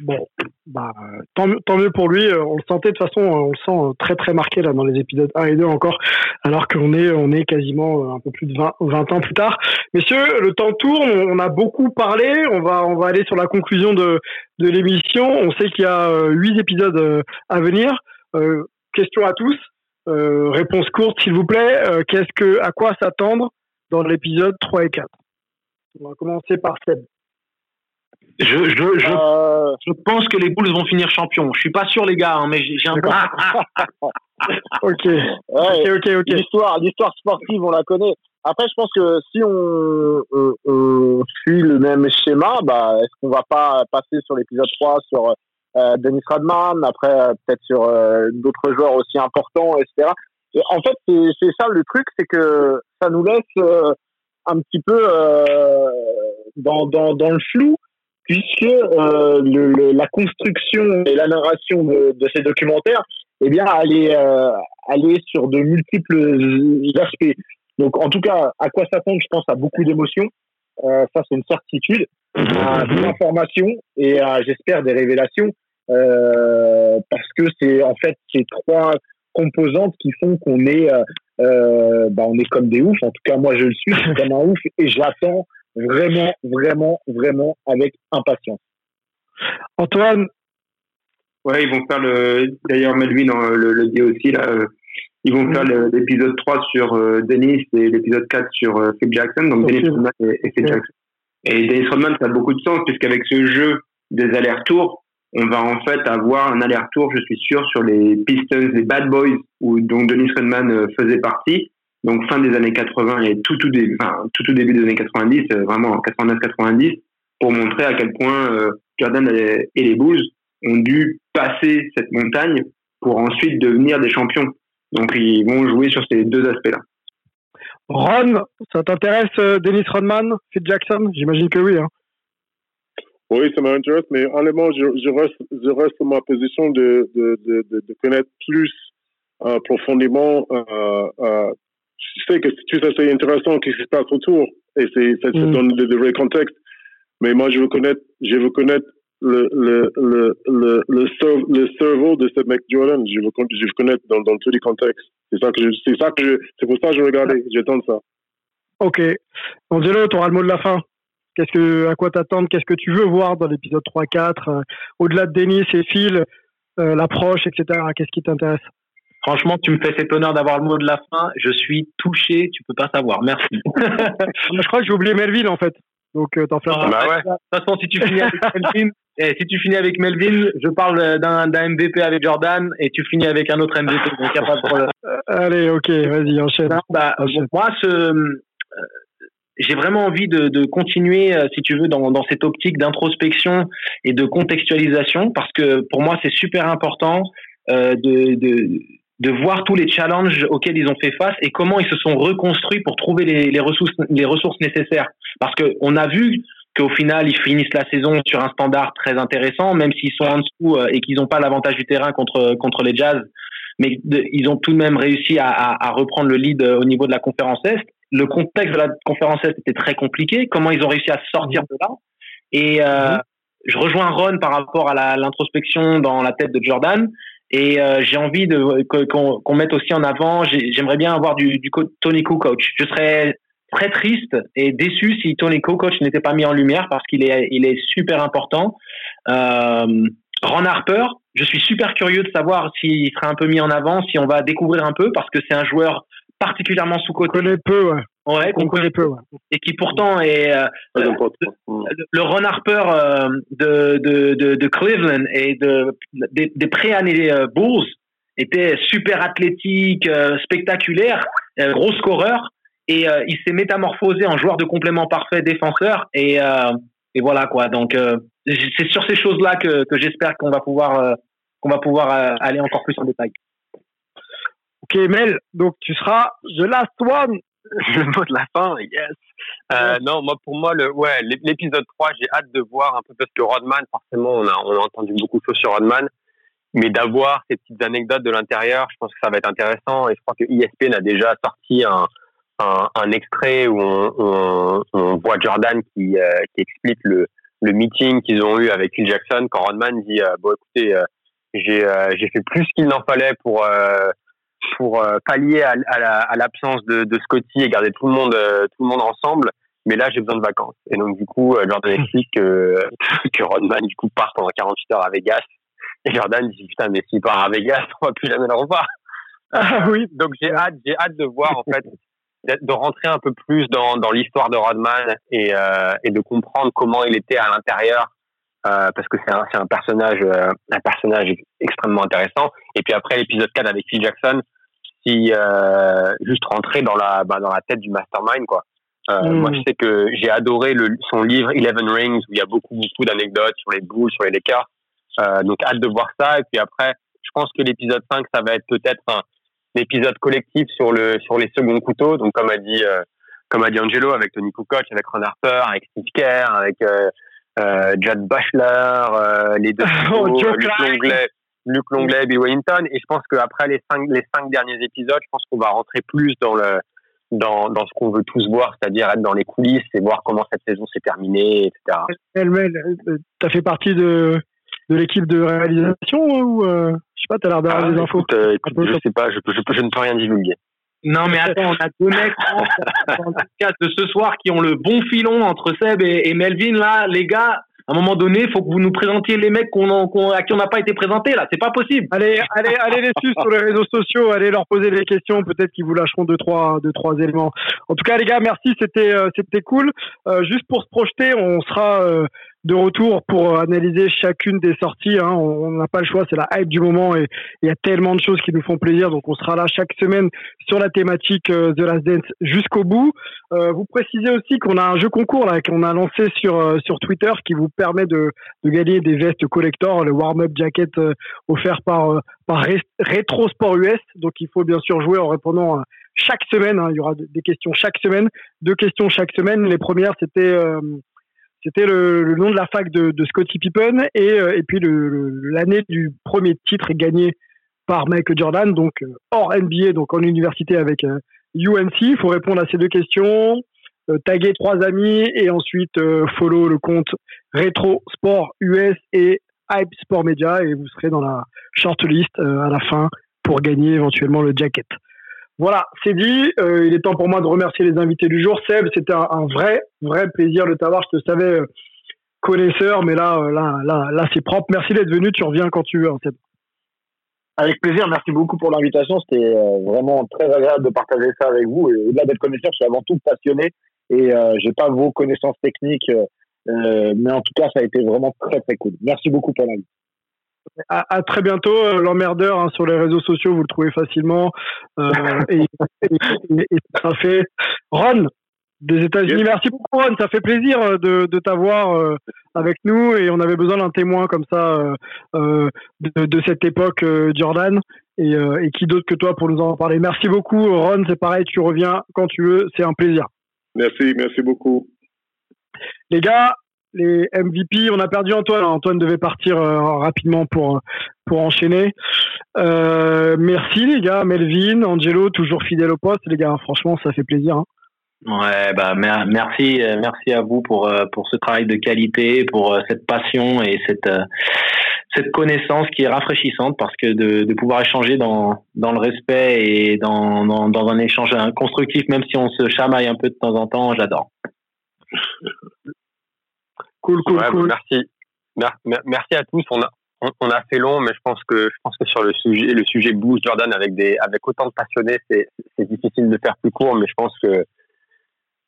Bon, bah, tant, mieux pour lui. Euh, on le sentait de toute façon, on le sent euh, très très marqué là dans les épisodes 1 et 2 encore, alors qu'on est on est quasiment euh, un peu plus de 20, 20 ans plus tard. Messieurs, le temps tourne, on a beaucoup parlé. On va on va aller sur la conclusion de de l'émission. On sait qu'il y a huit épisodes à venir. Euh, question à tous. Euh, réponse courte, s'il vous plaît. Qu'est-ce que à quoi s'attendre dans l'épisode 3 et 4 On va commencer par Seb. Je, je, je, euh... je, pense que les Bulls vont finir champions. Je suis pas sûr, les gars, hein, mais j'ai un peu. ok. Ouais, ok, ok, ok. L'histoire, l'histoire sportive, on la connaît. Après, je pense que si on, on, on suit le même schéma, bah, est-ce qu'on va pas passer sur l'épisode 3 sur euh, Dennis Rodman, après euh, peut-être sur euh, d'autres joueurs aussi importants, etc. Et en fait, c'est ça le truc, c'est que ça nous laisse euh, un petit peu dans, dans, dans le flou puisque euh, le, la construction et la narration de, de ces documentaires, eh bien, elle est, euh, elle est sur de multiples aspects. Donc, en tout cas, à quoi s'attendre Je pense à beaucoup d'émotions. Euh, ça, c'est une certitude. À des informations et j'espère, des révélations. Euh, parce que c'est en fait ces trois composantes qui font qu'on est, euh, bah, on est comme des oufs. En tout cas, moi, je le suis, comme un ouf, et j'attends vraiment, vraiment, vraiment avec impatience. Antoine? Ouais, ils vont faire le. D'ailleurs, Melvin hein, le, le, dit aussi, là. Euh, ils vont faire l'épisode 3 sur euh, Dennis et l'épisode 4 sur euh, Phil Jackson, donc Dennis Rodman et, et Phil Jackson. Et Dennis Rodman, ça a beaucoup de sens, puisqu'avec ce jeu des allers-retours, on va en fait avoir un aller-retour, je suis sûr, sur les Pistons et Bad Boys, où donc Dennis Rodman faisait partie donc fin des années 80 et tout tout début, enfin, tout, tout début des années 90, euh, vraiment 89-90, pour montrer à quel point euh, Jordan et les Bulls ont dû passer cette montagne pour ensuite devenir des champions. Donc ils vont jouer sur ces deux aspects-là. Ron, ça t'intéresse euh, Dennis Rodman, Phil Jackson? J'imagine que oui. Hein. Oui, ça m'intéresse, mais honnêtement, je, je, reste, je reste ma position de, de, de, de connaître plus euh, profondément euh, euh, je sais que tout ça c'est intéressant ce qui se passe autour et c'est ça, mm. donne de, vrais contextes. Mais moi je veux connaître, je veux connaître le le le le le, le cerveau de ce mec Jordan. Je veux je veux connaître dans, dans tous les contextes. C'est ça que c'est ça que c'est pour ça que je regardais. J'attends ça. Ok. Angelo, tu auras le mot de la fin. Qu'est-ce que à quoi t'attendre? Qu'est-ce que tu veux voir dans l'épisode 3-4 euh, Au-delà de Denis et Phil, euh, l'approche, etc. Qu'est-ce qui t'intéresse? Franchement, tu me fais cet honneur d'avoir le mot de la fin. Je suis touché, tu peux pas savoir. Merci. je crois que j'ai oublié Melvin en fait. Donc euh, t'en fais ah, bah ouais. De toute façon, si tu finis avec Melvin, eh, si tu finis avec Melvin, je parle d'un MVP avec Jordan et tu finis avec un autre MVP. Donc y a pas de problème. Euh, allez, ok, vas-y, enchaîne. bah, moi, ce, euh, j'ai vraiment envie de, de continuer, si tu veux, dans, dans cette optique d'introspection et de contextualisation, parce que pour moi, c'est super important euh, de, de, de voir tous les challenges auxquels ils ont fait face et comment ils se sont reconstruits pour trouver les, les ressources, les ressources nécessaires. Parce que on a vu qu'au final, ils finissent la saison sur un standard très intéressant, même s'ils sont en dessous euh, et qu'ils n'ont pas l'avantage du terrain contre, contre les Jazz. Mais ils ont tout de même réussi à, à, à, reprendre le lead euh, au niveau de la conférence Est. Le contexte de la conférence Est était très compliqué. Comment ils ont réussi à sortir de là Et euh, mhm. je rejoins Ron par rapport à l'introspection dans la tête de Jordan. Et euh, j'ai envie de qu'on mette aussi en avant. J'aimerais bien avoir du, du Tony coach. Je serais très triste et déçu si Tony coach n'était pas mis en lumière parce qu'il est il est super important. Euh, Ron Harper, je suis super curieux de savoir s'il sera un peu mis en avant, si on va découvrir un peu parce que c'est un joueur particulièrement sous-côté. On connaît peu, ouais. Ouais, qu'on connaît peu, ouais. Et qui pourtant est euh, le, Ron Harper euh, de, de, de, de, Cleveland et de, des, des pré-années euh, Bulls était super athlétique, euh, spectaculaire, gros scoreur. Et il s'est métamorphosé en joueur de complément parfait défenseur. Et, et voilà quoi. Donc c'est sur ces choses-là que, que j'espère qu'on va pouvoir qu'on va pouvoir aller encore plus en détail. Ok, Mel, donc tu seras the last one. Le mot de la fin, yes. Euh, non, moi, pour moi, le, ouais, l'épisode 3, j'ai hâte de voir un peu parce que Rodman, forcément, on a, on a entendu beaucoup de choses sur Rodman, mais d'avoir ces petites anecdotes de l'intérieur, je pense que ça va être intéressant. Et je crois que ESPN a déjà sorti un, un, un extrait où on, on, on, voit Jordan qui, euh, qui explique le, le meeting qu'ils ont eu avec Phil Jackson quand Rodman dit euh, bon écoutez euh, j'ai j'ai fait plus qu'il n'en fallait pour pour euh, pallier à, à l'absence de, de, Scotty et garder tout le monde euh, tout le monde ensemble. Mais là, j'ai besoin de vacances. Et donc, du coup, euh, Jordan explique que, que Rodman, du coup, part pendant 48 heures à Vegas. Et Jordan dit, putain, mais s'il part à Vegas, on va plus jamais le revoir. Ah oui. Donc, j'ai hâte, j'ai hâte de voir, en fait, de rentrer un peu plus dans, dans l'histoire de Rodman et, euh, et de comprendre comment il était à l'intérieur. Euh, parce que c'est un, un personnage, un personnage extrêmement intéressant. Et puis après l'épisode 4 avec Phil Jackson, euh, juste rentrer dans la bah, dans la tête du mastermind quoi. Euh, mm. Moi, je sais que j'ai adoré le, son livre Eleven Rings où il y a beaucoup beaucoup d'anecdotes sur les Bulls, sur les Lakers. Euh, donc hâte de voir ça. Et puis après, je pense que l'épisode 5, ça va être peut-être un, épisode collectif sur le sur les seconds couteaux. Donc comme a dit comme a dit Angelo avec Tony Kukoc, avec Ron Harper, avec Steve Kerr, avec euh, Judd Butler, les deux oh, Luc Longley, Luc Longley, Bill Wellington. Et je pense qu'après les cinq, les cinq derniers épisodes, je pense qu'on va rentrer plus dans le, dans, dans ce qu'on veut tous voir, c'est-à-dire être dans les coulisses et voir comment cette saison s'est terminée, etc. Elmel, tu as fait partie de, de l'équipe de réalisation ou euh, je sais pas, tu as l'air d'avoir ah, des infos euh, écoute, Je sais pas, je, je, je, ne peux rien divulguer. Non, mais attends, on a deux mecs dans le de ce soir qui ont le bon filon entre Seb et, et Melvin. Là, les gars, à un moment donné, il faut que vous nous présentiez les mecs qu'on, à qui on n'a pas été présenté là. C'est pas possible. Allez, allez, allez les suivre sur les réseaux sociaux. Allez leur poser des questions. Peut-être qu'ils vous lâcheront deux trois, deux trois éléments. En tout cas, les gars, merci. C'était, euh, c'était cool. Euh, juste pour se projeter, on sera euh, de retour pour analyser chacune des sorties. Hein. On n'a pas le choix, c'est la hype du moment et il y a tellement de choses qui nous font plaisir. Donc on sera là chaque semaine sur la thématique euh, The Last Dance jusqu'au bout. Euh, vous précisez aussi qu'on a un jeu concours là qu'on a lancé sur euh, sur Twitter qui vous permet de, de gagner des vestes collector, le warm-up jacket offert par par Retro Sport US. Donc il faut bien sûr jouer en répondant chaque semaine. Hein. Il y aura des questions chaque semaine, deux questions chaque semaine. Les premières c'était c'était le, nom de la fac de, de Scottie Pippen et, euh, et puis l'année du premier titre gagné par Michael Jordan, donc euh, hors NBA, donc en université avec UNC. Euh, Il faut répondre à ces deux questions, taguer trois amis et ensuite follow le compte Retro Sport US et Hype Sport Media et vous serez dans la shortlist à la fin pour gagner éventuellement le jacket. Voilà, c'est dit. Euh, il est temps pour moi de remercier les invités du jour. Seb, c'était un, vrai, vrai plaisir de t'avoir. Je te savais euh, connaisseur, mais là, euh, là, là, là, c'est propre. Merci d'être venu. Tu reviens quand tu veux, hein, Seb. Avec plaisir. Merci beaucoup pour l'invitation. C'était vraiment très agréable de partager ça avec vous. Et au-delà d'être connaisseur, je suis avant tout passionné. Et j'ai pas vos connaissances techniques, mais en tout cas, ça a été vraiment très, très cool. Merci beaucoup pour l'invitation. À, très bientôt. Euh, l'emmerdeur hein, sur les réseaux sociaux, vous le trouvez facilement. Euh, et, ça fait. Ron, des États-Unis. Merci beaucoup, Ron. Ça fait plaisir euh, de, de t'avoir avec nous et on avait besoin d'un témoin comme ça de, de, cette époque, Jordan. Et qui d'autre que toi pour nous en parler. Merci beaucoup, Ron. C'est pareil, tu reviens quand tu veux. C'est un plaisir. Merci, merci beaucoup. Les gars, les MVP. On a perdu Antoine. Antoine devait partir euh, rapidement pour pour enchaîner. Euh, merci les gars, Melvin, Angelo, toujours fidèle au poste, les gars. Franchement, ça fait plaisir. Hein. Ouais, bah merci, euh, merci à vous pour pour ce travail de qualité, pour cette passion et cette cette connaissance qui est rafraîchissante parce que de, pouvoir échanger dans dans le respect et dans, dans, dans un échange constructif, même si on se chamaille un peu de temps en temps, j'adore. Cool, cool, cool. Merci, merci à tous. On a on, a fait long, mais je pense que je pense que sur le sujet le sujet Blues Jordan avec des avec autant de passionnés, c'est difficile de faire plus court, mais je pense que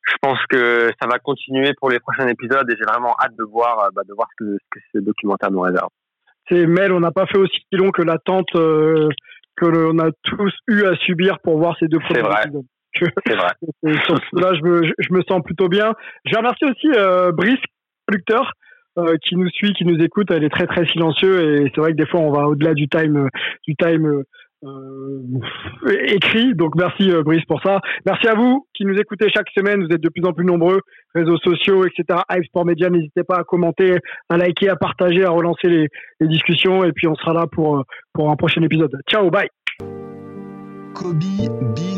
je pense que ça va continuer pour les prochains épisodes et j'ai vraiment hâte de voir, euh, bah, de voir ce que, ce que ce documentaire nous réserve. C'est Mel, on n'a pas fait aussi long que l'attente euh, que l'on a tous eu à subir pour voir ces deux premiers épisodes. C'est vrai. là, je me, je me sens plutôt bien. Je remercie aussi euh, Brice, producteur, euh, qui nous suit, qui nous écoute. Elle est très très silencieux et c'est vrai que des fois on va au-delà du time, du time euh, écrit. Donc merci euh, Brice pour ça. Merci à vous qui nous écoutez chaque semaine. Vous êtes de plus en plus nombreux, réseaux sociaux, etc. Hive Sport Media, n'hésitez pas à commenter, à liker, à partager, à relancer les, discussions. Et puis on sera là pour, euh, pour un prochain épisode. Ciao, bye. Kobe Bean